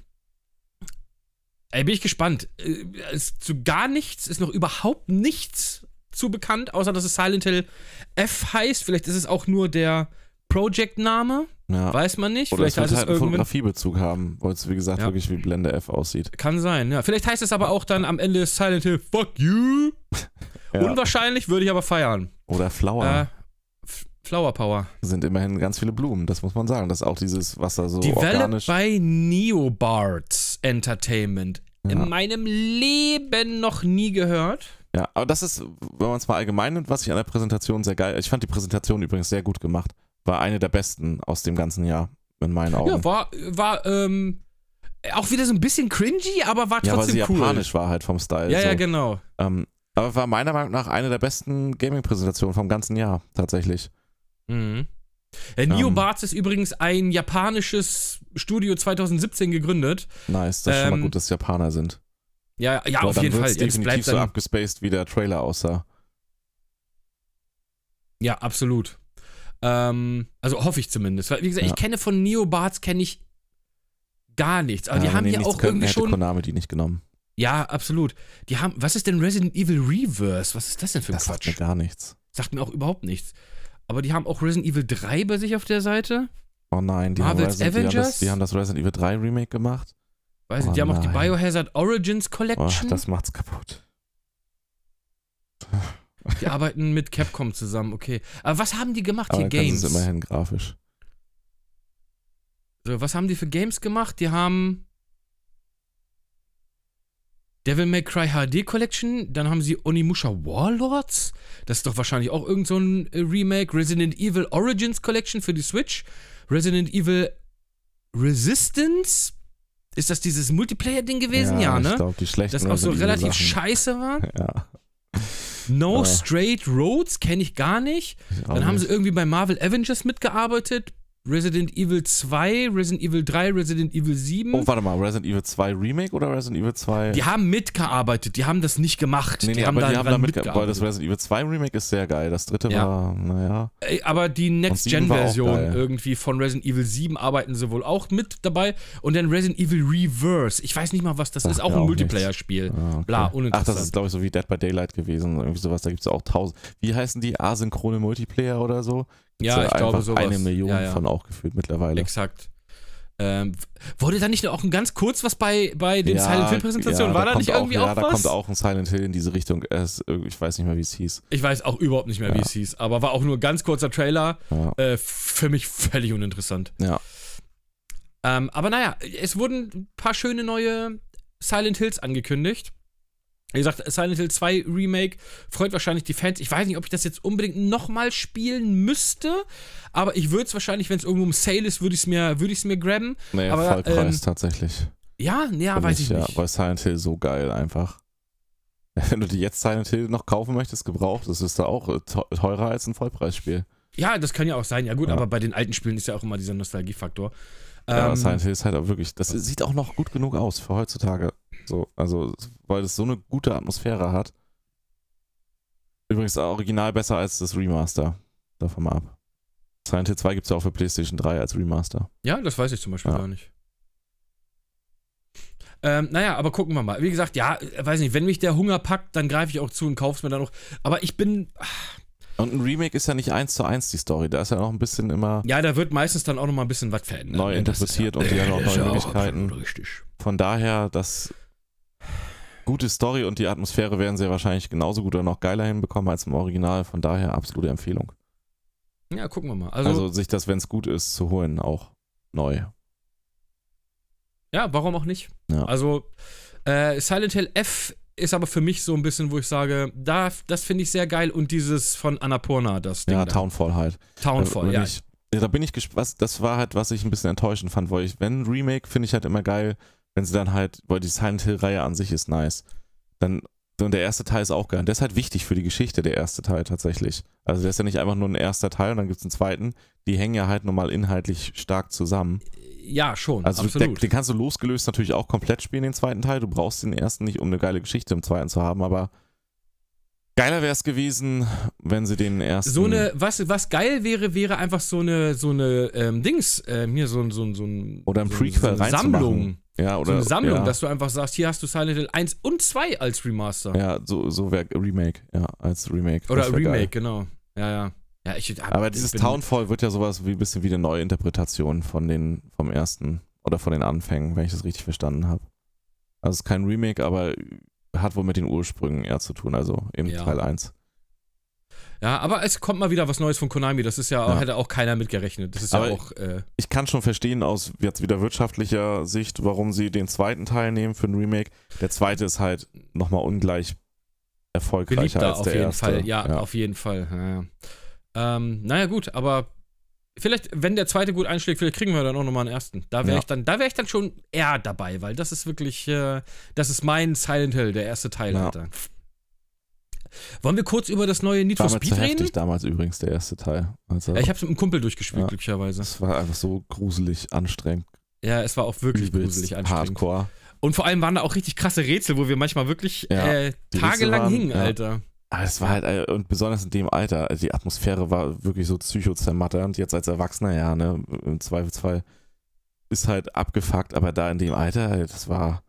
ey, bin ich gespannt. Äh, ist zu gar nichts, ist noch überhaupt nichts zu bekannt, außer dass es Silent Hill F heißt. Vielleicht ist es auch nur der Project-Name, Ja. weiß man nicht. Oder es Vielleicht wird heißt es halt einen irgendwann. Fotografiebezug haben, weil es, wie gesagt, Ja. wirklich wie Blende F aussieht. Kann sein, ja. Vielleicht heißt es aber auch dann am Ende Silent Hill Fuck you. Ja. Unwahrscheinlich, würde ich aber feiern. Oder Flower. Äh, Flower Power. sind immerhin ganz viele Blumen, das muss man sagen. Das ist auch dieses Wasser so Developed organisch. by Neobards Entertainment. Ja. In meinem Leben noch nie gehört. Ja, aber das ist, wenn man es mal allgemein nimmt, was ich an der Präsentation sehr geil. Ich fand die Präsentation übrigens sehr gut gemacht. war eine der besten aus dem ganzen Jahr, in meinen Augen. Ja, war, war, ähm, auch wieder so ein bisschen cringy, aber war Ja, weil sie trotzdem cool. japanisch war halt vom Style. Ja, so. ja, genau. ähm, aber war meiner Meinung nach eine der besten Gaming-Präsentationen vom ganzen Jahr, tatsächlich. Mhm. Äh, Ähm. ist übrigens ein japanisches Studio 2017 gegründet. Nice, das ist schon mal Ähm, gut, dass Japaner sind. Ja, ja, Aber auf jeden Fall. definitiv bleibt so abgespaced, wie der Trailer aussah. ja, absolut. Ähm, also hoffe ich zumindest. Weil, wie gesagt, Ja. ich kenne von Neobards kenne ich gar nichts. Aber Ja, die haben ja auch könnten, irgendwie schon. Konami die nicht genommen. Ja, absolut. Die haben. Was ist denn Resident Evil Reverse? Was ist das denn für ein Das sagt Quatsch? mir gar nichts. Sagt mir auch überhaupt nichts. Aber die haben auch Resident Evil 3 bei sich auf der Seite. Oh nein, die, haben, Resident, die, haben das, Avengers? die haben das Resident Evil 3 Remake gemacht. Weiß nicht, Oh die haben auch die nein. Biohazard Origins Oh, Collection. das macht's kaputt. die arbeiten mit Capcom zusammen, okay. Aber was haben die gemacht Aber hier? Games. du es immerhin grafisch. So, was haben die für Games gemacht? Die haben Devil May Cry HD Collection, dann haben sie Onimusha Warlords, das ist doch wahrscheinlich auch irgend so ein äh, Remake, Resident Evil Origins Collection für die Switch, Resident Evil Resistance, ist das dieses Multiplayer-Ding gewesen? Ja, Ich ne? glaube, die schlechten Das auch so relativ Sachen. scheiße war. Ja. No Ah. Straight Roads kenne ich gar nicht. ich Dann haben sie nicht. irgendwie bei Marvel Avengers mitgearbeitet. Resident Evil 2, Resident Evil 3, Resident Evil 7. Oh, warte mal, Resident Evil 2 Remake oder Resident Evil 2? Die haben mitgearbeitet, die haben das nicht gemacht. nee, nee, die haben aber die haben weil mitgearbeitet. das Resident Evil 2 Remake ist sehr geil. Das dritte Ja. war, naja. Aber die Next-Gen-Version irgendwie von Resident Evil 7 arbeiten sie wohl auch mit dabei. Und dann Resident Evil Reverse. Ich weiß nicht mal, was das Sagt ist. Auch mir ein Multiplayer-Spiel. Ah, okay. Bla, Ach, das ist, glaube ich, so wie Dead by Daylight gewesen. Irgendwie sowas. Da gibt es auch tausend. Wie heißen die? Asynchrone Multiplayer oder so? Ja, da ich glaube sowas. Eine Million Ja, ja. von auch gefühlt mittlerweile. Exakt. Ähm, wurde da nicht auch ein ganz kurz was bei, bei den Ja, Silent Hill-Präsentationen? ja, War da, kommt nicht irgendwie auch, ja, auch da was? kommt auch ein Silent Hill in diese Richtung. Es, ich weiß nicht mehr, wie es hieß. Ich weiß auch überhaupt nicht mehr, wie Ja. es hieß. Aber war auch nur ein ganz kurzer Trailer. Ja. Äh, für mich völlig uninteressant. ja. Ähm, aber naja, es wurden ein paar schöne neue Silent Hills angekündigt. Wie gesagt, Silent Hill 2 Remake freut wahrscheinlich die Fans. Ich weiß nicht, ob ich das jetzt unbedingt nochmal spielen müsste, aber ich würde es wahrscheinlich, wenn es irgendwo im Sale ist, würde ich es mir, würd mir grabben. Nee, Aber, Vollpreis ähm, tatsächlich. Ja, ja, weiß ich ja, nicht. Weil Silent Hill so geil einfach. Wenn du dir jetzt Silent Hill noch kaufen möchtest, gebraucht, das ist da auch äh, teu- teurer als ein Vollpreisspiel. Ja, das kann ja auch sein. Ja, gut, Ja. aber bei den alten Spielen ist ja auch immer dieser Nostalgiefaktor. Ja, Ähm, Silent Hill ist halt auch wirklich, das sieht auch noch gut genug aus für heutzutage. So, also, weil es so eine gute Atmosphäre hat. Übrigens original besser als das Remaster. Davon mal ab. Silent Hill 2 gibt es ja auch für PlayStation 3 als Remaster. Ja, das weiß ich zum Beispiel Ja. gar nicht. Ähm, naja, aber gucken wir mal. Wie gesagt, ja, weiß nicht, wenn mich der Hunger packt, dann greife ich auch zu und kaufe es mir dann noch. Aber ich bin, Und ein Remake ist ja nicht eins zu eins die Story. Da ist ja noch ein bisschen immer ja, da wird meistens dann auch noch mal ein bisschen was verändert. Neu ne? Interpretiert und die haben auch neue ja Möglichkeiten. Richtig. Von daher, das gute Story und die Atmosphäre werden sie wahrscheinlich genauso gut oder noch geiler hinbekommen als im Original. Von daher absolute Empfehlung. Ja, gucken wir mal. Also, Also, sich das, wenn es gut ist, zu holen, auch neu. ja, warum auch nicht? Ja. Also, äh, Silent Hill F ist aber für mich so ein bisschen, wo ich sage, da, das finde ich sehr geil und dieses von Annapurna, das Ding Ja, da. Townfall halt. Townfall, Wenn ja. Ich, ja, da bin ich gespannt. Das war halt, was ich ein bisschen enttäuschend fand, weil ich, wenn Remake, finde ich halt immer geil, wenn sie dann halt, weil die Silent Hill-Reihe an sich ist nice. Dann, und der erste Teil ist auch geil. Und der ist halt wichtig für die Geschichte, der erste Teil tatsächlich. Also der ist ja nicht einfach nur ein erster Teil und dann gibt es einen zweiten. Die hängen ja halt nochmal inhaltlich stark zusammen. ja, schon, Also absolut. den kannst du losgelöst natürlich auch komplett spielen, den zweiten Teil. Du brauchst den ersten nicht, um eine geile Geschichte im zweiten zu haben, aber geiler wäre es gewesen, wenn sie den ersten. So eine, was, was geil wäre, wäre einfach so eine, so eine ähm, Dings, ähm, hier so ein, so ein, so ein Oder ein so, Prequel so eine reinzumachen. Sammlung. Ja, oder, so eine Sammlung, ja, dass du einfach sagst, hier hast du Silent Hill 1 und 2 als Remaster. Ja, so, so wäre Remake, ja, als Remake. Oder Remake, geil. genau. Ja, ja. Ja, ich, Aber dieses bin- Townfall wird ja sowas wie ein bisschen wie eine Neuinterpretation von den, vom ersten oder von den Anfängen, wenn ich das richtig verstanden habe. Also es ist kein Remake, aber hat wohl mit den Ursprüngen eher zu tun, also eben Ja. Teil 1. Ja, aber es kommt mal wieder was Neues von Konami. Das ist ja, Ja. hätte auch keiner mitgerechnet. Das ist Aber ja auch. Äh, Ich kann schon verstehen aus jetzt wieder wirtschaftlicher Sicht, warum sie den zweiten Teil nehmen für ein Remake. Der zweite ist halt nochmal ungleich erfolgreicher beliebter als auf der jeden erste. Fall. Ja, auf jeden Fall. Ja, ja. Ähm, naja, gut, aber vielleicht, wenn der zweite gut einschlägt, vielleicht kriegen wir dann auch nochmal einen ersten. Da wäre Ja. ich dann, da wäre ich dann schon eher dabei, weil das ist wirklich, äh, das ist mein Silent Hill, der erste Teil, Ja. Alter. Wollen wir kurz über das neue Need for Speed reden? heftig damals übrigens, der erste Teil. Also, Ja, ich habe es mit einem Kumpel durchgespielt, Ja. glücklicherweise. das war einfach so gruselig, anstrengend, Ja, es war auch wirklich übelst gruselig anstrengend. hardcore. Und vor allem waren da auch richtig krasse Rätsel, wo wir manchmal wirklich Ja, äh, tagelang waren- hingen. Alter. Aber es war halt, äh, und besonders in dem Alter, also die Atmosphäre war wirklich so psychozermatternd. Jetzt als Erwachsener, ja, ne, im Zweifelsfall ist halt abgefuckt, aber da in dem Alter, das war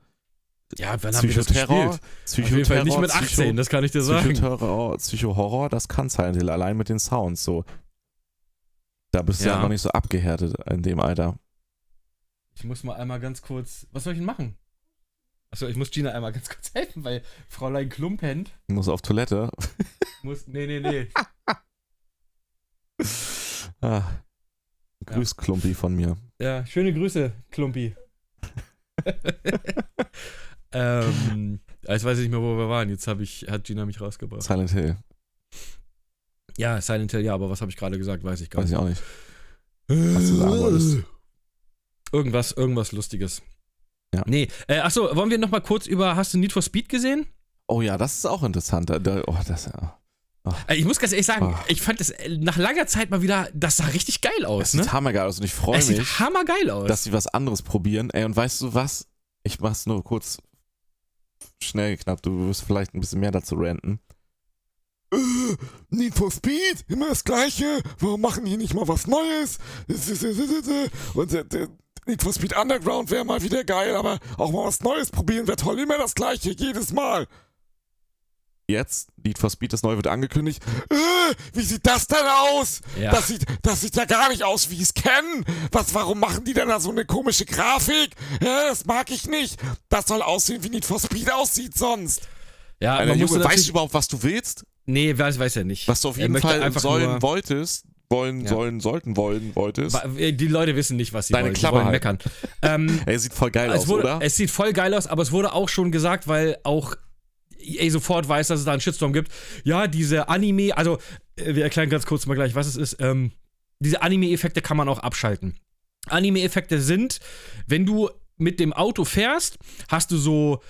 Ja, wann haben wir das Psychoterror, gespielt? Auf Psychoterror, jeden Fall nicht mit 18, das kann ich dir sagen. Psychoterror, Psychohorror, das kann Silent Hill, allein mit den Sounds, so. Da bist du Ja. ja noch nicht so abgehärtet in dem Alter. Ich muss mal einmal ganz kurz. Was soll ich denn machen? Achso, ich muss Gina einmal ganz kurz helfen, weil Fräulein Klump pennt. Du musst auf Toilette. Muss. Nee, nee, nee. Ah. Grüß Klumpi von mir. Ja, schöne Grüße, Klumpi. Ähm, jetzt weiß ich nicht mehr, wo wir waren. Jetzt ich, hat Gina mich rausgebracht. Silent Hill, Ja, Silent Hill, ja, aber was habe ich gerade gesagt, weiß ich gar weiß nicht. ich auch nicht. was du sagen wolltest. Irgendwas, irgendwas Lustiges. Ja. Nee, äh, achso, wollen wir nochmal kurz über, hast du Need for Speed gesehen? Oh ja, das ist auch interessant. Da, oh, das, ja. Äh, Ich muss ganz ehrlich sagen, Oh. ich fand das äh, nach langer Zeit mal wieder, das sah richtig geil Es aus, sieht ne? hammergeil aus und ich freue Es mich, sieht hammergeil aus. dass sie was anderes probieren. Ey, und weißt du was? Ich mach's nur kurz schnell knapp. Du wirst vielleicht ein bisschen mehr dazu ranten. Need for Speed, immer das Gleiche. Warum machen die nicht mal was Neues? Und äh, äh, Need for Speed Underground wäre mal wieder geil, aber auch mal was Neues probieren wäre toll. Immer das Gleiche, jedes Mal. Jetzt, Need for Speed, das neue wird angekündigt. Äh, wie sieht das denn aus? Ja. Das sieht, das sieht ja gar nicht aus, wie ich es kenne. Was, warum machen die denn da so eine komische Grafik? Ja, das mag ich nicht. Das soll aussehen, wie Need for Speed aussieht sonst. ja, Alter, man Junge, weißt du überhaupt, was du willst? Nee, weiß, weiß er nicht. Was du auf Er jeden Fall einfach sollen wolltest, wollen, Ja. sollen, sollten, wollen, wolltest. Äh, Die Leute wissen nicht, was sie Deine wollen. Die Klappe wollen meckern. Ähm, Ey, sieht voll geil aus, wurde, oder? es sieht voll geil aus, aber es wurde auch schon gesagt, weil auch EA sofort weiß, dass es da einen Shitstorm gibt. Ja, diese Anime, also äh, wir erklären ganz kurz mal gleich, was es ist. Ähm, diese Anime-Effekte kann man auch abschalten. Anime-Effekte sind, wenn du mit dem Auto fährst, hast du so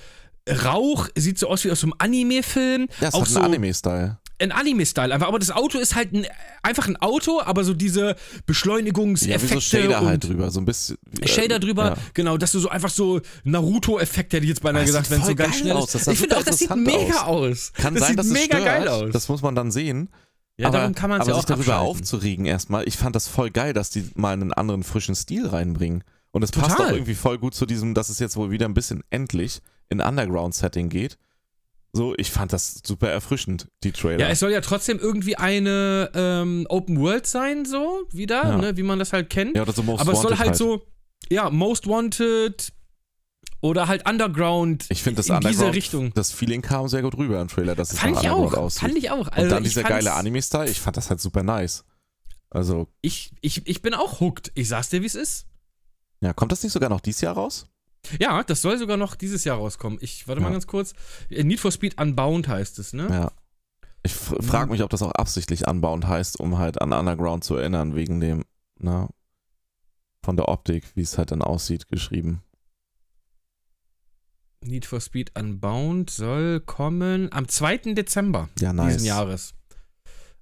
Rauch, sieht so aus wie aus einem Anime-Film. ja, es auch hat so einen Anime-Style. Ein Anime-Style einfach. Aber das Auto ist halt ein, einfach ein Auto, aber so diese Ja, Beschleunigungseffekte wie so Shader halt drüber, so ein bisschen. äh, Shader drüber, Ja. genau, dass du so einfach so Naruto-Effekt, hätte ich jetzt beinahe Das gesagt, wenn es so ganz geil schnell aus. ist. Ich finde auch, das sieht mega aus. Kann das sein, sieht dass es mega stört. geil aus. Das muss man dann sehen. ja, aber, darum kann man es ja auch sich darüber abschalten. aufzuregen erstmal, ich fand das voll geil, dass die mal einen anderen frischen Stil reinbringen. Und es passt auch irgendwie voll gut zu diesem, dass es jetzt wohl wieder ein bisschen endlich in Underground-Setting geht. So, ich fand das super erfrischend, die Trailer. Ja, es soll ja trotzdem irgendwie eine ähm, Open World sein, so wieder, Ja. ne, wie man das halt kennt. Ja, oder so Most aber es soll Wanted halt, so, ja, Most Wanted oder halt Underground Ich finde das in diese Underground, Richtung. das Feeling kam sehr gut rüber im Trailer, dass es Fand ich Underground auch, aussieht. fand ich auch. Und Also dann ich dieser geile Anime-Style, ich fand das halt super nice. Also, Ich, ich, ich bin auch hooked. Ich sag's dir, wie es ist. ja, kommt das nicht sogar noch dieses Jahr raus? Ja, das soll sogar noch dieses Jahr rauskommen. Ich, warte mal Ja. ganz kurz. Need for Speed Unbound heißt es, ne? Ja. Ich Mhm. frage mich, ob das auch absichtlich anbauend heißt, um halt an Underground zu erinnern, wegen dem, na, von der Optik, wie es halt dann aussieht, geschrieben. Need for Speed Unbound soll kommen am 2. Dezember Ja, nice. diesen Jahres.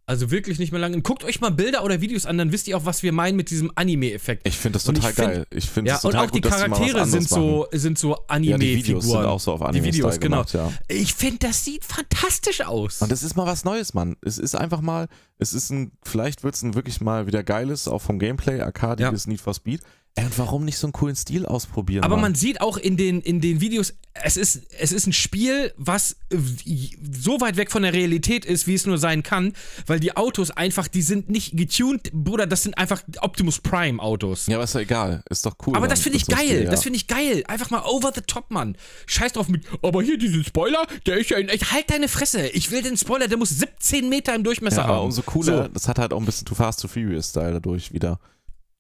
Also wirklich nicht mehr lange. Guckt euch mal Bilder oder Videos an, dann wisst ihr auch, was wir meinen mit diesem Anime-Effekt. Ich finde das Und ich total find- geil. Ich finde Ja, es und total auch die gut, was Charaktere sind so, sind so Ja, die Videos sind Anime-Figuren. auch so auf Die Anime-Style Videos, genau. gemacht, ja. ich finde, das sieht fantastisch aus. Und es ist mal was Neues, Mann. Es ist einfach mal, es ist ein, vielleicht wird es ein wirklich mal wieder geiles, auch vom Gameplay, arkadiges Need for Speed. Und warum nicht so einen coolen Stil ausprobieren? Aber Mann? man sieht auch in den, in den Videos, es ist, es ist ein Spiel, was so weit weg von der Realität ist, wie es nur sein kann, weil die Autos einfach, die sind nicht getuned, Bruder, das sind einfach Optimus Prime Autos. Ja, aber ist ja egal. Ist doch cool. Aber das finde ich geil, das ja. finde ich geil. Einfach mal over the top, Mann. Scheiß drauf mit, aber hier diesen Spoiler, der ist ja in echt. Halt deine Fresse. Ich will den Spoiler, der muss 17 Meter im Durchmesser Ja, aber haben. umso cooler. So. Das hat halt auch ein bisschen Too Fast, Too Furious-Style dadurch wieder.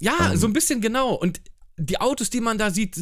Ja, Ähm. so ein bisschen genau. Und die Autos, die man da sieht,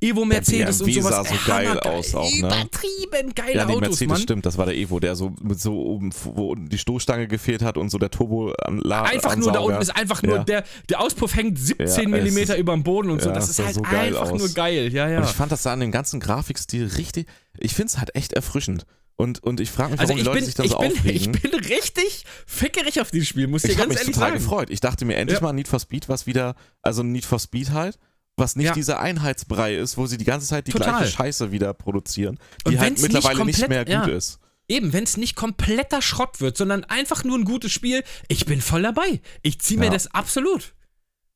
Evo Mercedes und sowas, sah so geil hammergeil, aus auch, ne? Übertrieben geile Ja, nee, Autos, Mercedes Mann. stimmt, das war der Evo, der so mit so oben, wo die Stoßstange gefehlt hat und so der Turbo an Einfach nur da unten ist einfach nur, Ja. der, der Auspuff hängt 17 Ja, ist- über dem Boden und so. das ist halt so geil einfach aus. nur geil. Ja, ja. Und ich fand das da an dem ganzen Grafikstil richtig, ich finde es halt echt erfrischend. Und, und ich frage mich, Also warum ich die Leute bin, sich dann ich, so bin, ich aufregen. bin richtig fickerig auf dieses Spiel, muss ich dir ich habe ganz mich ehrlich total sagen. gefreut. Ich dachte mir endlich Ja. mal Need for Speed, was wieder, also Need for Speed halt, was nicht Ja. dieser Einheitsbrei ist, wo sie die ganze Zeit die Total. gleiche Scheiße wieder produzieren, die Und halt nicht mittlerweile nicht, komplett- mehr gut ja. ist. Eben, wenn es nicht kompletter Schrott wird, sondern einfach nur ein gutes Spiel, ich bin voll dabei. Ich ziehe mir das absolut.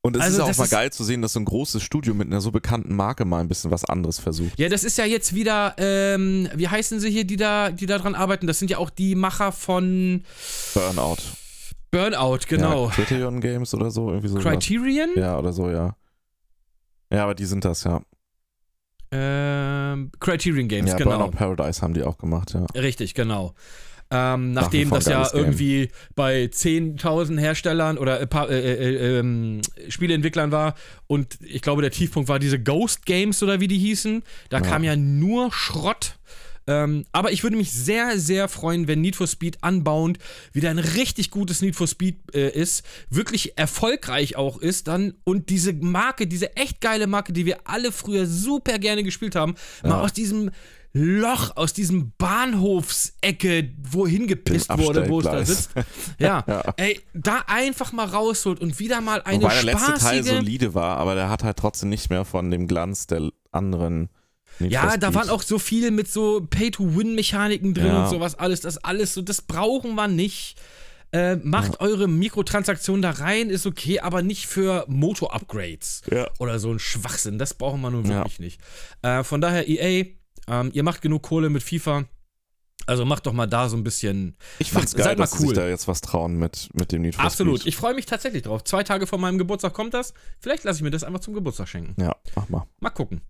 Und es Also ist auch mal geil zu sehen, dass so ein großes Studio mit einer so bekannten Marke mal ein bisschen was anderes versucht. Ja, das ist ja jetzt wieder, ähm, wie heißen sie hier, die da, die da dran arbeiten? Das sind ja auch die Macher von Burnout. Burnout, genau. Ja, Criterion Games oder so, irgendwie so. Criterion? Ja, oder so, ja. Ja, aber die sind das, ja. Ähm, Criterion Games, ja, genau. Burnout Paradise haben die auch gemacht, ja. Richtig, genau. Ähm, nachdem das ja Game. irgendwie bei 10.000 Herstellern oder äh, paar, äh, äh, ähm, Spieleentwicklern war und ich glaube, der Tiefpunkt war diese Ghost Games oder wie die hießen. Da Ja. kam ja nur Schrott. Ähm, aber ich würde mich sehr, sehr freuen, wenn Need for Speed Unbound wieder ein richtig gutes Need for Speed äh, ist, wirklich erfolgreich auch ist dann und diese Marke, diese echt geile Marke, die wir alle früher super gerne gespielt haben, mal Ja. aus diesem Loch, aus diesem Bahnhofsecke, wohin gepisst wurde, wo es da sitzt. Ja, Ja. ey, da einfach mal rausholt und wieder mal eine Wobei der letzte Teil spaßige... solide war, aber der hat halt trotzdem nicht mehr von dem Glanz der anderen. Need Ja, da waren auch so viel mit so Pay-to-Win-Mechaniken drin Ja. und sowas alles. Das alles so, das brauchen wir nicht. Äh, macht eure Mikrotransaktionen da rein, ist okay, aber nicht für Motor-Upgrades Ja. oder so ein Schwachsinn. Das brauchen wir nun Ja. wirklich nicht. Äh, von daher, EA, ähm, ihr macht genug Kohle mit FIFA. Also macht doch mal da so ein bisschen. Ich Macht- geil, dass sie sich cool. da jetzt was trauen mit, mit dem Need for Absolut. Speed. Ich freue mich tatsächlich drauf. Zwei Tage vor meinem Geburtstag kommt das. Vielleicht lasse ich mir das einfach zum Geburtstag schenken. Ja, mach mal. Mal gucken.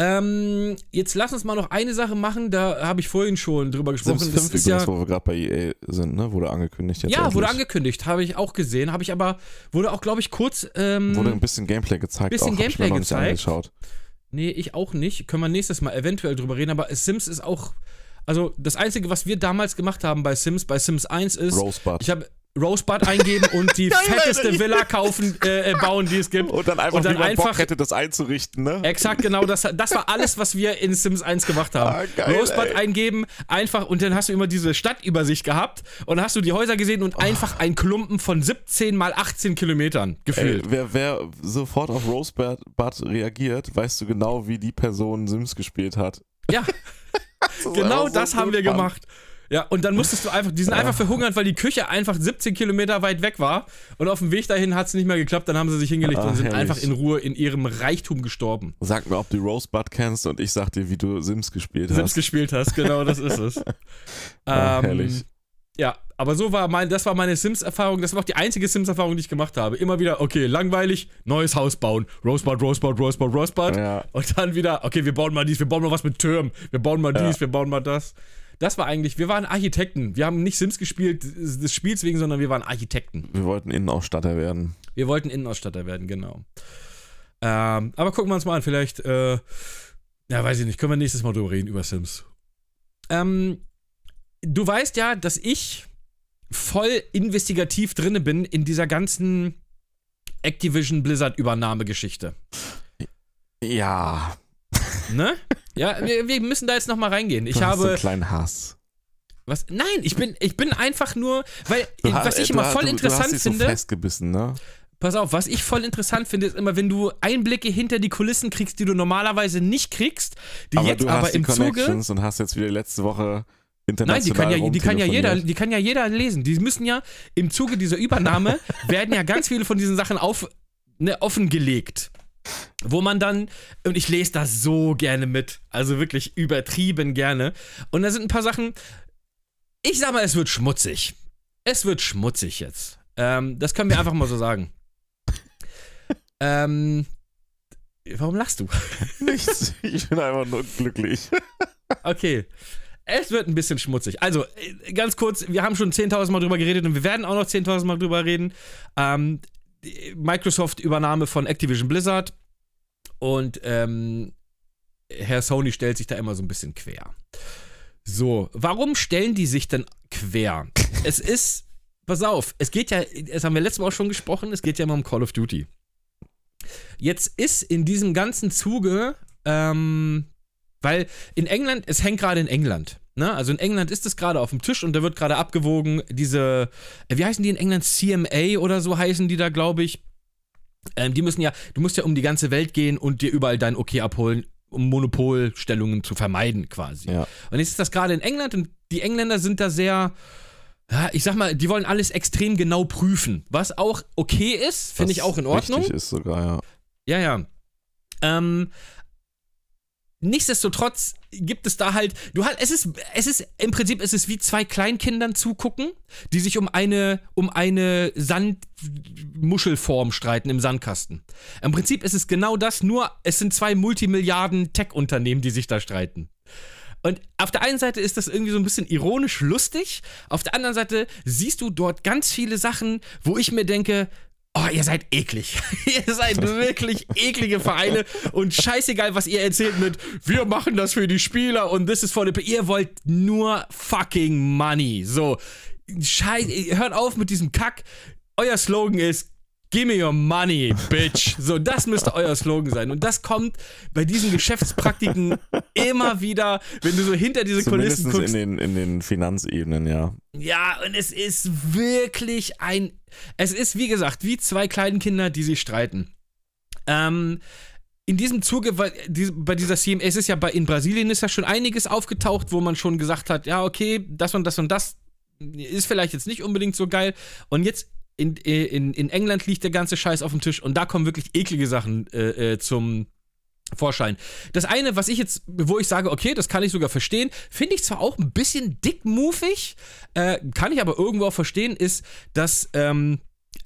Ähm, jetzt lass uns mal noch eine Sache machen, da habe ich vorhin schon drüber gesprochen. Sims Das 5 ist übrigens, ja, wo wir gerade bei EA sind, ne? Wurde angekündigt jetzt. ja, wurde endlich. angekündigt, habe ich auch gesehen, habe ich aber, wurde auch, glaube ich, kurz. Ähm, Wurde ein bisschen Gameplay gezeigt. bisschen auch, Gameplay noch nicht gezeigt. Angeschaut. Nee, ich auch nicht. Können wir nächstes Mal eventuell drüber reden, aber Sims ist auch. Also, das Einzige, was wir damals gemacht haben bei Sims, bei Sims 1 ist. Rosebud. Ich habe Rosebud eingeben und die fetteste Villa kaufen, äh, äh, bauen, die es gibt. und dann einfach, Und dann wie man einfach- Bock hätte, das einzurichten, ne? Exakt, genau, das, das war alles, was wir in Sims 1 gemacht haben. Ah, geil, Rosebud ey. eingeben, einfach, und dann hast du immer diese Stadtübersicht gehabt und dann hast du die Häuser gesehen und einfach ein Klumpen von 17 mal 18 Kilometern Ey, gefühlt. wer, wer sofort auf Rosebud reagiert, weißt du genau, wie die Person Sims gespielt hat. Ja, Das genau das haben wir Mann. gemacht. Ja, und dann musstest du einfach, die sind einfach verhungert, weil die Küche einfach 17 Kilometer weit weg war. Und auf dem Weg dahin hat es nicht mehr geklappt. Dann haben sie sich hingelegt Ah, und sind herrlich. einfach in Ruhe in ihrem Reichtum gestorben. Sag mir, ob du Rosebud kennst und ich sag dir, wie du Sims gespielt Sims hast. gespielt hast, genau, das ist es. Ah, Ähm, herrlich. Ja, aber so war mein, das war meine Sims-Erfahrung. Das war auch die einzige Sims-Erfahrung, die ich gemacht habe. Immer wieder, okay, langweilig, neues Haus bauen. Rosebud, Rosebud, Rosebud, Rosebud. Ja. Und dann wieder, okay, wir bauen mal dies, wir bauen mal was mit Türmen. Wir bauen mal dies, Ja. wir bauen mal das. Das war eigentlich, wir waren Architekten. Wir haben nicht Sims gespielt des Spiels wegen, sondern wir waren Architekten. Wir wollten Innenausstatter werden. Wir wollten Innenausstatter werden, genau. Ähm, aber gucken wir uns mal an, vielleicht, äh, ja, weiß ich nicht, können wir nächstes Mal drüber reden, über Sims. Ähm, du weißt ja, dass ich voll investigativ drinne bin in dieser ganzen Activision Blizzard Übernahmegeschichte. Ja. Ne? Ja, wir, wir müssen da jetzt noch mal reingehen. Ich du hast so habe einen kleinen Hass. was? Nein, ich bin ich bin einfach nur, weil Du was hast- ich immer voll du, interessant du hast finde. So festgebissen, ne? Pass auf, was ich voll interessant finde, ist immer, wenn du Einblicke hinter die Kulissen kriegst, die du normalerweise nicht kriegst, die aber jetzt du aber hast die im Zuge. Connections und hast jetzt wieder letzte Woche Nein, die kann ja, die kann ja jeder, die kann ja jeder lesen. Die müssen ja im Zuge dieser Übernahme werden ja ganz viele von diesen Sachen auf, ne, offengelegt. Wo man dann, und ich lese das so gerne mit, also wirklich übertrieben gerne. Und da sind ein paar Sachen, ich sag mal, es wird schmutzig. Es wird schmutzig jetzt. Ähm, das können wir einfach mal so sagen. ähm, warum lachst du? Nichts. Ich bin einfach nur glücklich. Okay. Es wird ein bisschen schmutzig. Also, äh, ganz kurz, wir haben schon 10.000 Mal drüber geredet und wir werden auch noch 10.000 Mal drüber reden. Ähm, Microsoft-Übernahme von Activision Blizzard. Und ähm, Herr Sony stellt sich da immer so ein bisschen quer. So, warum stellen die sich denn quer? es ist, pass auf, es geht ja, das haben wir letztes Mal auch schon gesprochen, es geht ja immer um Call of Duty. Jetzt ist in diesem ganzen Zuge, ähm, weil in England, es hängt gerade in England. Ne? Also in England ist es gerade auf dem Tisch und da wird gerade abgewogen, diese, äh, wie heißen die in England? CMA oder so heißen die da, glaube ich. Ähm, die müssen ja, du musst ja um die ganze Welt gehen und dir überall dein Okay abholen, um Monopolstellungen zu vermeiden, quasi. Ja. Und jetzt ist das gerade in England und die Engländer sind da sehr, ja, ich sag mal, die wollen alles extrem genau prüfen, was auch okay ist, finde ich auch in Ordnung. Richtig ist sogar, ja. Ja, ja. Ähm, nichtsdestotrotz gibt es da halt, du halt, es ist, es ist, im Prinzip ist es wie zwei Kleinkindern zugucken, die sich um eine, um eine Sandmuschelform streiten im Sandkasten. Im Prinzip ist es genau das, nur es sind zwei Multimilliarden Tech-Unternehmen, die sich da streiten. Und auf der einen Seite ist das irgendwie so ein bisschen ironisch lustig, auf der anderen Seite siehst du dort ganz viele Sachen, wo ich mir denke, Oh, ihr seid eklig. ihr seid wirklich eklige Vereine und scheißegal, was ihr erzählt mit, wir machen das für die Spieler und this is for the. Ihr wollt nur fucking money. So, scheiße, hört auf mit diesem Kack. Euer Slogan ist, Give me your money, bitch. So, das müsste euer Slogan sein. Und das kommt bei diesen Geschäftspraktiken immer wieder, wenn du so hinter diese Zumindest Kulissen guckst. in den, in den Finanzebenen, ja. Ja, und es ist wirklich ein. Es ist, wie gesagt, wie zwei kleine Kinder, die sich streiten. Ähm. In diesem Zuge, bei dieser CMA, es ist ja bei, in Brasilien ist ja schon einiges aufgetaucht, wo man schon gesagt hat, ja, okay, das und das und das ist vielleicht jetzt nicht unbedingt so geil. Und jetzt in, in, in England liegt der ganze Scheiß auf dem Tisch und da kommen wirklich eklige Sachen äh, äh, zum Vorschein. Das eine, was ich jetzt, wo ich sage, okay, das kann ich sogar verstehen, finde ich zwar auch ein bisschen dickmufig, äh, kann ich aber irgendwo auch verstehen, ist, dass ähm,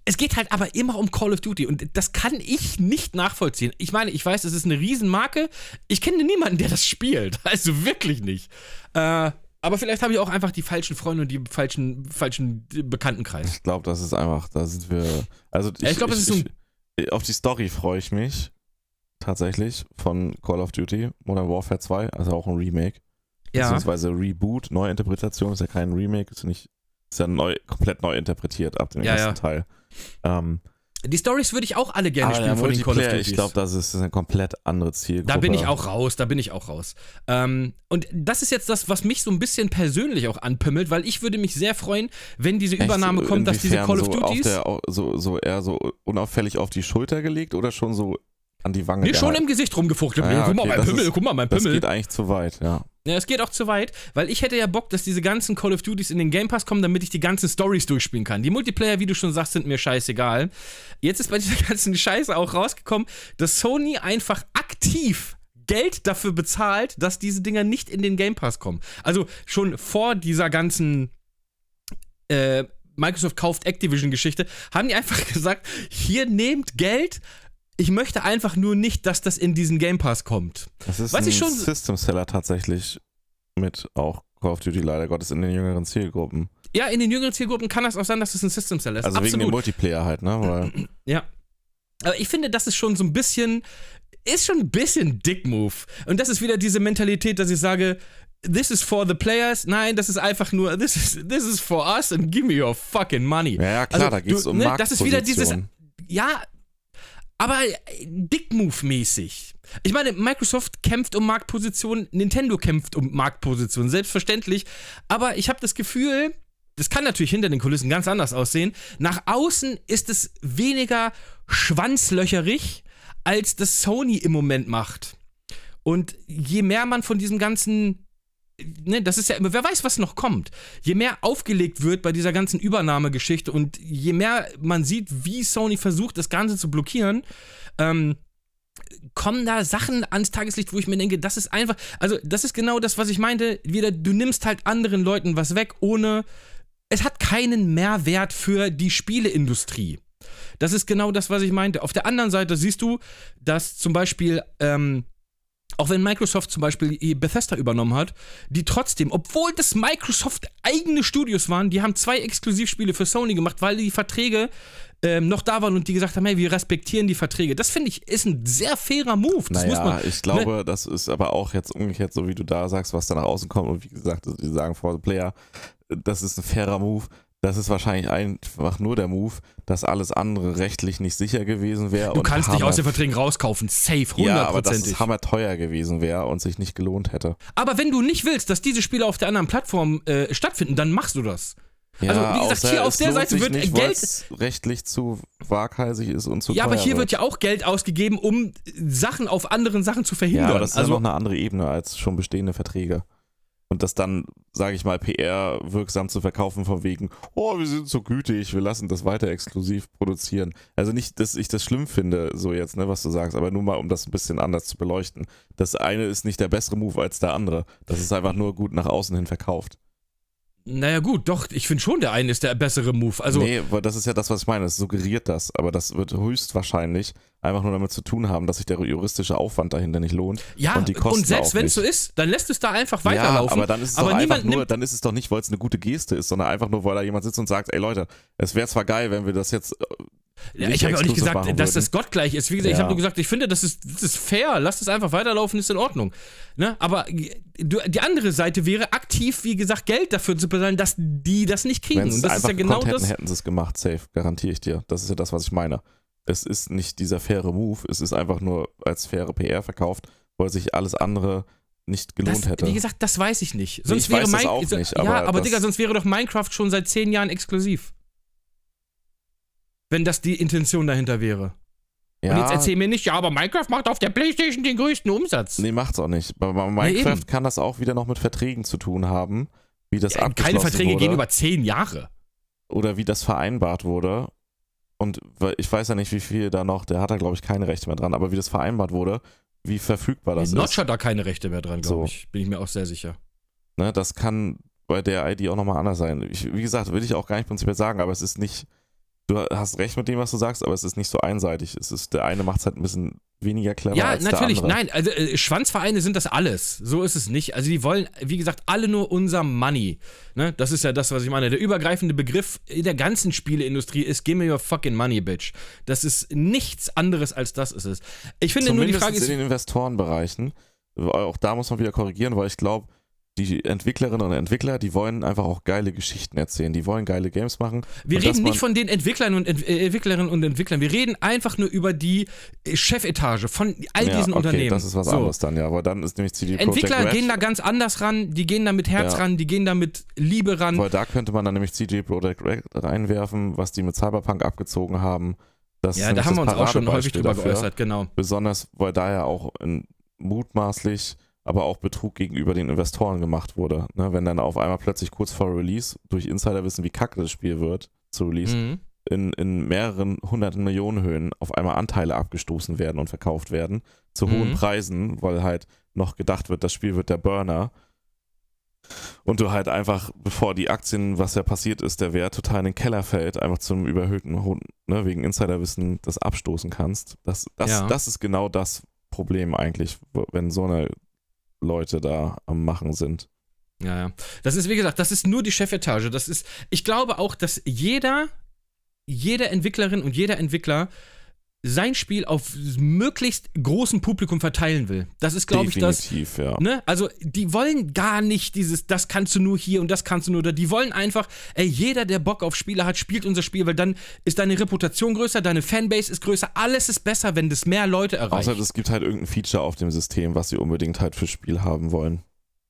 es geht halt aber immer um Call of Duty und das kann ich nicht nachvollziehen. Ich meine, ich weiß, es ist eine Riesenmarke. Ich kenne niemanden, der das spielt. Also wirklich nicht. Äh, aber vielleicht habe ich auch einfach die falschen Freunde und die falschen, falschen Bekanntenkreis. Ich glaube, das ist einfach, da sind wir. Also ich, Ja, ich glaub, das ist so ein- auf die Story freue ich mich tatsächlich von Call of Duty Modern Warfare 2, also auch ein Remake, Ja. beziehungsweise Reboot, Neuinterpretation, ist ja kein Remake, ist nicht, ist ja neu, komplett neu interpretiert ab dem Ja, ersten ja. Teil. Ähm, Die Stories würde ich auch alle gerne aber spielen von den Call of Duty. ich glaube, das ist eine komplett andere Zielgruppe. Da bin ich auch raus, da bin ich auch raus. Ähm, und das ist jetzt das, was mich so ein bisschen persönlich auch anpimmelt, weil ich würde mich sehr freuen, wenn diese Echt? Übernahme kommt, dass diese Call of so. Der, au- so, so eher so unauffällig auf die Schulter gelegt oder schon so an die Wange Nee, schon im Gesicht rumgefuchtelt. Ah ja, guck mal, okay, mein das Pimmel, ist- guck mal, mein Das Pimmel. geht eigentlich zu weit, ja. Ja, es geht auch zu weit, weil ich hätte ja Bock, dass diese ganzen Call of Duties in den Game Pass kommen, damit ich die ganzen Stories durchspielen kann. Die Multiplayer, wie du schon sagst, sind mir scheißegal. Jetzt ist bei dieser ganzen Scheiße auch rausgekommen, dass Sony einfach aktiv Geld dafür bezahlt, dass diese Dinger nicht in den Game Pass kommen. Also schon vor dieser ganzen äh, Microsoft kauft Activision-Geschichte, haben die einfach gesagt, hier nehmt Geld, ich möchte einfach nur nicht, dass das in diesen Game Pass kommt. Das ist Was ein ich schon- System-Seller tatsächlich mit auch Call of Duty leider Gottes in den jüngeren Zielgruppen. Ja, in den jüngeren Zielgruppen kann das auch sein, dass es ein System Seller ist. Also wegen dem Absolut. Multiplayer halt, ne? Weil, Ja. Aber ich finde, das ist schon so ein bisschen, ist schon ein bisschen Dick-Move. Und das ist wieder diese Mentalität, dass ich sage, this is for the players. Nein, das ist einfach nur, this is, this is for us and give me your fucking money. ja, ja, klar, Also, da geht es du- um ne, das ist wieder dieses-. Ja, aber Dick-Move-mäßig. Ich meine, Microsoft kämpft um Marktposition, Nintendo kämpft um Marktposition, selbstverständlich. Aber ich habe das Gefühl, das kann natürlich hinter den Kulissen ganz anders aussehen. Nach außen ist es weniger schwanzlöcherig, als das Sony im Moment macht. Und je mehr man von diesem ganzen, ne, das ist ja immer, wer weiß, was noch kommt. Je mehr aufgelegt wird bei dieser ganzen Übernahmegeschichte und je mehr man sieht, wie Sony versucht, das Ganze zu blockieren, ähm, kommen da Sachen ans Tageslicht, wo ich mir denke, das ist einfach, also das ist genau das, was ich meinte, wieder, du nimmst halt anderen Leuten was weg, ohne, es hat keinen Mehrwert für die Spieleindustrie. Das ist genau das, was ich meinte. Auf der anderen Seite siehst du, dass zum Beispiel ähm, auch wenn Microsoft zum Beispiel Bethesda übernommen hat, die trotzdem, obwohl das Microsoft eigene Studios waren, die haben zwei Exklusivspiele für Sony gemacht, weil die Verträge ähm, noch da waren und die gesagt haben, hey, wir respektieren die Verträge. Das finde ich ist ein sehr fairer Move. Das naja, man, ich glaube, ne? das ist aber auch jetzt umgekehrt, so wie du da sagst, was da nach außen kommt und wie gesagt, die sagen the player, das ist ein fairer Move. Das ist wahrscheinlich einfach nur der Move, dass alles andere rechtlich nicht sicher gewesen wäre. Du kannst dich aus den Verträgen rauskaufen, safe, hundertprozentig. Ja, aber dass es hammerteuer gewesen wäre und sich nicht gelohnt hätte. Aber wenn du nicht willst, dass diese Spiele auf der anderen Plattform äh, stattfinden, dann machst du das. Also, ja, wie gesagt, hier auf der Seite wird nicht, Geld. rechtlich zu waghalsig ist und zu Ja, aber hier wird. wird ja auch Geld ausgegeben, um Sachen auf anderen Sachen zu verhindern. Ja, aber das ist also, ja noch eine andere Ebene als schon bestehende Verträge. Und das dann, sage ich mal, PR wirksam zu verkaufen, von wegen, oh, wir sind so gütig, wir lassen das weiter exklusiv produzieren. Also nicht, dass ich das schlimm finde, so jetzt, ne, was du sagst, aber nur mal, um das ein bisschen anders zu beleuchten. Das eine ist nicht der bessere Move als der andere. Das ist einfach nur gut nach außen hin verkauft. Naja, gut, doch, ich finde schon, der eine ist der bessere Move. Also, nee, das ist ja das, was ich meine. Es suggeriert das, aber das wird höchstwahrscheinlich einfach nur damit zu tun haben, dass sich der juristische Aufwand dahinter nicht lohnt. Ja, und, die Kosten und selbst wenn es so ist, dann lässt es da einfach weiterlaufen. Ja, aber dann ist es aber doch einfach nur, dann ist es doch nicht, weil es eine gute Geste ist, sondern einfach nur, weil da jemand sitzt und sagt, ey Leute, es wäre zwar geil, wenn wir das jetzt äh, ja, ich habe auch nicht gesagt, dass das gottgleich ist. Wie gesagt, ja. ich habe nur gesagt, ich finde, das ist, das ist fair. Lass es einfach weiterlaufen, ist in Ordnung. Ne? Aber die andere Seite wäre aktiv, wie gesagt, Geld dafür zu bezahlen, dass die das nicht kriegen. Und das ist ja genau hätten, das. hätten sie es gemacht, safe, garantiere ich dir. Das ist ja das, was ich meine. Es ist nicht dieser faire Move, es ist einfach nur als faire PR verkauft, weil sich alles andere nicht gelohnt das, hätte. Wie gesagt, das weiß ich nicht. Sonst ich wäre weiß auch nicht, aber ja, aber Digga, sonst wäre doch Minecraft schon seit zehn Jahren exklusiv wenn das die Intention dahinter wäre. Ja. Und jetzt erzähl mir nicht, ja, aber Minecraft macht auf der Playstation den größten Umsatz. Nee, macht's auch nicht. Bei, bei Minecraft nee, kann das auch wieder noch mit Verträgen zu tun haben, wie das ja, Keine Verträge wurde. gehen über zehn Jahre. Oder wie das vereinbart wurde. Und ich weiß ja nicht, wie viel da noch, der hat da glaube ich keine Rechte mehr dran, aber wie das vereinbart wurde, wie verfügbar das nee, ist. Notch hat da keine Rechte mehr dran, glaube so. ich. Bin ich mir auch sehr sicher. Ne, das kann bei der ID auch nochmal anders sein. Ich, wie gesagt, will ich auch gar nicht prinzipiell sagen, aber es ist nicht du hast recht mit dem, was du sagst, aber es ist nicht so einseitig. Es ist, der eine macht es halt ein bisschen weniger clever ja, als natürlich. der andere. Nein, also äh, Schwanzvereine sind das alles. So ist es nicht. Also die wollen, wie gesagt, alle nur unser Money. Ne? Das ist ja das, was ich meine. Der übergreifende Begriff in der ganzen Spieleindustrie ist Give me your fucking money, bitch. Das ist nichts anderes als das ist es. Ich finde Zumindest nur die Frage ist in den Investorenbereichen. Auch da muss man wieder korrigieren, weil ich glaube, die Entwicklerinnen und Entwickler, die wollen einfach auch geile Geschichten erzählen. Die wollen geile Games machen. Wir reden nicht von den Entwicklern und Ent äh, Entwicklerinnen und Entwicklern. Wir reden einfach nur über die äh, Chefetage von all ja, diesen okay, Unternehmen. Das ist was so. anderes dann, ja. Aber dann ist nämlich CD Entwickler Projekt gehen da ganz anders ran. Die gehen da mit Herz ja. ran. Die gehen da mit Liebe ran. Weil da könnte man dann nämlich CJ Projekt Red reinwerfen, was die mit Cyberpunk abgezogen haben. Das ja, da haben wir uns auch schon häufig drüber dafür. geäußert, genau. Besonders, weil da ja auch in, mutmaßlich aber auch Betrug gegenüber den Investoren gemacht wurde. Ne? Wenn dann auf einmal plötzlich kurz vor Release durch Insider wissen, wie kacke das Spiel wird zu Release, mhm. in, in mehreren hunderten Millionen Höhen auf einmal Anteile abgestoßen werden und verkauft werden zu mhm. hohen Preisen, weil halt noch gedacht wird, das Spiel wird der Burner. Und du halt einfach, bevor die Aktien, was ja passiert ist, der Wert total in den Keller fällt, einfach zum überhöhten, ne, wegen Insiderwissen das abstoßen kannst. Das, das, ja. das ist genau das Problem eigentlich, wenn so eine Leute da am Machen sind. Ja, ja. Das ist, wie gesagt, das ist nur die Chefetage. Das ist, ich glaube auch, dass jeder, jede Entwicklerin und jeder Entwickler sein Spiel auf möglichst großem Publikum verteilen will. Das ist, glaube ich, das. Ja. Ne? Also, die wollen gar nicht dieses, das kannst du nur hier und das kannst du nur da. Die wollen einfach, ey, jeder, der Bock auf Spiele hat, spielt unser Spiel, weil dann ist deine Reputation größer, deine Fanbase ist größer. Alles ist besser, wenn das mehr Leute erreicht. Außer es gibt halt irgendein Feature auf dem System, was sie unbedingt halt fürs Spiel haben wollen.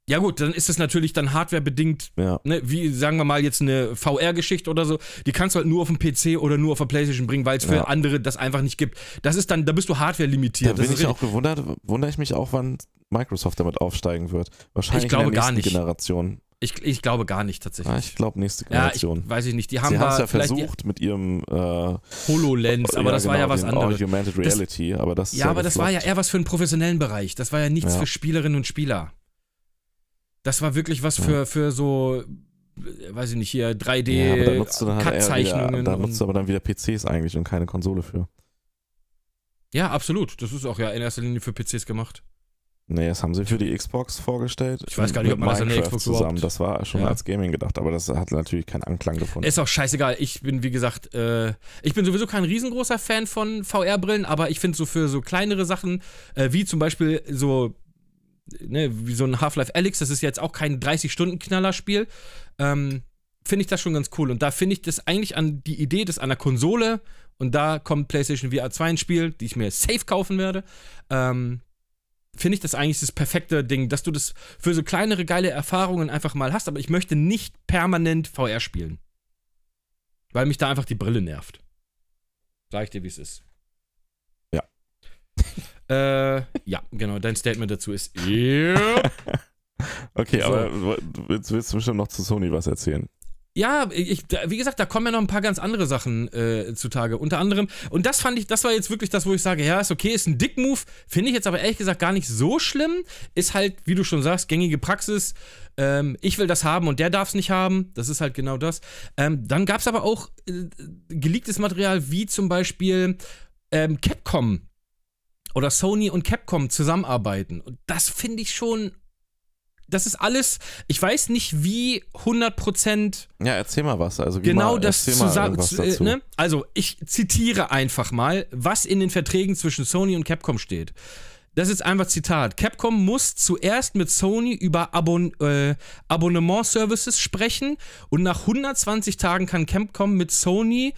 Ja gut, dann ist es natürlich dann hardwarebedingt, ja. ne, wie sagen wir mal jetzt eine VR-Geschichte oder so, die kannst du halt nur auf dem PC oder nur auf der Playstation bringen, weil es für ja. andere das einfach nicht gibt. Das ist dann, da bist du Hardware limitiert. Da bin ich auch gewundert, wundere ich mich auch, wann Microsoft damit aufsteigen wird. Wahrscheinlich ich glaube in der gar nicht. Generation. Ich, ich glaube gar nicht tatsächlich. Ja, ich glaube nächste Generation. Ja, ich, weiß ich nicht. Die haben Sie es ja versucht mit ihrem äh, HoloLens, aber das genau, war ja was anderes. Augmented Reality, das, aber das Ja, aber das war ja eher was für einen professionellen Bereich. Das war ja nichts für Spielerinnen und Spieler. Das war wirklich was für, für so, weiß ich nicht, hier 3D ja, aber da nutzt du dann halt nutzt du aber dann wieder PCs eigentlich und keine Konsole für. Ja, absolut. Das ist auch ja in erster Linie für PCs gemacht. Nee, das haben sie für die Xbox vorgestellt. Ich weiß gar nicht, ob man das an der Xbox zusammen. überhaupt- Das war schon Ja. als Gaming gedacht, aber das hat natürlich keinen Anklang gefunden. Ist auch scheißegal. Ich bin, wie gesagt, äh, ich bin sowieso kein riesengroßer Fan von VR-Brillen, aber ich finde so für so kleinere Sachen, äh, wie zum Beispiel so, ne, wie so ein Half-Life Alyx, das ist jetzt auch kein 30-Stunden-Knallerspiel, ähm, finde ich das schon ganz cool. Und da finde ich das eigentlich an die Idee des einer Konsole, und da kommt PlayStation VR 2 ins Spiel, die ich mir safe kaufen werde, ähm, finde ich das eigentlich das perfekte Ding, dass du das für so kleinere geile Erfahrungen einfach mal hast, aber ich möchte nicht permanent VR spielen. Weil mich da einfach die Brille nervt. Sag ich dir, wie es ist. Ja. äh, ja, genau, dein Statement dazu ist. Okay, So. aber du willst, du bestimmt noch zu Sony was erzählen. Ja, ich, wie gesagt, da kommen ja noch ein paar ganz andere Sachen äh, zutage. Unter anderem, und das fand ich, das war jetzt wirklich das, wo ich sage, ja, ist okay, ist ein Dick-Move, finde ich jetzt aber ehrlich gesagt gar nicht so schlimm. Ist halt, wie du schon sagst, gängige Praxis. Ähm, ich will das haben und der darf es nicht haben. Das ist halt genau das. Ähm, dann gab es aber auch äh, geleaktes Material, wie zum Beispiel ähm, Capcom oder Sony und Capcom zusammenarbeiten. Und das finde ich schon. Das ist alles, ich weiß nicht, wie 100% Ja, erzähl mal was. Also, genau mal, das zusammen. zu- äh. Ne? Also, ich zitiere einfach mal, was in den Verträgen zwischen Sony und Capcom steht. Das ist einfach Zitat. Capcom muss zuerst mit Sony über Abon äh, Abonnement-Services sprechen und nach 120 Tagen kann Capcom mit Sony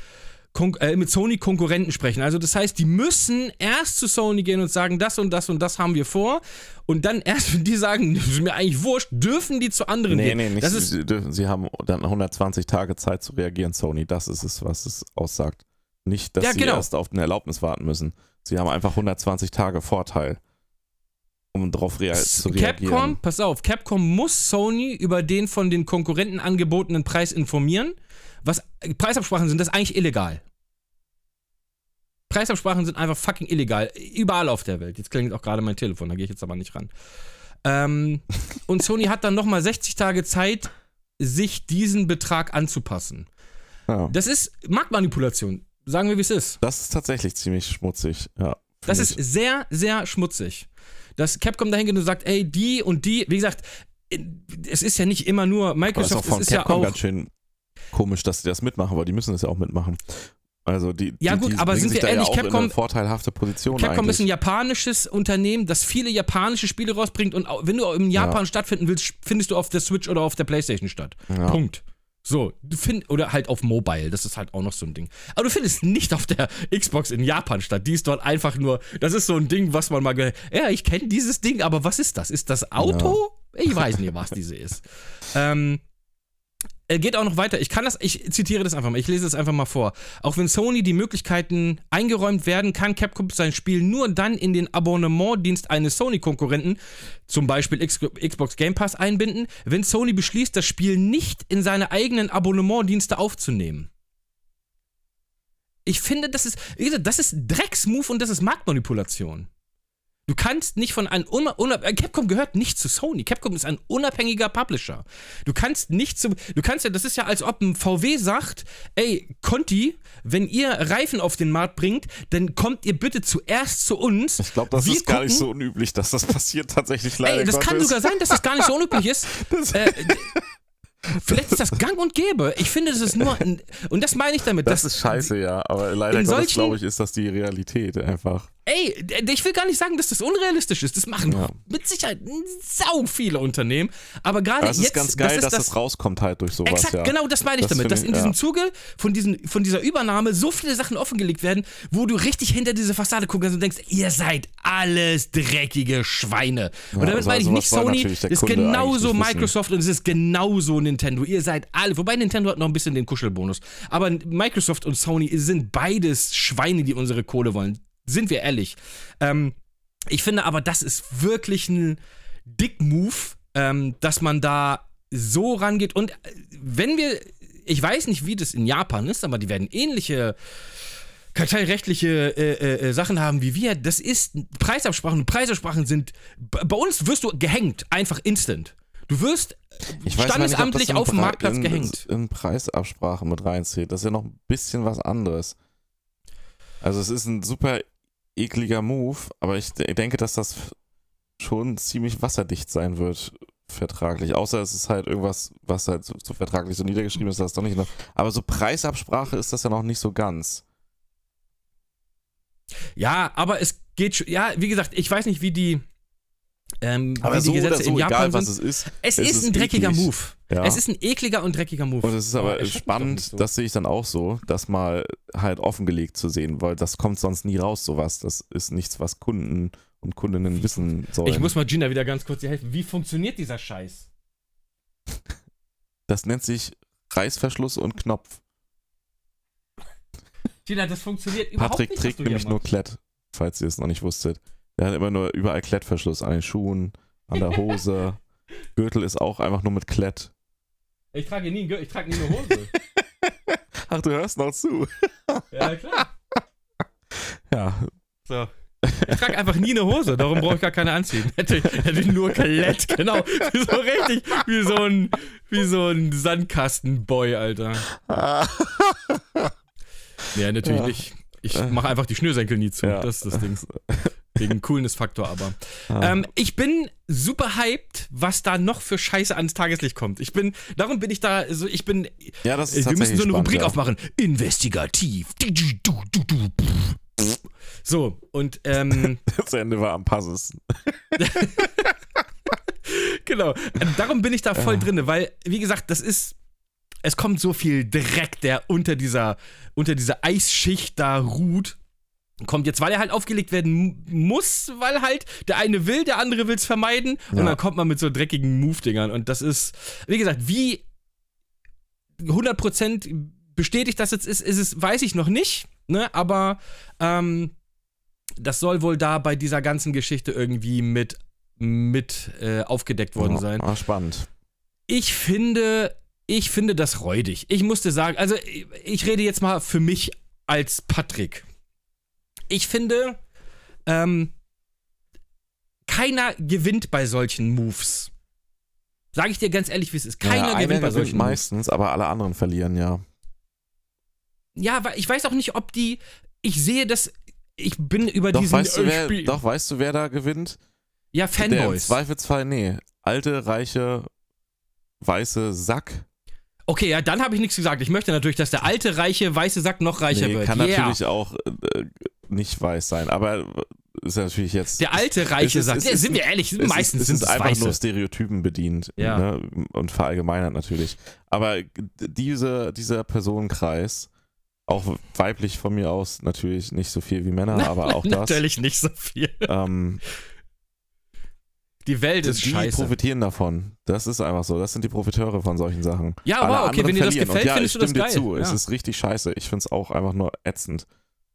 Kon äh, mit Sony Konkurrenten sprechen. Also das heißt, die müssen erst zu Sony gehen und sagen, das und das und das haben wir vor. Und dann erst, wenn die sagen, das ist mir eigentlich wurscht, dürfen die zu anderen Nee, gehen. nee, nicht. Das ist, sie, dürfen- sie haben dann 120 Tage Zeit zu reagieren, Sony. Das ist es, was es aussagt. Nicht, dass Ja, sie genau. erst auf eine Erlaubnis warten müssen. Sie haben einfach 120 Tage Vorteil, um darauf rea zu reagieren. Capcom, pass auf, Capcom muss Sony über den von den Konkurrenten angebotenen Preis informieren. Was Preisabsprachen sind, das ist eigentlich illegal. Preisabsprachen sind einfach fucking illegal. Überall auf der Welt. Jetzt klingelt auch gerade mein Telefon, da gehe ich jetzt aber nicht ran. Ähm, und Sony hat dann nochmal 60 Tage Zeit, sich diesen Betrag anzupassen. Ja. Das ist Marktmanipulation. Sagen wir, wie es ist. Das ist tatsächlich ziemlich schmutzig. Ja, Das ist sehr, sehr schmutzig. Dass Capcom dahin geht und sagt, ey, die und die, wie gesagt, es ist ja nicht immer nur ist Microsoft, von es ist ja Capcom auch. ganz schön komisch, dass sie das mitmachen, weil die müssen das ja auch mitmachen. Also die, Ja, die, gut, die aber sind wir ehrlich, ja Capcom- vorteilhafte Position Capcom ist ein eigentlich. japanisches Unternehmen, das viele japanische Spiele rausbringt und wenn du in Japan stattfinden willst, findest du auf der Switch oder auf der Playstation statt. Ja. Punkt. So, du find, oder halt auf Mobile, das ist halt auch noch so ein Ding. Aber du findest nicht auf der Xbox in Japan statt. Die ist dort einfach nur, das ist so ein Ding, was man mal, ge ja, ich kenne dieses Ding, aber was ist das? Ist das Auto? Ich weiß nicht, was diese ist. Ähm, er geht auch noch weiter. Ich kann das, ich zitiere das einfach mal, ich lese es einfach mal vor. Auch wenn Sony die Möglichkeiten eingeräumt werden, kann Capcom sein Spiel nur dann in den Abonnementdienst eines Sony-Konkurrenten, zum Beispiel X Xbox Game Pass, einbinden, wenn Sony beschließt, das Spiel nicht in seine eigenen Abonnementdienste aufzunehmen. Ich finde, das ist, wie gesagt, das ist Drecksmove und das ist Marktmanipulation. Du kannst nicht von einem Unab Unab äh, Capcom gehört nicht zu Sony. Capcom ist ein unabhängiger Publisher. Du kannst nicht zu du kannst ja das ist ja als ob ein VW sagt, ey Conti, wenn ihr Reifen auf den Markt bringt, dann kommt ihr bitte zuerst zu uns. Ich glaube, das Wir ist gar nicht gucken- so unüblich, dass das passiert tatsächlich leider. Ey, das kann Gottes. sogar sein, dass das gar nicht so unüblich ist. äh, vielleicht ist das gang und gäbe. Ich finde, das ist nur ein, und das meine ich damit. Das ist scheiße, ja. Aber leider glaube ich, ist das die Realität einfach. Ey, ich will gar nicht sagen, dass das unrealistisch ist. Das machen Ja. mit Sicherheit sau viele Unternehmen. Aber gerade jetzt, ist ganz geil, das ist dass das, das rauskommt halt durch sowas, Exakt, ja. genau das meine ich Das damit, dass ich, in diesem ja. Zuge von, diesen, von dieser Übernahme so viele Sachen offengelegt werden, wo du richtig hinter diese Fassade gucken kannst und denkst, ihr seid alles dreckige Schweine. und damit also meine ich nicht Sony, das ist Kunde genauso nicht wissen. Microsoft und es ist genauso Nintendo. Ihr seid alle, wobei Nintendo hat noch ein bisschen den Kuschelbonus. Aber Microsoft und Sony sind beides Schweine, die unsere Kohle wollen. Sind wir ehrlich. Ähm, ich finde aber, das ist wirklich ein Dick-Move, ähm, dass man da so rangeht. Und äh, wenn wir, ich weiß nicht, wie das in Japan ist, aber die werden ähnliche kartellrechtliche äh, äh, äh, Sachen haben wie wir. Das ist Preisabsprachen. Und Preisabsprachen sind, bei uns wirst du gehängt, einfach instant. Du wirst Ich weiß mal nicht, ob standesamtlich das in auf dem Marktplatz in, gehängt. In Preisabsprache mit reinzählt. Das ist ja noch ein bisschen was anderes. Also es ist ein super ekliger Move, aber ich de- denke, dass das schon ziemlich wasserdicht sein wird, vertraglich. Außer es ist halt irgendwas, was halt so, so vertraglich so niedergeschrieben ist, das doch nicht noch. Aber so Preisabsprache ist das ja noch nicht so ganz. Ja, aber es geht schon. Ja, wie gesagt, ich weiß nicht, wie die. Ähm, Aber wie so die Gesetze oder so, in Japan egal was sind. es ist. Es, ist ein dreckiger eklig. Move. Ja. Es ist ein ekliger und dreckiger Move. Und es ist Aber doch spannend, so. das sehe ich dann auch so, das mal halt offengelegt zu sehen, weil das kommt sonst nie raus, sowas. Das ist nichts, was Kunden und Kundinnen wissen sollen. Ich muss mal Gina wieder ganz kurz hier helfen. Wie funktioniert dieser Scheiß? das nennt sich Reißverschluss und Knopf. Gina, das funktioniert überhaupt Patrick nicht. was trägt nämlich nur. Klett, falls ihr es noch nicht wusstet. Der hat immer nur überall Klettverschluss an den Schuhen, an der Hose. Gürtel ist auch einfach nur mit Klett. Ich trage nie, ich trage nie eine Hose. Ach, du hörst noch zu. ja, klar. Ja, So. Ich trage einfach nie eine Hose, darum brauche ich gar keine anziehen. Hätte, hätte ich nur Kalett, genau. So richtig, wie so ein, wie so ein Sandkastenboy, Alter. Ja, natürlich Ja. nicht. Ich mache einfach die Schnürsenkel nie zu. Ja. Das ist das Ding. Wegen Coolness-Faktor aber. Ah. Ähm, ich bin super hyped, was da noch für Scheiße ans Tageslicht kommt. Ich bin, darum bin ich da, so, ich bin, ja, das ist wir müssen so eine spannend, Rubrik ja. aufmachen. Investigativ. So, und ähm, Das Ende war am passesten. genau. Darum bin ich da voll drinne, weil, wie gesagt, das ist. Es kommt so viel Dreck, der unter dieser, unter dieser Eisschicht da ruht. Kommt jetzt, weil er halt aufgelegt werden mu- muss, weil halt der eine will, der andere will es vermeiden. Und Ja. dann kommt man mit so dreckigen Move-Dingern. Und das ist, wie gesagt, wie 100% bestätigt das jetzt ist, ist es, weiß ich noch nicht. Ne? Aber ähm, das soll wohl da bei dieser ganzen Geschichte irgendwie mit, mit äh, aufgedeckt worden Ja, sein. Ah, spannend. Ich finde, ich finde das räudig. Ich musste sagen, also ich, ich rede jetzt mal für mich als Patrick. Ich finde, ähm, keiner gewinnt bei solchen Moves. Sage ich dir ganz ehrlich, wie es ist. Keiner ja, gewinnt bei solchen Moves. meistens, aber alle anderen verlieren, ja. Ja, weil ich weiß auch nicht, ob die. Ich sehe das. Ich bin über Doch diesen weißt, du, wer, Spiel- doch, weißt du, wer da gewinnt? ja, Der im Fanboys. Zweifelsfall, nee. Alte, reiche, weiße Sack. Okay, ja, dann habe ich nichts gesagt. Ich möchte natürlich, dass der alte, reiche, weiße Sack noch reicher Nee, wird. kann yeah. natürlich auch äh, nicht weiß sein, aber ist ja natürlich jetzt. Der alte, reiche ist- Sack. Ja, ist- sind wir ehrlich, ist- meistens es sind ist es einfach nur weiße. Stereotypen bedient Ja. ne? und verallgemeinert natürlich. Aber diese, dieser Personenkreis, auch weiblich von mir aus, natürlich nicht so viel wie Männer, aber auch das. Natürlich nicht so viel. Ähm, Die Welt ist die scheiße. profitieren davon. Das ist einfach so. Das sind die Profiteure von solchen Sachen. Ja, Alle aber okay, wenn dir das gefällt, Und ja, findest ich du das stimme geil. dir zu. Es Ja. ist richtig scheiße. Ich finde es auch einfach nur ätzend.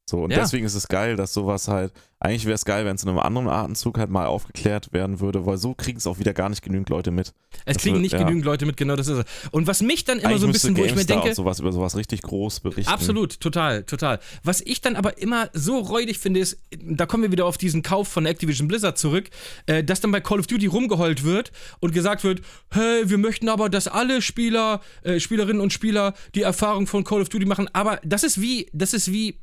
So, und Ja. deswegen ist es geil, dass sowas halt, eigentlich wäre es geil, wenn es in einem anderen Atemzug halt mal aufgeklärt werden würde, weil so kriegen es auch wieder gar nicht genügend Leute mit. Es Das kriegen wird- nicht ja. genügend Leute mit, genau das ist es. Und was mich dann immer eigentlich so ein bisschen, wo ich mir denke, und sowas über sowas richtig groß berichten. Absolut, total, total. Was ich dann aber immer so räudig finde, ist, da kommen wir wieder auf diesen Kauf von Activision Blizzard zurück, äh, dass dann bei Call of Duty rumgeheult wird und gesagt wird, hey, wir möchten aber, dass alle Spieler, äh, Spielerinnen und Spieler die Erfahrung von Call of Duty machen. Aber das ist wie, das ist wie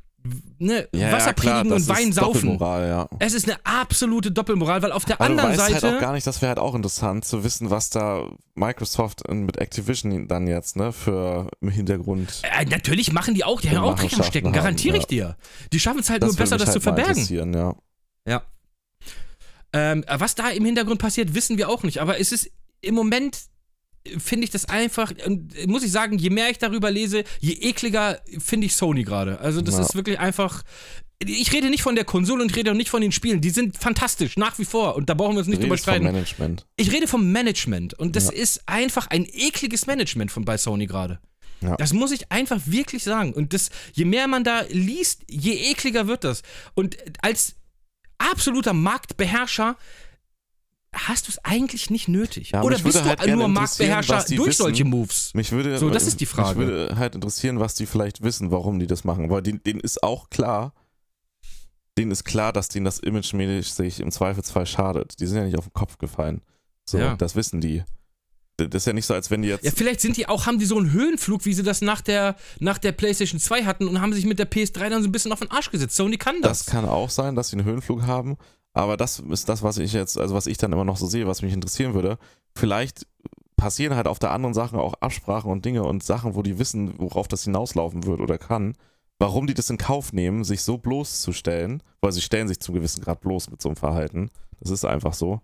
ne, Ja, Wasser ja, klar, predigen und Wein saufen. Ja. Es ist eine absolute Doppelmoral, weil auf der Aber du anderen weißt Seite. halt auch gar nicht, das wäre halt auch interessant zu wissen, was da Microsoft mit Activision dann jetzt, ne, für im Hintergrund. äh, natürlich machen die auch, die haben auch Dreck am Stecken, garantiere ich dir. Die schaffen es halt Das nur besser, das halt zu verbergen. Ja. Ja. Ähm, was da im Hintergrund passiert, wissen wir auch nicht. Aber es ist im Moment, finde ich das einfach, und äh, muss ich sagen, je mehr ich darüber lese, je ekliger finde ich Sony gerade. Also das Ja. ist wirklich einfach. Ich rede nicht von der Konsole und ich rede auch nicht von den Spielen. Die sind fantastisch, nach wie vor. Und da brauchen wir uns nicht drüber streiten. Management. Ich rede vom Management. Und das Ja. ist einfach ein ekliges Management von bei Sony gerade. Ja. Das muss ich einfach wirklich sagen. Und das, je mehr man da liest, je ekliger wird das. Und als absoluter Marktbeherrscher hast du es eigentlich nicht nötig. Ja, Oder bist du halt nur Marktbeherrscher durch wissen. solche Moves? Mich würde, So, das ist die Frage. Mich würde halt interessieren, was die vielleicht wissen, warum die das machen. Weil denen, denen ist auch klar, denen ist klar, dass denen das imagemäßig im Zweifelsfall schadet. Die sind ja nicht auf den Kopf gefallen. So, Ja. das wissen die. Das ist ja nicht so, als wenn die jetzt. Ja, vielleicht sind die auch, haben die so einen Höhenflug, wie sie das nach der, nach der PlayStation 2 hatten und haben sich mit der PS3 dann so ein bisschen auf den Arsch gesetzt. Sony kann das. das kann auch sein, dass sie einen Höhenflug haben. Aber das ist das, was ich jetzt, also was ich dann immer noch so sehe, was mich interessieren würde. Vielleicht passieren halt auf der anderen Sache auch Absprachen und Dinge und Sachen, wo die wissen, worauf das hinauslaufen wird oder kann. Warum die das in Kauf nehmen, sich so bloßzustellen, weil sie stellen sich zum gewissen Grad bloß mit so einem Verhalten. Das ist einfach so.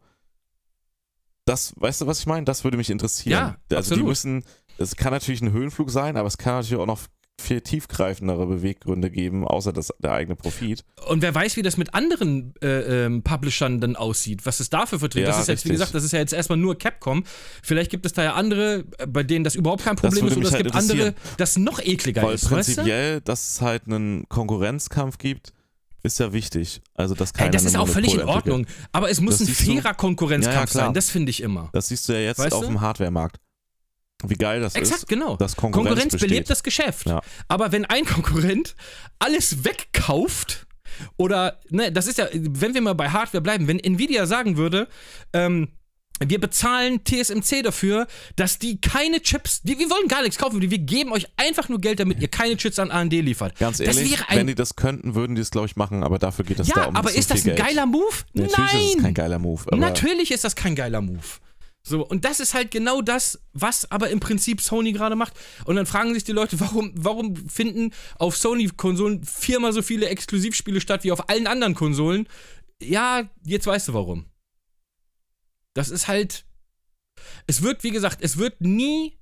Das, weißt du, was ich meine? Das würde mich interessieren. Ja, also absolut. die müssen, es kann natürlich ein Höhenflug sein, aber es kann natürlich auch noch viel tiefgreifendere Beweggründe geben, außer das, der eigene Profit. Und wer weiß, wie das mit anderen äh, ähm, Publishern dann aussieht, was es da für Verträge Ja, Das ist jetzt, wie richtig. gesagt, das ist ja jetzt erstmal nur Capcom. Vielleicht gibt es da ja andere, äh, bei denen das überhaupt kein Problem ist, oder es halt gibt andere, das noch ekliger Weil ist, weißt du? prinzipiell, dass es halt einen Konkurrenzkampf gibt, ist ja wichtig. Also, dass keiner Ey, das ist auch völlig in. Ordnung. Aber es muss Das ein siehst du- fairer Konkurrenzkampf Ja, ja, sein, das finde ich immer. Das siehst du ja jetzt Weißt auf du? dem Hardware-Markt. Wie geil das Exakt, ist, genau. dass Konkurrenz, Konkurrenz belebt das Geschäft. Ja. Aber wenn ein Konkurrent alles wegkauft, oder, ne, das ist ja, wenn wir mal bei Hardware bleiben, wenn Nvidia sagen würde, ähm, wir bezahlen TSMC dafür, dass die keine Chips, die, wir wollen gar nichts kaufen, wir geben euch einfach nur Geld, damit ihr keine Chips an AMD liefert. Ganz das ehrlich, ein, wenn die das könnten, würden die es, glaube ich, machen, aber dafür geht es da ja, um aber so ist das ein Geld. geiler Move? Natürlich Nein! ist es kein geiler Move. Aber Natürlich ist das kein geiler Move. So, und das ist halt genau das, was aber im Prinzip Sony gerade macht. Und dann fragen sich die Leute, warum, warum finden auf Sony-Konsolen viermal so viele Exklusivspiele statt wie auf allen anderen Konsolen? Ja, jetzt weißt du warum. Das ist halt. Es wird, wie gesagt, es wird nie.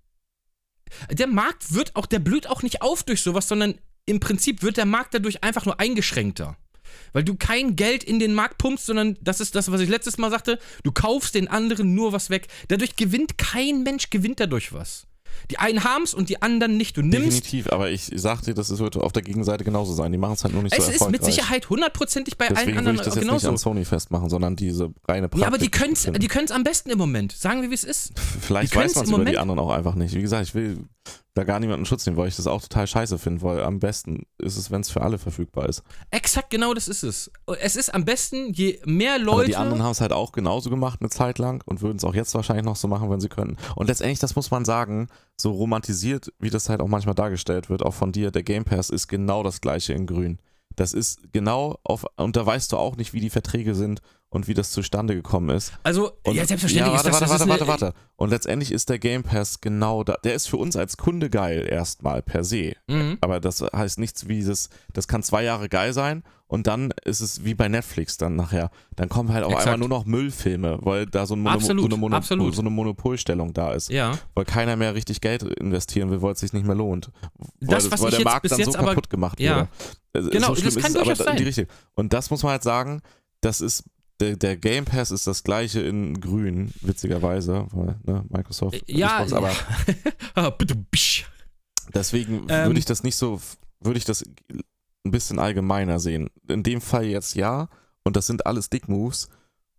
Der Markt wird auch, der blüht auch nicht auf durch sowas, sondern im Prinzip wird der Markt dadurch einfach nur eingeschränkter. Weil du kein Geld in den Markt pumpst, sondern das ist das, was ich letztes Mal sagte, du kaufst den anderen nur was weg. Dadurch gewinnt kein Mensch, gewinnt dadurch was. Die einen haben's und die anderen nicht. Du nimmst. Definitiv, aber ich sag dir, das wird auf der Gegenseite genauso sein. Die machen es halt nur nicht Es so ist erfolgreich. mit Sicherheit hundertprozentig bei Deswegen allen würde anderen ich das jetzt nicht genauso. an Sony festmachen, sondern diese reine Praktik. ja, aber die die können's am besten im Moment. Sagen wir, wie es ist. Vielleicht weiß man es über die anderen auch einfach nicht. Wie gesagt, ich will da gar niemanden Schutz nehmen, weil ich das auch total scheiße finde, weil am besten ist es, wenn es für alle verfügbar ist. Exakt genau das ist es. Es ist am besten, je mehr Aber Leute. die anderen haben es halt auch genauso gemacht eine Zeit lang und würden es auch jetzt wahrscheinlich noch so machen, wenn sie können. Und letztendlich, das muss man sagen, so romantisiert, wie das halt auch manchmal dargestellt wird, auch von dir, der Game Pass ist genau das gleiche in grün. Das ist genau auf, und da weißt du auch nicht, wie die Verträge sind und wie das zustande gekommen ist. also, Und, ja, selbstverständlich ja, warte, ist das, warte, warte, ist warte, warte. Und letztendlich ist der Game Pass genau da. Der ist für uns als Kunde geil, erstmal per se. Mhm. Aber das heißt nichts wie das, das kann zwei Jahre geil sein und dann ist es wie bei Netflix dann nachher. Dann kommen halt auf Exakt. einmal nur noch Müllfilme, weil da so, ein Mono, Absolut, so, eine Mono, so eine Monopolstellung da ist. Ja. Weil keiner mehr richtig Geld investieren will, weil es sich nicht mehr lohnt. Das, weil, was weil der Markt bis dann jetzt so aber- kaputt gemacht Ja. wurde. Genau, so das ist kann es, aber durchaus die sein. Richtung. Und das muss man halt sagen, das ist der, der Game Pass ist das gleiche in grün, witzigerweise, weil, ne, Microsoft, Ja, Xbox, aber Ah, deswegen Ähm, würde ich das nicht so, würde ich das ein bisschen allgemeiner sehen. In dem Fall jetzt ja, und das sind alles Dick Moves,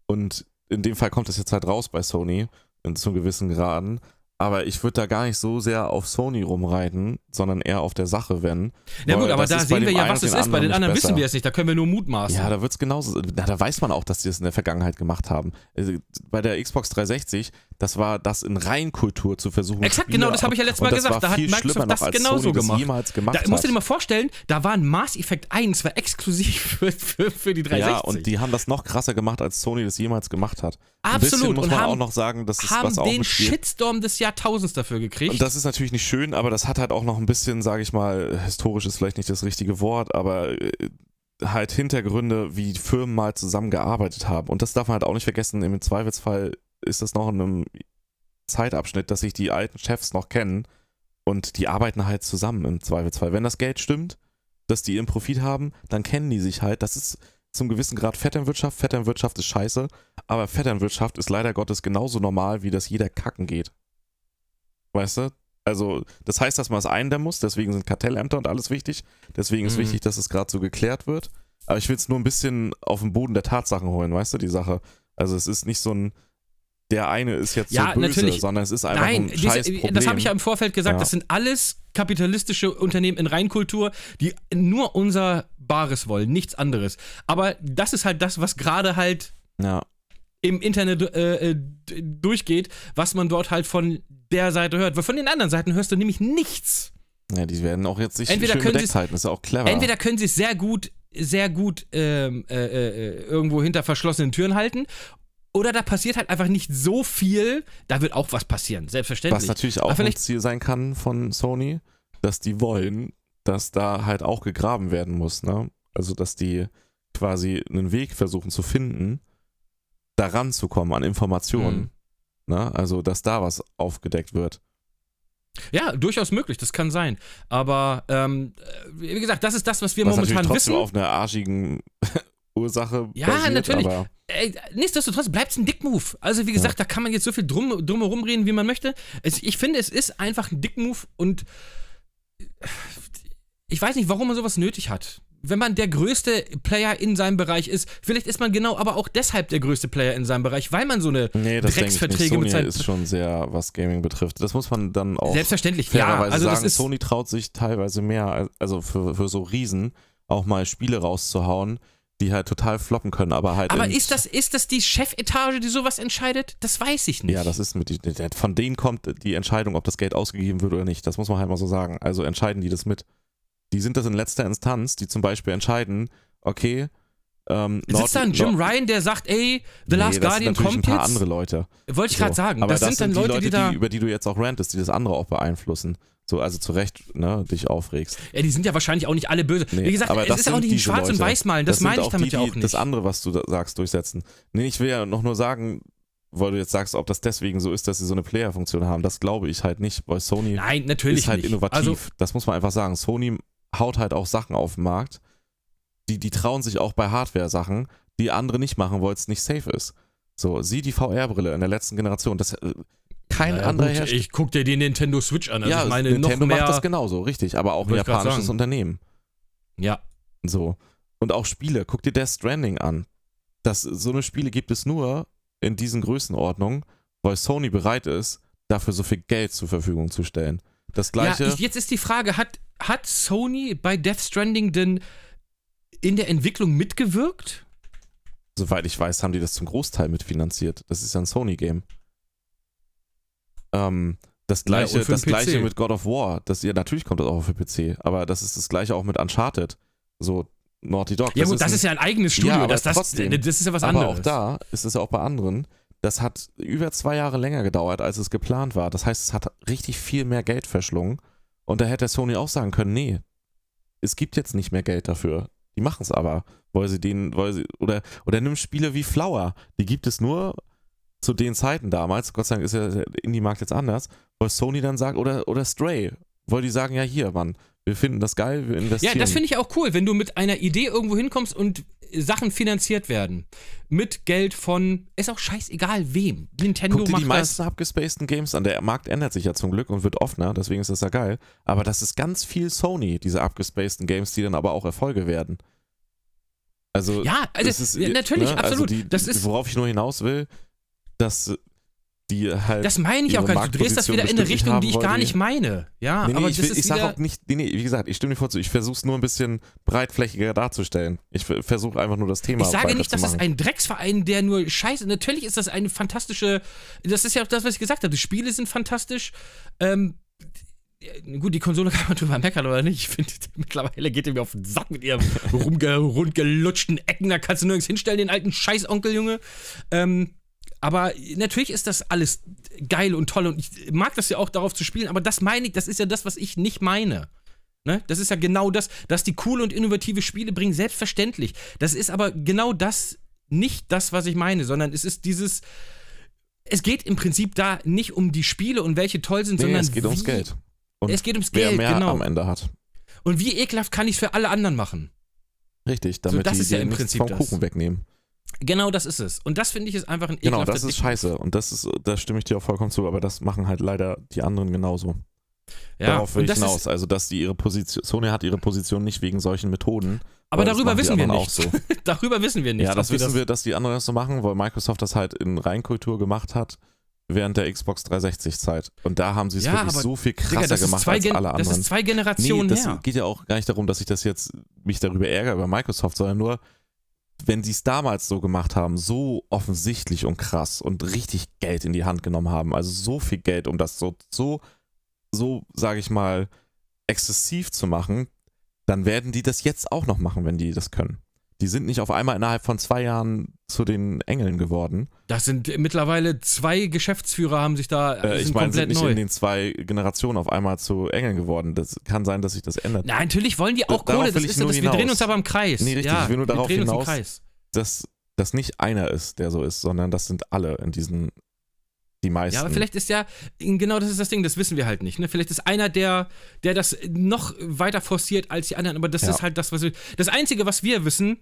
und in dem Fall kommt es jetzt halt raus bei Sony, in zu gewissen Graden, aber ich würde da gar nicht so sehr auf Sony rumreiten, sondern eher auf der Sache, wenn. Na gut, aber das da sehen wir ja, was es ist. Bei den anderen wissen wir es nicht. Da können wir nur mutmaßen. Ja, da wird es genauso. Na, da weiß man auch, dass die es in der Vergangenheit gemacht haben. Also, bei der Xbox 360, das war das in Reinkultur zu versuchen. Exakt, Spiele genau, das habe ich ja letztes Mal gesagt. Da hat Microsoft das genauso Sony gemacht. Das jemals gemacht Da musst du dir mal vorstellen, da war ein Mass Effect 1, war exklusiv für, für, für die 360. Ja, und die haben das noch krasser gemacht, als Sony das jemals gemacht hat. Ein Absolut. muss Und man haben, auch noch sagen, das ist haben was auch den. Shitstorm des Jahrtausends dafür gekriegt. Und das ist natürlich nicht schön, aber das hat halt auch noch ein bisschen, sage ich mal, historisch ist vielleicht nicht das richtige Wort, aber äh, halt Hintergründe, wie Firmen mal zusammengearbeitet haben. Und das darf man halt auch nicht vergessen. Im Zweifelsfall ist das noch in einem Zeitabschnitt, dass sich die alten Chefs noch kennen und die arbeiten halt zusammen im Zweifelsfall. Wenn das Geld stimmt, dass die ihren Profit haben, dann kennen die sich halt. Das ist zum gewissen Grad Vetternwirtschaft. Vetternwirtschaft ist scheiße, aber Vetternwirtschaft ist leider Gottes genauso normal, wie das jeder kacken geht. Weißt du? Also, das heißt, dass man es eindämmen muss, deswegen sind Kartellämter und alles wichtig. Deswegen ist Mhm. wichtig, dass es gerade so geklärt wird. Aber ich will es nur ein bisschen auf den Boden der Tatsachen holen, weißt du, die Sache. Also, es ist nicht so ein, der eine ist jetzt Ja, so böse, natürlich. sondern es ist einfach Nein, ein scheiß Problem. das habe ich ja im Vorfeld gesagt. Ja. Das sind alles kapitalistische Unternehmen in Reinkultur, die nur unser Bares wollen, nichts anderes. Aber das ist halt das, was gerade halt ja. im Internet äh, äh, durchgeht, was man dort halt von der Seite hört. Weil von den anderen Seiten hörst du nämlich nichts. ja, die werden auch jetzt sich Entweder schön können bedeckt halten, ist ja auch clever. Entweder können sie es sehr gut sehr gut ähm, äh, äh, irgendwo hinter verschlossenen Türen halten. Oder da passiert halt einfach nicht so viel. Da wird auch was passieren, selbstverständlich. Was natürlich auch ein Ziel sein kann von Sony, dass die wollen, dass da halt auch gegraben werden muss. Ne? Also, dass die quasi einen Weg versuchen zu finden, da ranzukommen an Informationen. Mhm. Ne? Also, dass da was aufgedeckt wird. Ja, durchaus möglich, das kann sein. Aber ähm, wie gesagt, das ist das, was wir was momentan trotzdem wissen. auf einer arschigen Ursache. Ja, basiert, natürlich. Aber Ey, nichtsdestotrotz bleibt es ein Dickmove. Also, wie gesagt, ja. da kann man jetzt so viel drum, drumherum reden, wie man möchte. Es, ich finde, es ist einfach ein Dickmove und ich weiß nicht, warum man sowas nötig hat wenn man der größte Player in seinem Bereich ist, vielleicht ist man genau aber auch deshalb der größte Player in seinem Bereich, weil man so eine nee, das Drecksverträge mit Sony ist schon sehr, was Gaming betrifft. Das muss man dann auch selbstverständlich ja, also sagen. Das ist Sony traut sich teilweise mehr, also für, für so Riesen auch mal Spiele rauszuhauen, die halt total floppen können, aber halt. Aber ist das, ist das die Chefetage, die sowas entscheidet? Das weiß ich nicht. Ja, das ist mit die, von denen kommt die Entscheidung, ob das Geld ausgegeben wird oder nicht. Das muss man halt mal so sagen. Also entscheiden die das mit die sind das in letzter Instanz, die zum Beispiel entscheiden, okay, ähm, Sitzt da ein Jim Ryan, der sagt, ey, The Last nee, Guardian kommt ein paar jetzt? andere Leute. Wollte ich so. gerade sagen. Aber das, das sind dann die Leute, Leute, die da. Die, über die du jetzt auch rantest, die das andere auch beeinflussen. So, also zu Recht, ne, dich aufregst. Ja, die sind ja wahrscheinlich auch nicht alle böse. Nee, Wie gesagt, aber es ist ja auch nicht ein Schwarz- Leute. und Weiß-Malen, das, das meine ich damit die, ja auch nicht. Das andere, was du sagst, durchsetzen. Nee, ich will ja noch nur sagen, weil du jetzt sagst, ob das deswegen so ist, dass sie so eine Player-Funktion haben, das glaube ich halt nicht, weil Sony Nein, natürlich ist halt nicht. innovativ. Also, das muss man einfach sagen. Sony haut halt auch Sachen auf den Markt, die, die trauen sich auch bei Hardware-Sachen, die andere nicht machen, weil es nicht safe ist. So, sieh die VR-Brille in der letzten Generation. Das, äh, kein ja, anderer Hersteller. Ich guck dir den Nintendo Switch an. Also ja, ich meine, Nintendo macht das genauso, richtig. Aber auch ein japanisches. Unternehmen. Ja. So. Und auch Spiele. Guck dir Death Stranding an. Das, so eine Spiele gibt es nur in diesen Größenordnungen, weil Sony bereit ist, dafür so viel Geld zur Verfügung zu stellen. Das gleiche. Ja, jetzt ist die Frage, hat, hat Sony bei Death Stranding denn in der Entwicklung mitgewirkt? Soweit ich weiß, haben die das zum Großteil mitfinanziert. Das ist ja ein Sony-Game. Ähm, das gleiche, Ja, das gleiche mit God of War. Das, ja, natürlich kommt das auch für PC, aber das ist das gleiche auch mit Uncharted. So Naughty Dog. Ja, gut, das ein- ist ja ein eigenes Studio. Ja, aber das, das, trotzdem. das ist ja was aber anderes. auch da ist es ja auch bei anderen. Das hat über zwei Jahre länger gedauert, als es geplant war. Das heißt, es hat richtig viel mehr Geld verschlungen. Und da hätte Sony auch sagen können, nee, es gibt jetzt nicht mehr Geld dafür. Die machen es aber, weil sie den, weil sie, oder, oder nimm Spiele wie Flower, die gibt es nur zu den Zeiten damals, Gott sei Dank ist ja der Indie-Markt jetzt anders, weil Sony dann sagt, oder, oder Stray, weil die sagen, ja hier, Mann, wir finden das geil, wir Ja, investieren. das finde ich auch cool, wenn du mit einer Idee irgendwo hinkommst und Sachen finanziert werden. Mit Geld von, ist auch scheißegal wem. Nintendo Guck dir macht die meisten abgespaceden Games an. Der Markt ändert sich ja zum Glück und wird offener, deswegen ist das ja geil. Aber das ist ganz viel Sony, diese abgespaceden Games, die dann aber auch Erfolge werden. Also, Ja, also, das ist, ja, natürlich, ne, absolut. Also die, das ist, worauf ich nur hinaus will, dass die halt. das meine ich auch gar nicht. Du drehst das wieder in eine Richtung, die ich gar nicht meine. Ja, Nee, nee, aber ich, das will, ist ich sag auch nicht, nee, nee, wie gesagt, ich stimme dir vor zu, ich versuche es nur ein bisschen breitflächiger darzustellen. Ich versuche einfach nur das Thema Ich sage nicht, dass weiterzumachen. ein Drecksverein, der nur Scheiße. Natürlich ist das eine fantastische. Das ist ja auch das, was ich gesagt habe. Die Spiele sind fantastisch. Ähm, gut, die Konsole kann man drüber meckern oder nicht. Ich finde, mittlerweile geht die mir auf den Sack mit ihrem rumge rundgelutschten Ecken. Da kannst du nirgends hinstellen, den alten Scheißonkel, Junge. Ähm, aber natürlich ist das alles geil und toll und ich mag das ja auch darauf zu spielen, aber das meine ich, das ist ja das, was ich nicht meine. Ne? Das ist ja genau das, dass die coole und innovative Spiele bringen, selbstverständlich. Das ist aber genau das, nicht das, was ich meine, sondern es ist dieses. Es geht im Prinzip da nicht um die Spiele und welche toll sind, Nee, sondern. es geht ums wie, Geld. Und es geht ums wer Geld, mehr genau. am Ende hat. Und wie ekelhaft kann ich es für alle anderen machen? Richtig, damit das die ist ja im Prinzip vom das. Kuchen wegnehmen. Genau das ist es. Und das finde ich ist einfach ein Genau, das ist Dick- scheiße. Und das ist, da stimme ich dir auch vollkommen zu, aber das machen halt leider die anderen genauso. Ja, Darauf will ich das hinaus. also, dass die ihre Position, Sony hat ihre Position nicht wegen solchen Methoden. aber das darüber wissen wir. Auch so. darüber wissen wir nichts. ja, das wissen wir, dass die anderen das so machen, weil Microsoft das halt in Reinkultur gemacht hat während der Xbox 360-Zeit. Und da haben sie es Ja, wirklich so viel krasser Digga, das gemacht als alle anderen. Das ist zwei Nee, Generationen das her. geht ja auch gar nicht darum, dass ich das jetzt mich darüber ärgere über Microsoft, sondern nur, wenn sie es damals so gemacht haben, so offensichtlich und krass und richtig Geld in die Hand genommen haben, also so viel Geld, um das so, so, so, sage ich mal, exzessiv zu machen, dann werden die das jetzt auch noch machen, wenn die das können. Die sind nicht auf einmal innerhalb von zwei Jahren zu den Engeln geworden. Das sind mittlerweile zwei Geschäftsführer haben sich da Äh, ich meine, sind nicht neu. in den zwei Generationen auf einmal zu Engeln geworden. Das kann sein, dass sich das ändert. Nein, natürlich wollen die auch Kohle. Das ist das, wir drehen uns aber im Kreis. Nee, richtig, Ja, ich will nur darauf wir drehen hinaus. Uns im Kreis. Dass das nicht einer ist, der so ist, sondern das sind alle in diesen, die meisten. Ja, aber vielleicht ist ja, genau das ist das Ding, das wissen wir halt nicht. Ne? Vielleicht ist einer, der, der das noch weiter forciert als die anderen, aber das Ja. ist halt das, was wir. Das Einzige, was wir wissen,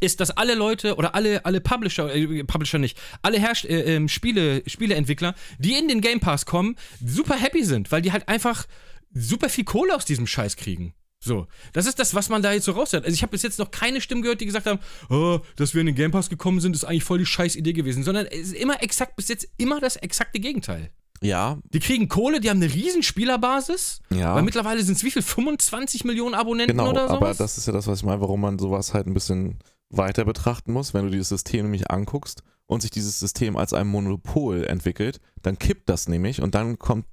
ist, dass alle Leute oder alle, alle Publisher, äh, Publisher nicht, alle Herst äh, ähm, Spiele, Spieleentwickler, die in den Game Pass kommen, super happy sind, weil die halt einfach super viel Kohle aus diesem Scheiß kriegen. So, das ist das, was man da jetzt so raushört. Also ich habe bis jetzt noch keine Stimmen gehört, die gesagt haben, oh, dass wir in den Game Pass gekommen sind, ist eigentlich voll die scheiß Idee gewesen, sondern es ist immer exakt, bis jetzt immer das exakte Gegenteil. ja, Die kriegen Kohle, die haben eine riesen Spielerbasis, ja. weil mittlerweile sind es wie viel? 25 Millionen Abonnenten Genau, oder sowas? aber das ist ja das, was ich meine, warum man sowas halt ein bisschen weiter betrachten muss. Wenn du dieses System nämlich anguckst und sich dieses System als ein Monopol entwickelt, dann kippt das nämlich und dann kommt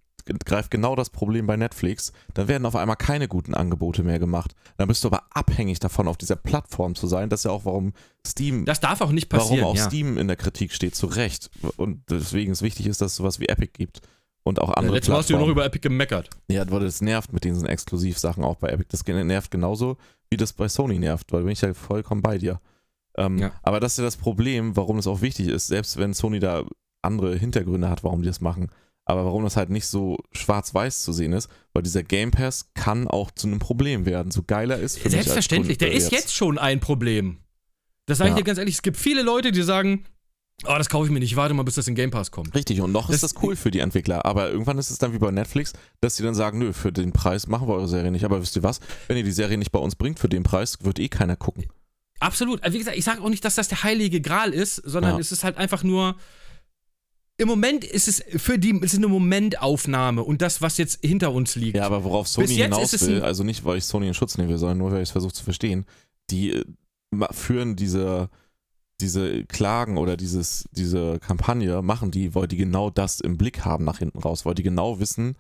greift genau das Problem bei Netflix. Dann werden auf einmal keine guten Angebote mehr gemacht. Dann bist du aber abhängig davon, auf dieser Plattform zu sein. Das ist ja auch, warum Steam, das darf auch nicht passieren. warum auch ja. Steam in der Kritik steht, zu Recht. Und deswegen ist wichtig ist, dass es sowas wie Epic gibt. Und auch Ja, andere letztes Mal hast du ja noch über Epic gemeckert. Ja, das nervt mit diesen Exklusivsachen auch bei Epic. Das nervt genauso, wie das bei Sony nervt, weil bin ich ja vollkommen bei dir. Ähm, Ja. Aber das ist ja das Problem, warum es auch wichtig ist, selbst wenn Sony da andere Hintergründe hat, warum die das machen. Aber warum das halt nicht so schwarz-weiß zu sehen ist, weil dieser Game Pass kann auch zu einem Problem werden. So geiler ist für mich als Selbstverständlich, der ist jetzt schon ein Problem. Das sage ich Ja. dir ganz ehrlich, es gibt viele Leute, die sagen, oh, das kaufe ich mir nicht, ich warte mal, bis das in Game Pass kommt. Richtig, und noch Das- ist das cool für die Entwickler. Aber irgendwann ist es dann wie bei Netflix, dass sie dann sagen, nö, für den Preis machen wir eure Serie nicht. Aber wisst ihr was? Wenn ihr die Serie nicht bei uns bringt für den Preis, wird eh keiner gucken. Absolut. Also Wie gesagt, ich sage auch nicht, dass das der heilige Gral ist, sondern Ja. es ist halt einfach nur. Im Moment ist es für die es ist eine Momentaufnahme und das, was jetzt hinter uns liegt. Ja, aber worauf Sony hinaus will, also nicht, weil ich Sony in Schutz nehmen will, sondern nur, weil ich es versuche zu verstehen, die äh, führen diese, diese Klagen oder dieses, diese Kampagne, machen die, weil die genau das im Blick haben nach hinten raus, weil die genau wissen,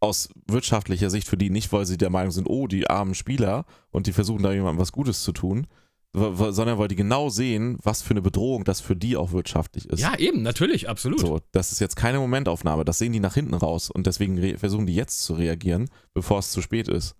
aus wirtschaftlicher Sicht für die nicht, weil sie der Meinung sind, oh, die armen Spieler und die versuchen da jemandem was Gutes zu tun, sondern weil die genau sehen, was für eine Bedrohung das für die auch wirtschaftlich ist. Ja, eben, natürlich, absolut. So, das ist jetzt keine Momentaufnahme, das sehen die nach hinten raus und deswegen versuchen die jetzt zu reagieren, bevor es zu spät ist.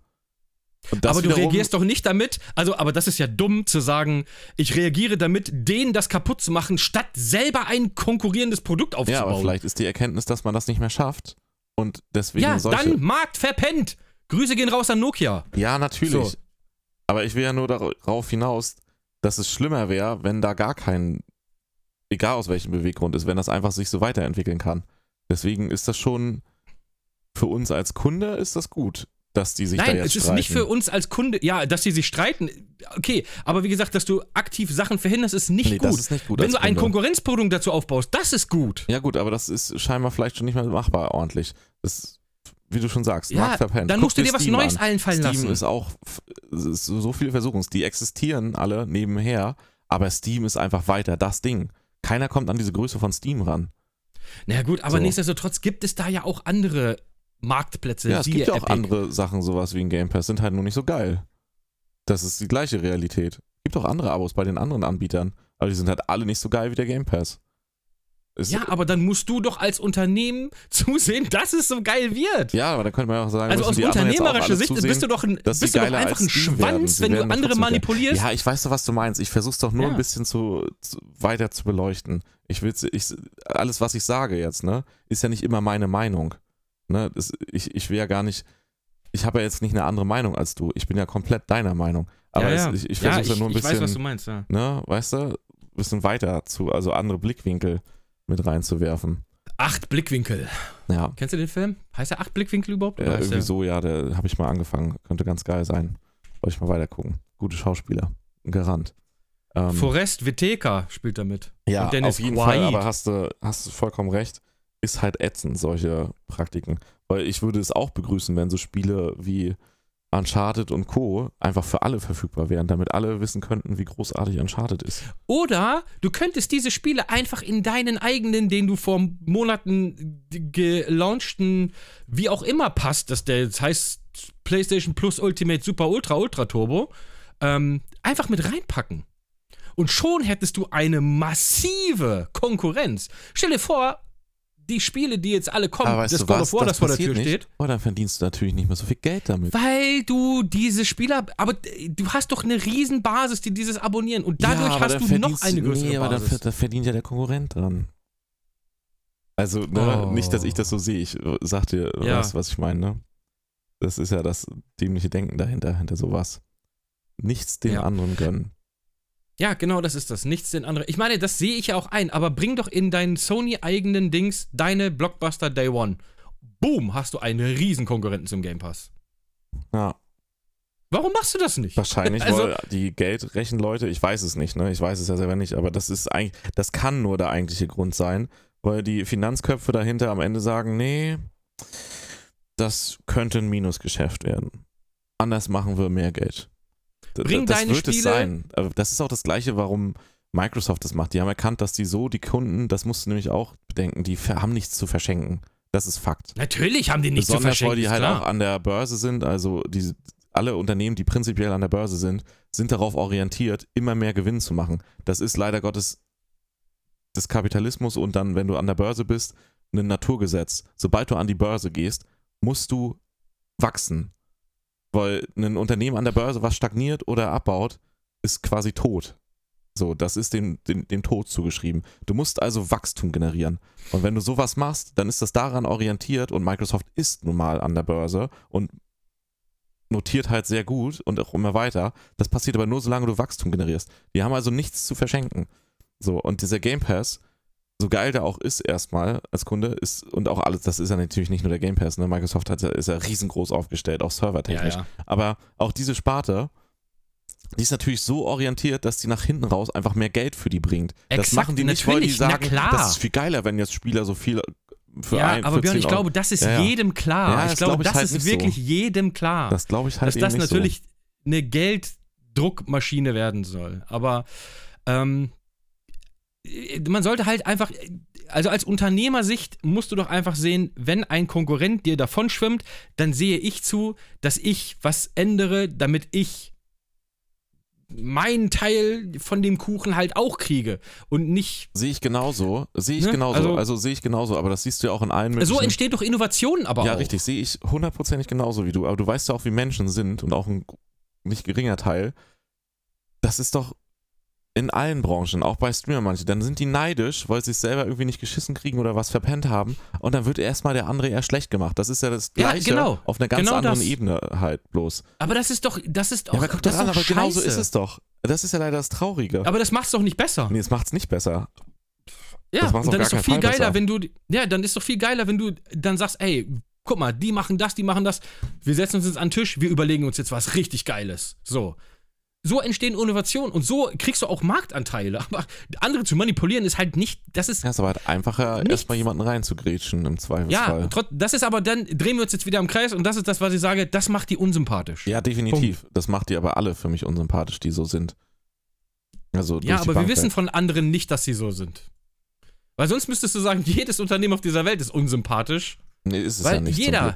Aber du reagierst doch nicht damit, also, aber das ist ja dumm zu sagen, ich reagiere damit, denen das kaputt zu machen, statt selber ein konkurrierendes Produkt aufzubauen. Ja, aber vielleicht ist die Erkenntnis, dass man das nicht mehr schafft und deswegen ja, solche. dann Markt verpennt. Grüße gehen raus an Nokia. ja, natürlich. So. Aber ich will ja nur darauf hinaus, dass es schlimmer wäre, wenn da gar kein, egal aus welchem Beweggrund ist, wenn das einfach sich so weiterentwickeln kann. Deswegen ist das schon für uns als Kunde ist das gut, dass die sich da Nein, jetzt es ist streiten. nicht für uns als Kunde, ja, dass die sich streiten, okay, aber wie gesagt, dass du aktiv Sachen verhinderst, ist nicht Nee, gut. das ist nicht gut Wenn du ein. Konkurrenzprodukt dazu aufbaust, das ist gut. Ja gut, aber das ist scheinbar vielleicht schon nicht mehr machbar ordentlich. Das, wie du schon sagst, Ja, Markt verpennt. dann Guck musst du dir was Steam Neues an. einfallen Steam lassen. ist auch ist so viele Versuchungs, die existieren alle nebenher, aber Steam ist einfach weiter das Ding. Keiner kommt an diese Größe von Steam ran. Na gut, aber So. nichtsdestotrotz gibt es da ja auch andere Marktplätze. Ja, es gibt ja auch Epic. andere Sachen, sowas wie ein Game Pass, sind halt nur nicht so geil. Das ist die gleiche Realität. Es gibt auch andere Abos bei den anderen Anbietern, aber die sind halt alle nicht so geil wie der Game Pass. Es- Ja, aber dann musst du doch als Unternehmen zusehen, dass es so geil wird. ja, aber dann könnte man ja auch sagen, also aus unternehmerischer Sicht zusehen, bist du doch, ein, bist du doch einfach ein. Schwanz, wenn du andere manipulierst. Ja, ich weiß doch, was du meinst. Ich versuch's doch nur Ja. ein bisschen zu, zu weiter zu beleuchten. Ich will's, ich, alles, was ich sage jetzt, ne, ist ja nicht immer meine Meinung. Ne, das, ich, ich will ja gar nicht, ich habe ja jetzt nicht eine andere Meinung als du. Ich bin ja komplett deiner Meinung. Aber ja, ja. Es, ich, ich ja, versuche ja ich, nur ein ich weiß, was du bisschen, meinst, ja. ne, weißt du, ein bisschen weiter zu, also andere Blickwinkel mit reinzuwerfen. Acht Blickwinkel. Ja, Kennst du den Film? Heißt er Acht Blickwinkel überhaupt? heißt irgendwie der- so, ja, da habe ich mal angefangen. Könnte ganz geil sein. Wollte ich mal weiter gucken. Gute Schauspieler. Ein Garant. Ähm, Forrest Whitaker spielt damit. Ja, Und Dennis auf jeden Quaid. Fall, aber hast du, hast du vollkommen recht, ist halt ätzend, solche Praktiken. Weil ich würde es auch begrüßen, wenn so Spiele wie Uncharted und Co. einfach für alle verfügbar wären, damit alle wissen könnten, wie großartig Uncharted ist. Oder du könntest diese Spiele einfach in deinen eigenen, den du vor Monaten gelaunchten, wie auch immer passt, der das heißt PlayStation Plus Ultimate Super Ultra Ultra Turbo ähm, einfach mit reinpacken. Und schon hättest du eine massive Konkurrenz. Stell dir vor, die Spiele, die jetzt alle kommen, Aber das God of War, das das vor der Tür nicht. steht. Oh, dann verdienst du natürlich nicht mehr so viel Geld damit. Weil du diese Spieler, aber du hast doch eine riesen Basis, die dieses abonnieren und dadurch ja, aber hast du noch eine größere Nee, aber Basis. ver- da verdient ja der Konkurrent dran. Also, ne, Oh. nicht, dass ich das so sehe. Ich äh, sag dir, Ja. was, was ich meine, ne? Das ist ja das dämliche Denken dahinter, hinter sowas. Nichts den Ja. anderen gönnen. Ja, genau, das ist das. Nichts den anderen. Ich meine, das sehe ich ja auch ein, aber bring doch in deinen Sony-eigenen Dings deine Blockbuster Day One. Boom, hast du einen riesen Konkurrenten zum Game Pass. Ja, Warum machst du das nicht? wahrscheinlich, Also- weil die Geldrechenleute, ich weiß es nicht, ne? Ich weiß es ja selber nicht, aber das ist eigentlich, das kann nur der eigentliche Grund sein, weil die Finanzköpfe dahinter am Ende sagen, nee, das könnte ein Minusgeschäft werden. Anders machen wir mehr Geld. Bring das deine wird es Spiele- sein. Aber das ist auch das Gleiche, warum Microsoft das macht. Die haben erkannt, dass die so, die Kunden, das musst du nämlich auch bedenken, die haben nichts zu verschenken. Das ist Fakt. Natürlich haben die nichts zu Besonders verschenken, weil die halt klar. auch an der Börse sind, also die, alle Unternehmen, die prinzipiell an der Börse sind, sind darauf orientiert, immer mehr Gewinn zu machen. Das ist leider Gottes des Kapitalismus und dann, wenn du an der Börse bist, ein Naturgesetz. Sobald du an die Börse gehst, musst du wachsen. Weil ein Unternehmen an der Börse, was stagniert oder abbaut, ist quasi tot. So, das ist dem, dem, dem Tod zugeschrieben. Du musst also Wachstum generieren. Und wenn du sowas machst, dann ist das daran orientiert und Microsoft ist nun mal an der Börse und notiert halt sehr gut und auch immer weiter. Das passiert aber nur, solange du Wachstum generierst. Die haben also nichts zu verschenken. So, und dieser Game Pass, so geil der auch ist erstmal als Kunde, ist und auch alles, das ist ja natürlich nicht nur der Game Pass, ne? Microsoft hat ja, ist ja riesengroß aufgestellt, auch ja, servertechnisch. ja. Aber auch diese Sparte, die ist natürlich so orientiert, dass die nach hinten raus einfach mehr Geld für die bringt. das Exakt, machen die nicht, weil die sagen, klar. das ist viel geiler, wenn jetzt Spieler so viel für ja, ein, aber Björn, 10 ich Euro- glaube, das ist Ja, ja. jedem klar. Ja, ich das glaube, glaub das halt ist wirklich so. jedem klar. Das glaube ich halt dass das natürlich eine Gelddruckmaschine werden soll. Aber ähm, man sollte halt einfach, also als Unternehmersicht musst du doch einfach sehen, wenn ein Konkurrent dir davon schwimmt, dann sehe ich zu, dass ich was ändere, damit ich meinen Teil von dem Kuchen halt auch kriege und nicht. Sehe ich genauso. Sehe ich Ne? genauso. Also, Also- sehe ich genauso. Aber das siehst du ja auch in allen möglichen... So entsteht doch Innovation aber Ja, auch. richtig. Sehe ich hundertprozentig genauso wie du. Aber du weißt ja auch, wie Menschen sind und auch ein nicht geringer Teil. Das ist doch in allen Branchen, auch bei Streamer manche, dann sind die neidisch, weil sie es selber irgendwie nicht geschissen kriegen oder was verpennt haben und dann wird erstmal der andere eher schlecht gemacht. Das ist ja das Ja, Gleiche genau. auf einer ganz Genau anderen das. Ebene halt bloß. Aber das ist doch, das ist doch, ja, aber guck das an, doch aber scheiße. ist es doch. Das ist ja leider das Traurige. Aber das macht's doch nicht besser. nee, es macht's nicht besser. Ja, Das dann ist doch viel Fall geiler, besser. wenn du, ja, dann ist doch viel geiler, wenn du dann sagst, ey, guck mal, die machen das, die machen das, wir setzen uns jetzt an den Tisch, wir überlegen uns jetzt was richtig Geiles. So. So entstehen Innovationen und so kriegst du auch Marktanteile. Aber andere zu manipulieren ist halt nicht, das ist, Ja, ist aber halt einfacher, Nichts. erstmal jemanden reinzugrätschen im ja, Zweifelsfall. trot, das ist aber dann, drehen wir uns jetzt wieder im Kreis und das ist das, was ich sage, das macht die unsympathisch. Ja, definitiv. Das macht die aber alle für mich unsympathisch, die so sind. Also Ja, aber wir wissen weg. von anderen nicht, dass sie so sind. Weil sonst müsstest du sagen, jedes Unternehmen auf dieser Welt ist unsympathisch. Nee, ist es weil ja nicht jeder-.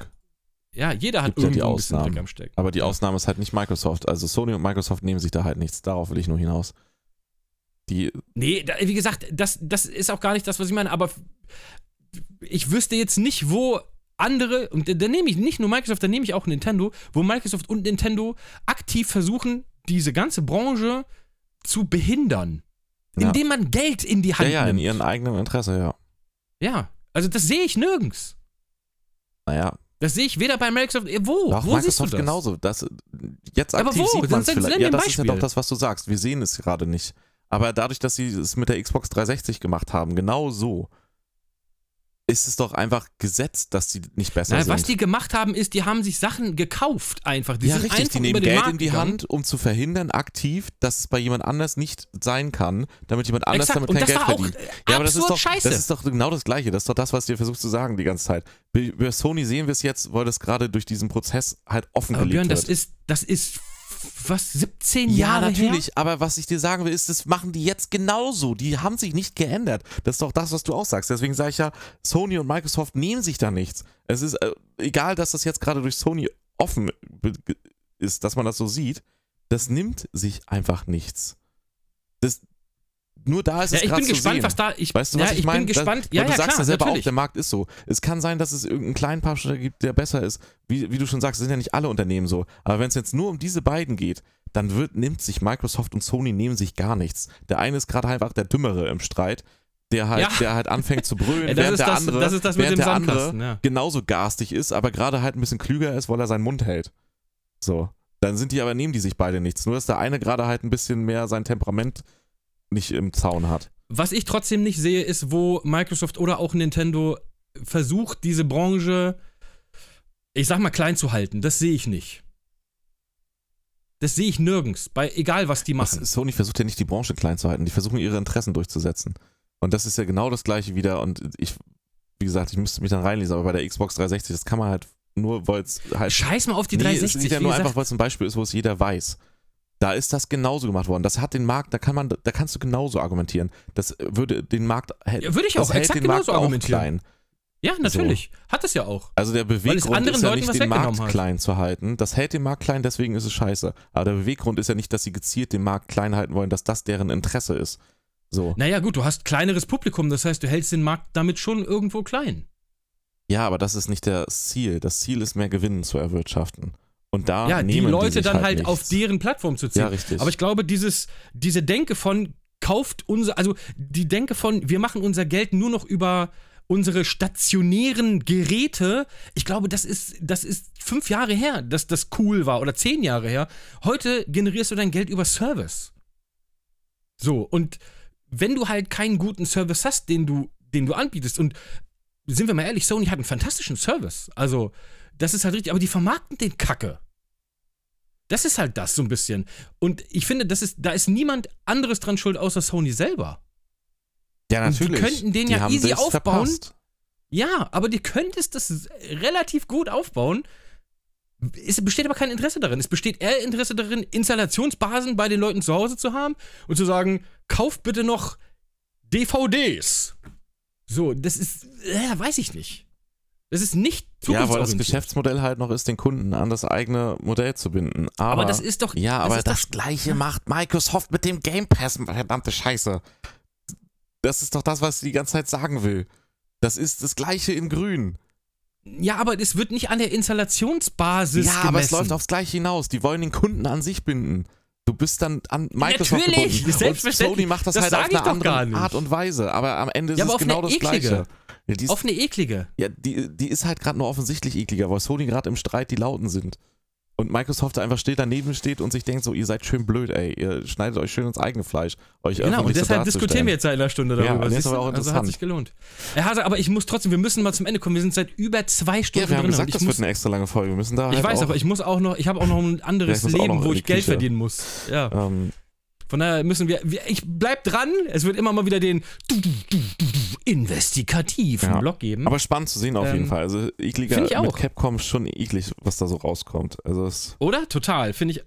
Ja, jeder hat Gibt ja ein bisschen. Dreck am Stecken. Aber die Ausnahme ist halt nicht Microsoft. Also Sony und Microsoft nehmen sich da halt nichts. Darauf will ich nur hinaus. Die, Nee, da, wie gesagt, das, das ist auch gar nicht das, was ich meine, aber ich wüsste jetzt nicht, wo andere, und da, da nehme ich nicht nur Microsoft, da nehme ich auch Nintendo, wo Microsoft und Nintendo aktiv versuchen, diese ganze Branche zu behindern. Ja. Indem man Geld in die ja, Hand ja, in nimmt. ihrem eigenen Interesse, ja. ja, also das sehe ich nirgends. Naja, Das sehe ich weder bei Microsoft, äh, wo? auch wo siehst du Microsoft das? genauso. Das, jetzt Aber aktiv wo? sieht man es vielleicht. Ja, das ist ja Beispiel. doch das, was du sagst. Wir sehen es gerade nicht. Aber dadurch, dass sie es mit der Xbox 360 gemacht haben, genau so, ist es doch einfach gesetzt, dass sie nicht besser Na, sind. was die gemacht haben, ist, die haben sich Sachen gekauft einfach. Die ja, sind richtig, einfach die nehmen Geld Markt in die gegangen. Hand, um zu verhindern, aktiv, dass es bei jemand anders nicht sein kann, damit jemand anders Exakt. damit kein Geld verdient. Ja, aber das ist, doch, scheiße. das ist doch genau das Gleiche. Das ist doch das, was dir versuchst zu sagen die ganze Zeit. Bei, Sony sehen wir es jetzt, weil das gerade durch diesen Prozess halt aber offengelegt Björn, wird. das ist, das ist was, 17 ja, Jahre natürlich, her? aber was ich dir sagen will, ist, das machen die jetzt genauso. Die haben sich nicht geändert. Das ist doch das, was du auch sagst. Deswegen sage ich ja, Sony und Microsoft nehmen sich da nichts. Es ist äh, egal, dass das jetzt gerade durch Sony offen ist, dass man das so sieht, das nimmt sich einfach nichts. Das, nur da ist ja, es ich gerade bin gespannt, sehen. was da. Ich, Weißt du, ja, was ich, ich meine? bin gespannt. Das, ja, weil du ja, sagst klar, ja selber natürlich. auch, der Markt ist so. Es kann sein, dass es irgendeinen kleinen Publisher gibt, der besser ist. Wie, wie du schon sagst, sind ja nicht alle Unternehmen so. Aber wenn es jetzt nur um diese beiden geht, dann wird, nimmt sich Microsoft und Sony nehmen sich gar nichts. Der eine ist gerade einfach der Dümmere im Streit, der halt, Ja. der halt anfängt zu brüllen, Ja, das während ist der das- andere, das während dem der andere ja. genauso garstig ist, aber gerade halt ein bisschen klüger ist, weil er seinen Mund hält. So. Dann sind die aber, nehmen die sich beide nichts. Nur dass der eine gerade halt ein bisschen mehr sein Temperament nicht im Zaun hat. Was ich trotzdem nicht sehe, ist, wo Microsoft oder auch Nintendo versucht, diese Branche, ich sag mal, klein zu halten. Das sehe ich nicht. Das sehe ich nirgends, bei egal was die Was, machen. Sony versucht ja nicht die Branche klein zu halten, die versuchen ihre Interessen durchzusetzen. Und das ist ja genau das gleiche wieder. Und ich, wie gesagt, ich müsste mich dann reinlesen, aber bei der Xbox 360, das kann man halt nur, weil es halt. Scheiß mal auf die Nee, 360. Es ist ja nur gesagt. einfach, weil es ein Beispiel ist, wo es jeder weiß. Da ist das genauso gemacht worden. Das hat den Markt, da kann man, da kannst du genauso argumentieren. Das würde den Markt hält, Ja, würde ich das auch exakt den Markt genauso auch argumentieren. Ja, natürlich. Hat es ja auch. Also der Beweggrund ist ja Leuten nicht, den Markt hat. klein zu halten. Das hält den Markt klein, deswegen ist es scheiße. Aber der Beweggrund ist ja nicht, dass sie gezielt den Markt klein halten wollen, dass das deren Interesse ist. So. Naja, gut, du hast kleineres Publikum, das heißt, du hältst den Markt damit schon irgendwo klein. Ja, aber das ist nicht das Ziel. Das Ziel ist mehr Gewinn zu erwirtschaften. Und da ja, die nehmen Leute sich dann halt nichts. auf deren Plattform zu ziehen. Ja, richtig. Aber ich glaube, dieses, diese Denke von kauft unser, also die Denke von, wir machen unser Geld nur noch über unsere stationären Geräte, ich glaube, das ist, das ist fünf Jahre her, dass das cool war oder zehn Jahre her. Heute generierst du dein Geld über Service. So, und wenn du halt keinen guten Service hast, den du, den du anbietest, und sind wir mal ehrlich, Sony hat einen fantastischen Service. Also, das ist halt richtig, aber die vermarkten den Kacke. Das ist halt das so ein bisschen. Und ich finde, das ist, da ist niemand anderes dran schuld, außer Sony selber. ja, und die natürlich. könnten den Die ja easy aufbauen. verpasst. Ja, aber die könntest das relativ gut aufbauen. Es besteht aber kein Interesse darin. Es besteht eher Interesse darin, Installationsbasen bei den Leuten zu Hause zu haben und zu sagen, kauft bitte noch DVDs. So, das ist, äh, weiß ich nicht. Das ist nicht Ja, weil das. Geschäftsmodell halt noch ist, den Kunden an das eigene Modell zu binden. Aber, aber das ist doch. ja, aber ist das, doch- gleiche macht Microsoft mit dem Game Pass, verdammte Scheiße. Das ist doch das, was sie die ganze Zeit sagen will. Das ist das gleiche in grün. Ja, aber es wird nicht an der Installationsbasis ja, gemessen. aber es läuft aufs gleiche hinaus. Die wollen den Kunden an sich binden. Du bist dann an Microsoft Natürlich, gebunden. Und selbstverständlich. Sony macht das, Das halt auf eine andere. Art und Weise. Aber am Ende ist Ja, es genau das eklige. Gleiche. Ja, die ist, Auf eine eklige. ja, die, die ist halt gerade nur offensichtlich ekliger, weil Sony gerade im Streit die Lauten sind. Und Microsoft einfach still daneben steht und sich denkt so, ihr seid schön blöd, ey. Ihr schneidet euch schön ins eigene Fleisch. Euch Genau, und öffentlich so deshalb diskutieren wir jetzt seit einer Stunde Ja, darüber. und das ist aber auch also hat interessant. sich gelohnt. Herr Hase, aber ich muss trotzdem, wir müssen mal zum Ende kommen. Wir sind seit über zwei Stunden Ja, wir haben drin. gesagt, das muss, wird eine extra lange Folge. Wir müssen da ich halt weiß, auch, aber ich muss auch noch, ich habe auch noch ein anderes Ja, Leben, wo ich Geld Küche. verdienen muss. Ja. ähm, Von daher müssen wir, wir, ich bleib dran. Es wird immer mal wieder den investigativen Ja. Block geben. aber spannend zu sehen auf Ähm, jeden Fall. Also ekliger ich mit auch. Capcom ist schon eklig, was da so rauskommt. Also es, Oder? Total. Finde ich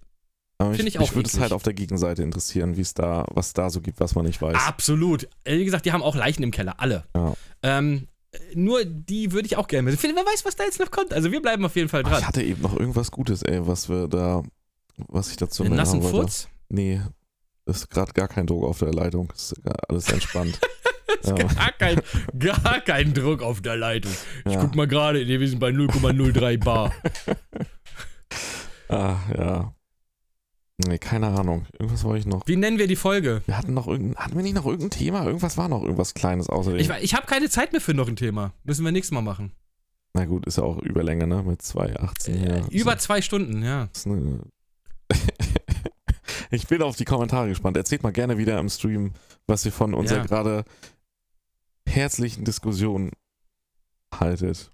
Find mich, ich auch mich würde es halt auf der Gegenseite interessieren, wie es da, was da so gibt, was man nicht weiß. absolut. Wie gesagt, die haben auch Leichen im Keller. Alle. Ja. Ähm, nur die würde ich auch gerne. Wer weiß, was da jetzt noch kommt. Also wir bleiben auf jeden Fall Ach, dran. ich hatte eben noch irgendwas Gutes, ey, was wir da, was ich dazu mehr nassen. Furz? Nee, ist gerade gar kein Druck auf der Leitung. Ist alles entspannt. ja. Gar kein, gar kein Druck auf der Leitung. Ich guck mal gerade, wir sind bei 0,03 Bar. Ah, ja. Nee, keine Ahnung. Irgendwas wollte ich noch. Wie nennen wir die Folge? Wir hatten noch irgendein, hatten wir nicht noch irgendein Thema? Irgendwas war noch irgendwas Kleines außerdem. Ich, ich habe keine Zeit mehr für noch ein Thema. Müssen wir nächstes Mal machen. Na gut, ist ja auch Überlänge, ne? Mit 2,18 Äh, ja. Über zwei Stunden, ja. Ist ich bin auf die Kommentare gespannt. Erzählt mal gerne wieder im Stream, was ihr von unserer Ja. gerade herzlichen Diskussion haltet.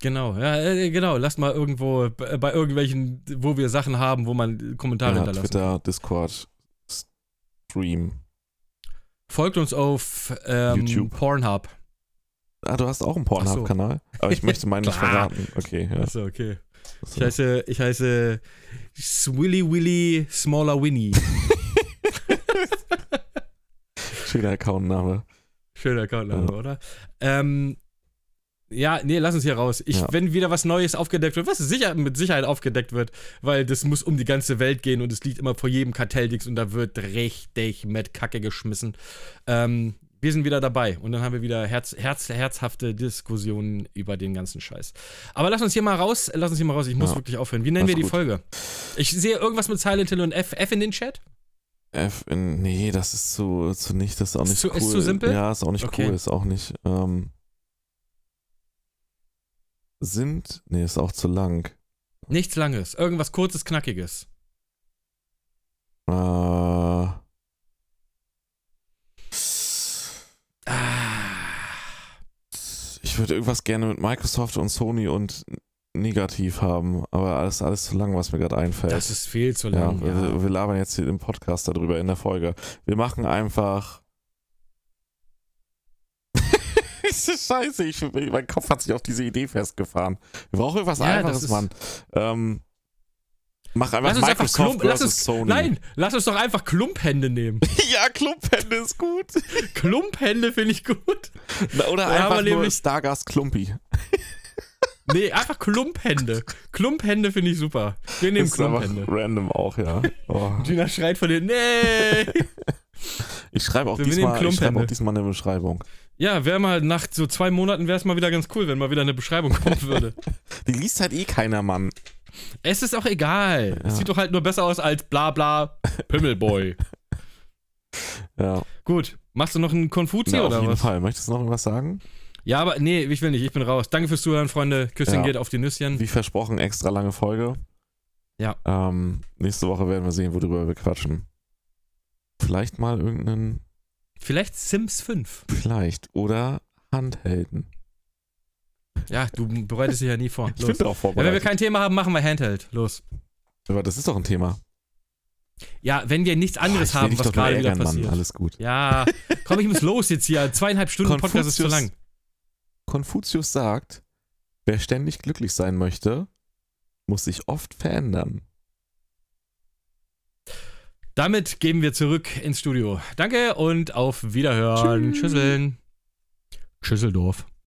Genau, ja, äh, genau. Lasst mal irgendwo bei irgendwelchen, wo wir Sachen haben, wo man Kommentare Ja, hinterlassen kann. Twitter, Discord, Stream. Folgt uns auf ähm. Pornhub. Ah, du hast auch einen Ach so. Pornhub-Kanal? Aber ich möchte meinen nicht verraten. Okay, ja. Achso, okay. Ich heiße, ich heiße Swilly Willy Smaller Winnie. Schöner Accountname. Schöner Accountname, Ja. oder? Ähm, Ja, nee, lass uns hier raus. Ich, Ja. Wenn wieder was Neues aufgedeckt wird, was sicher, mit Sicherheit aufgedeckt wird, weil das muss um die ganze Welt gehen und es liegt immer vor jedem Kartelldings und da wird richtig mit Kacke geschmissen. Ähm, wir sind wieder dabei und dann haben wir wieder herz, herz, herzhafte Diskussionen über den ganzen Scheiß. Aber lass uns hier mal raus, lass uns hier mal raus, ich muss Ja. wirklich aufhören. Wie nennen Das wir die gut. Folge? Ich sehe irgendwas mit Silent Hill und F, F in den Chat. F in, nee, das ist zu, zu nicht, das ist auch Ist nicht zu- cool. ist zu simpel? Ja, ist auch nicht Okay. cool, ist auch nicht. Ähm, sind, nee, ist auch zu lang. Nichts Langes, irgendwas Kurzes, Knackiges. Äh, ich würde irgendwas gerne mit Microsoft und Sony und negativ haben, aber alles, alles zu lang, was mir gerade einfällt. Das ist viel zu ja, lang. wir, Ja, wir labern jetzt hier im Podcast darüber in der Folge. Wir machen einfach. Scheiße, ich, mein Kopf hat sich auf diese Idee festgefahren. Wir brauchen irgendwas Ja, Einfaches, ist- Mann. Ähm, mach einfach Lass uns einfach Microsoft Klump, uns, Sony. Nein, lass uns doch einfach Klumphände nehmen. ja, Klumphände ist gut. Klumphände finde ich gut. Oder Da einfach wir nur nämlich- Stargast Klumpi. Nee, einfach Klumphände. Klumphände finde ich super. Wir nehmen einfach Klumphände. random auch, ja. Oh. Gina schreit von dir, nee. Ich schreibe auch, nehmen diesmal, ich Klumphände. auch diesmal eine Beschreibung. Ja, wäre mal nach so zwei Monaten wäre es mal wieder ganz cool, wenn mal wieder eine Beschreibung kommen würde. Die liest halt eh keiner, Mann. es ist auch egal. Es Ja. sieht doch halt nur besser aus als bla bla Pimmelboy. Ja, Gut, machst du noch einen Konfuzi Na, auf oder jeden was? Fall. Möchtest du noch irgendwas sagen? Ja, aber nee, ich will nicht, ich bin raus. Danke fürs Zuhören, Freunde. Küsschen Ja. geht auf die Nüsschen. Wie versprochen, extra lange Folge. Ja. Ähm, nächste Woche werden wir sehen, worüber wir quatschen. Vielleicht mal irgendeinen, Vielleicht Sims 5. vielleicht, oder Handhelden. Ja, du bereitest dich ja nie vor. Ich Los. bin darauf Ja, wenn wir vorbereitet. kein Thema haben, machen wir Handheld. Los. Aber das ist doch ein Thema. Ja, wenn wir nichts anderes ich will haben, was gerade wieder passiert. Mann. Alles gut. Ja, komm, ich muss los jetzt hier. Zweieinhalb Stunden Podcast ist zu Konfuzius- lang. Konfuzius sagt, wer ständig glücklich sein möchte, muss sich oft verändern. Damit geben wir zurück ins Studio. Danke und auf Wiederhören. Tschüss. Tschüsseln. Tschüsseldorf.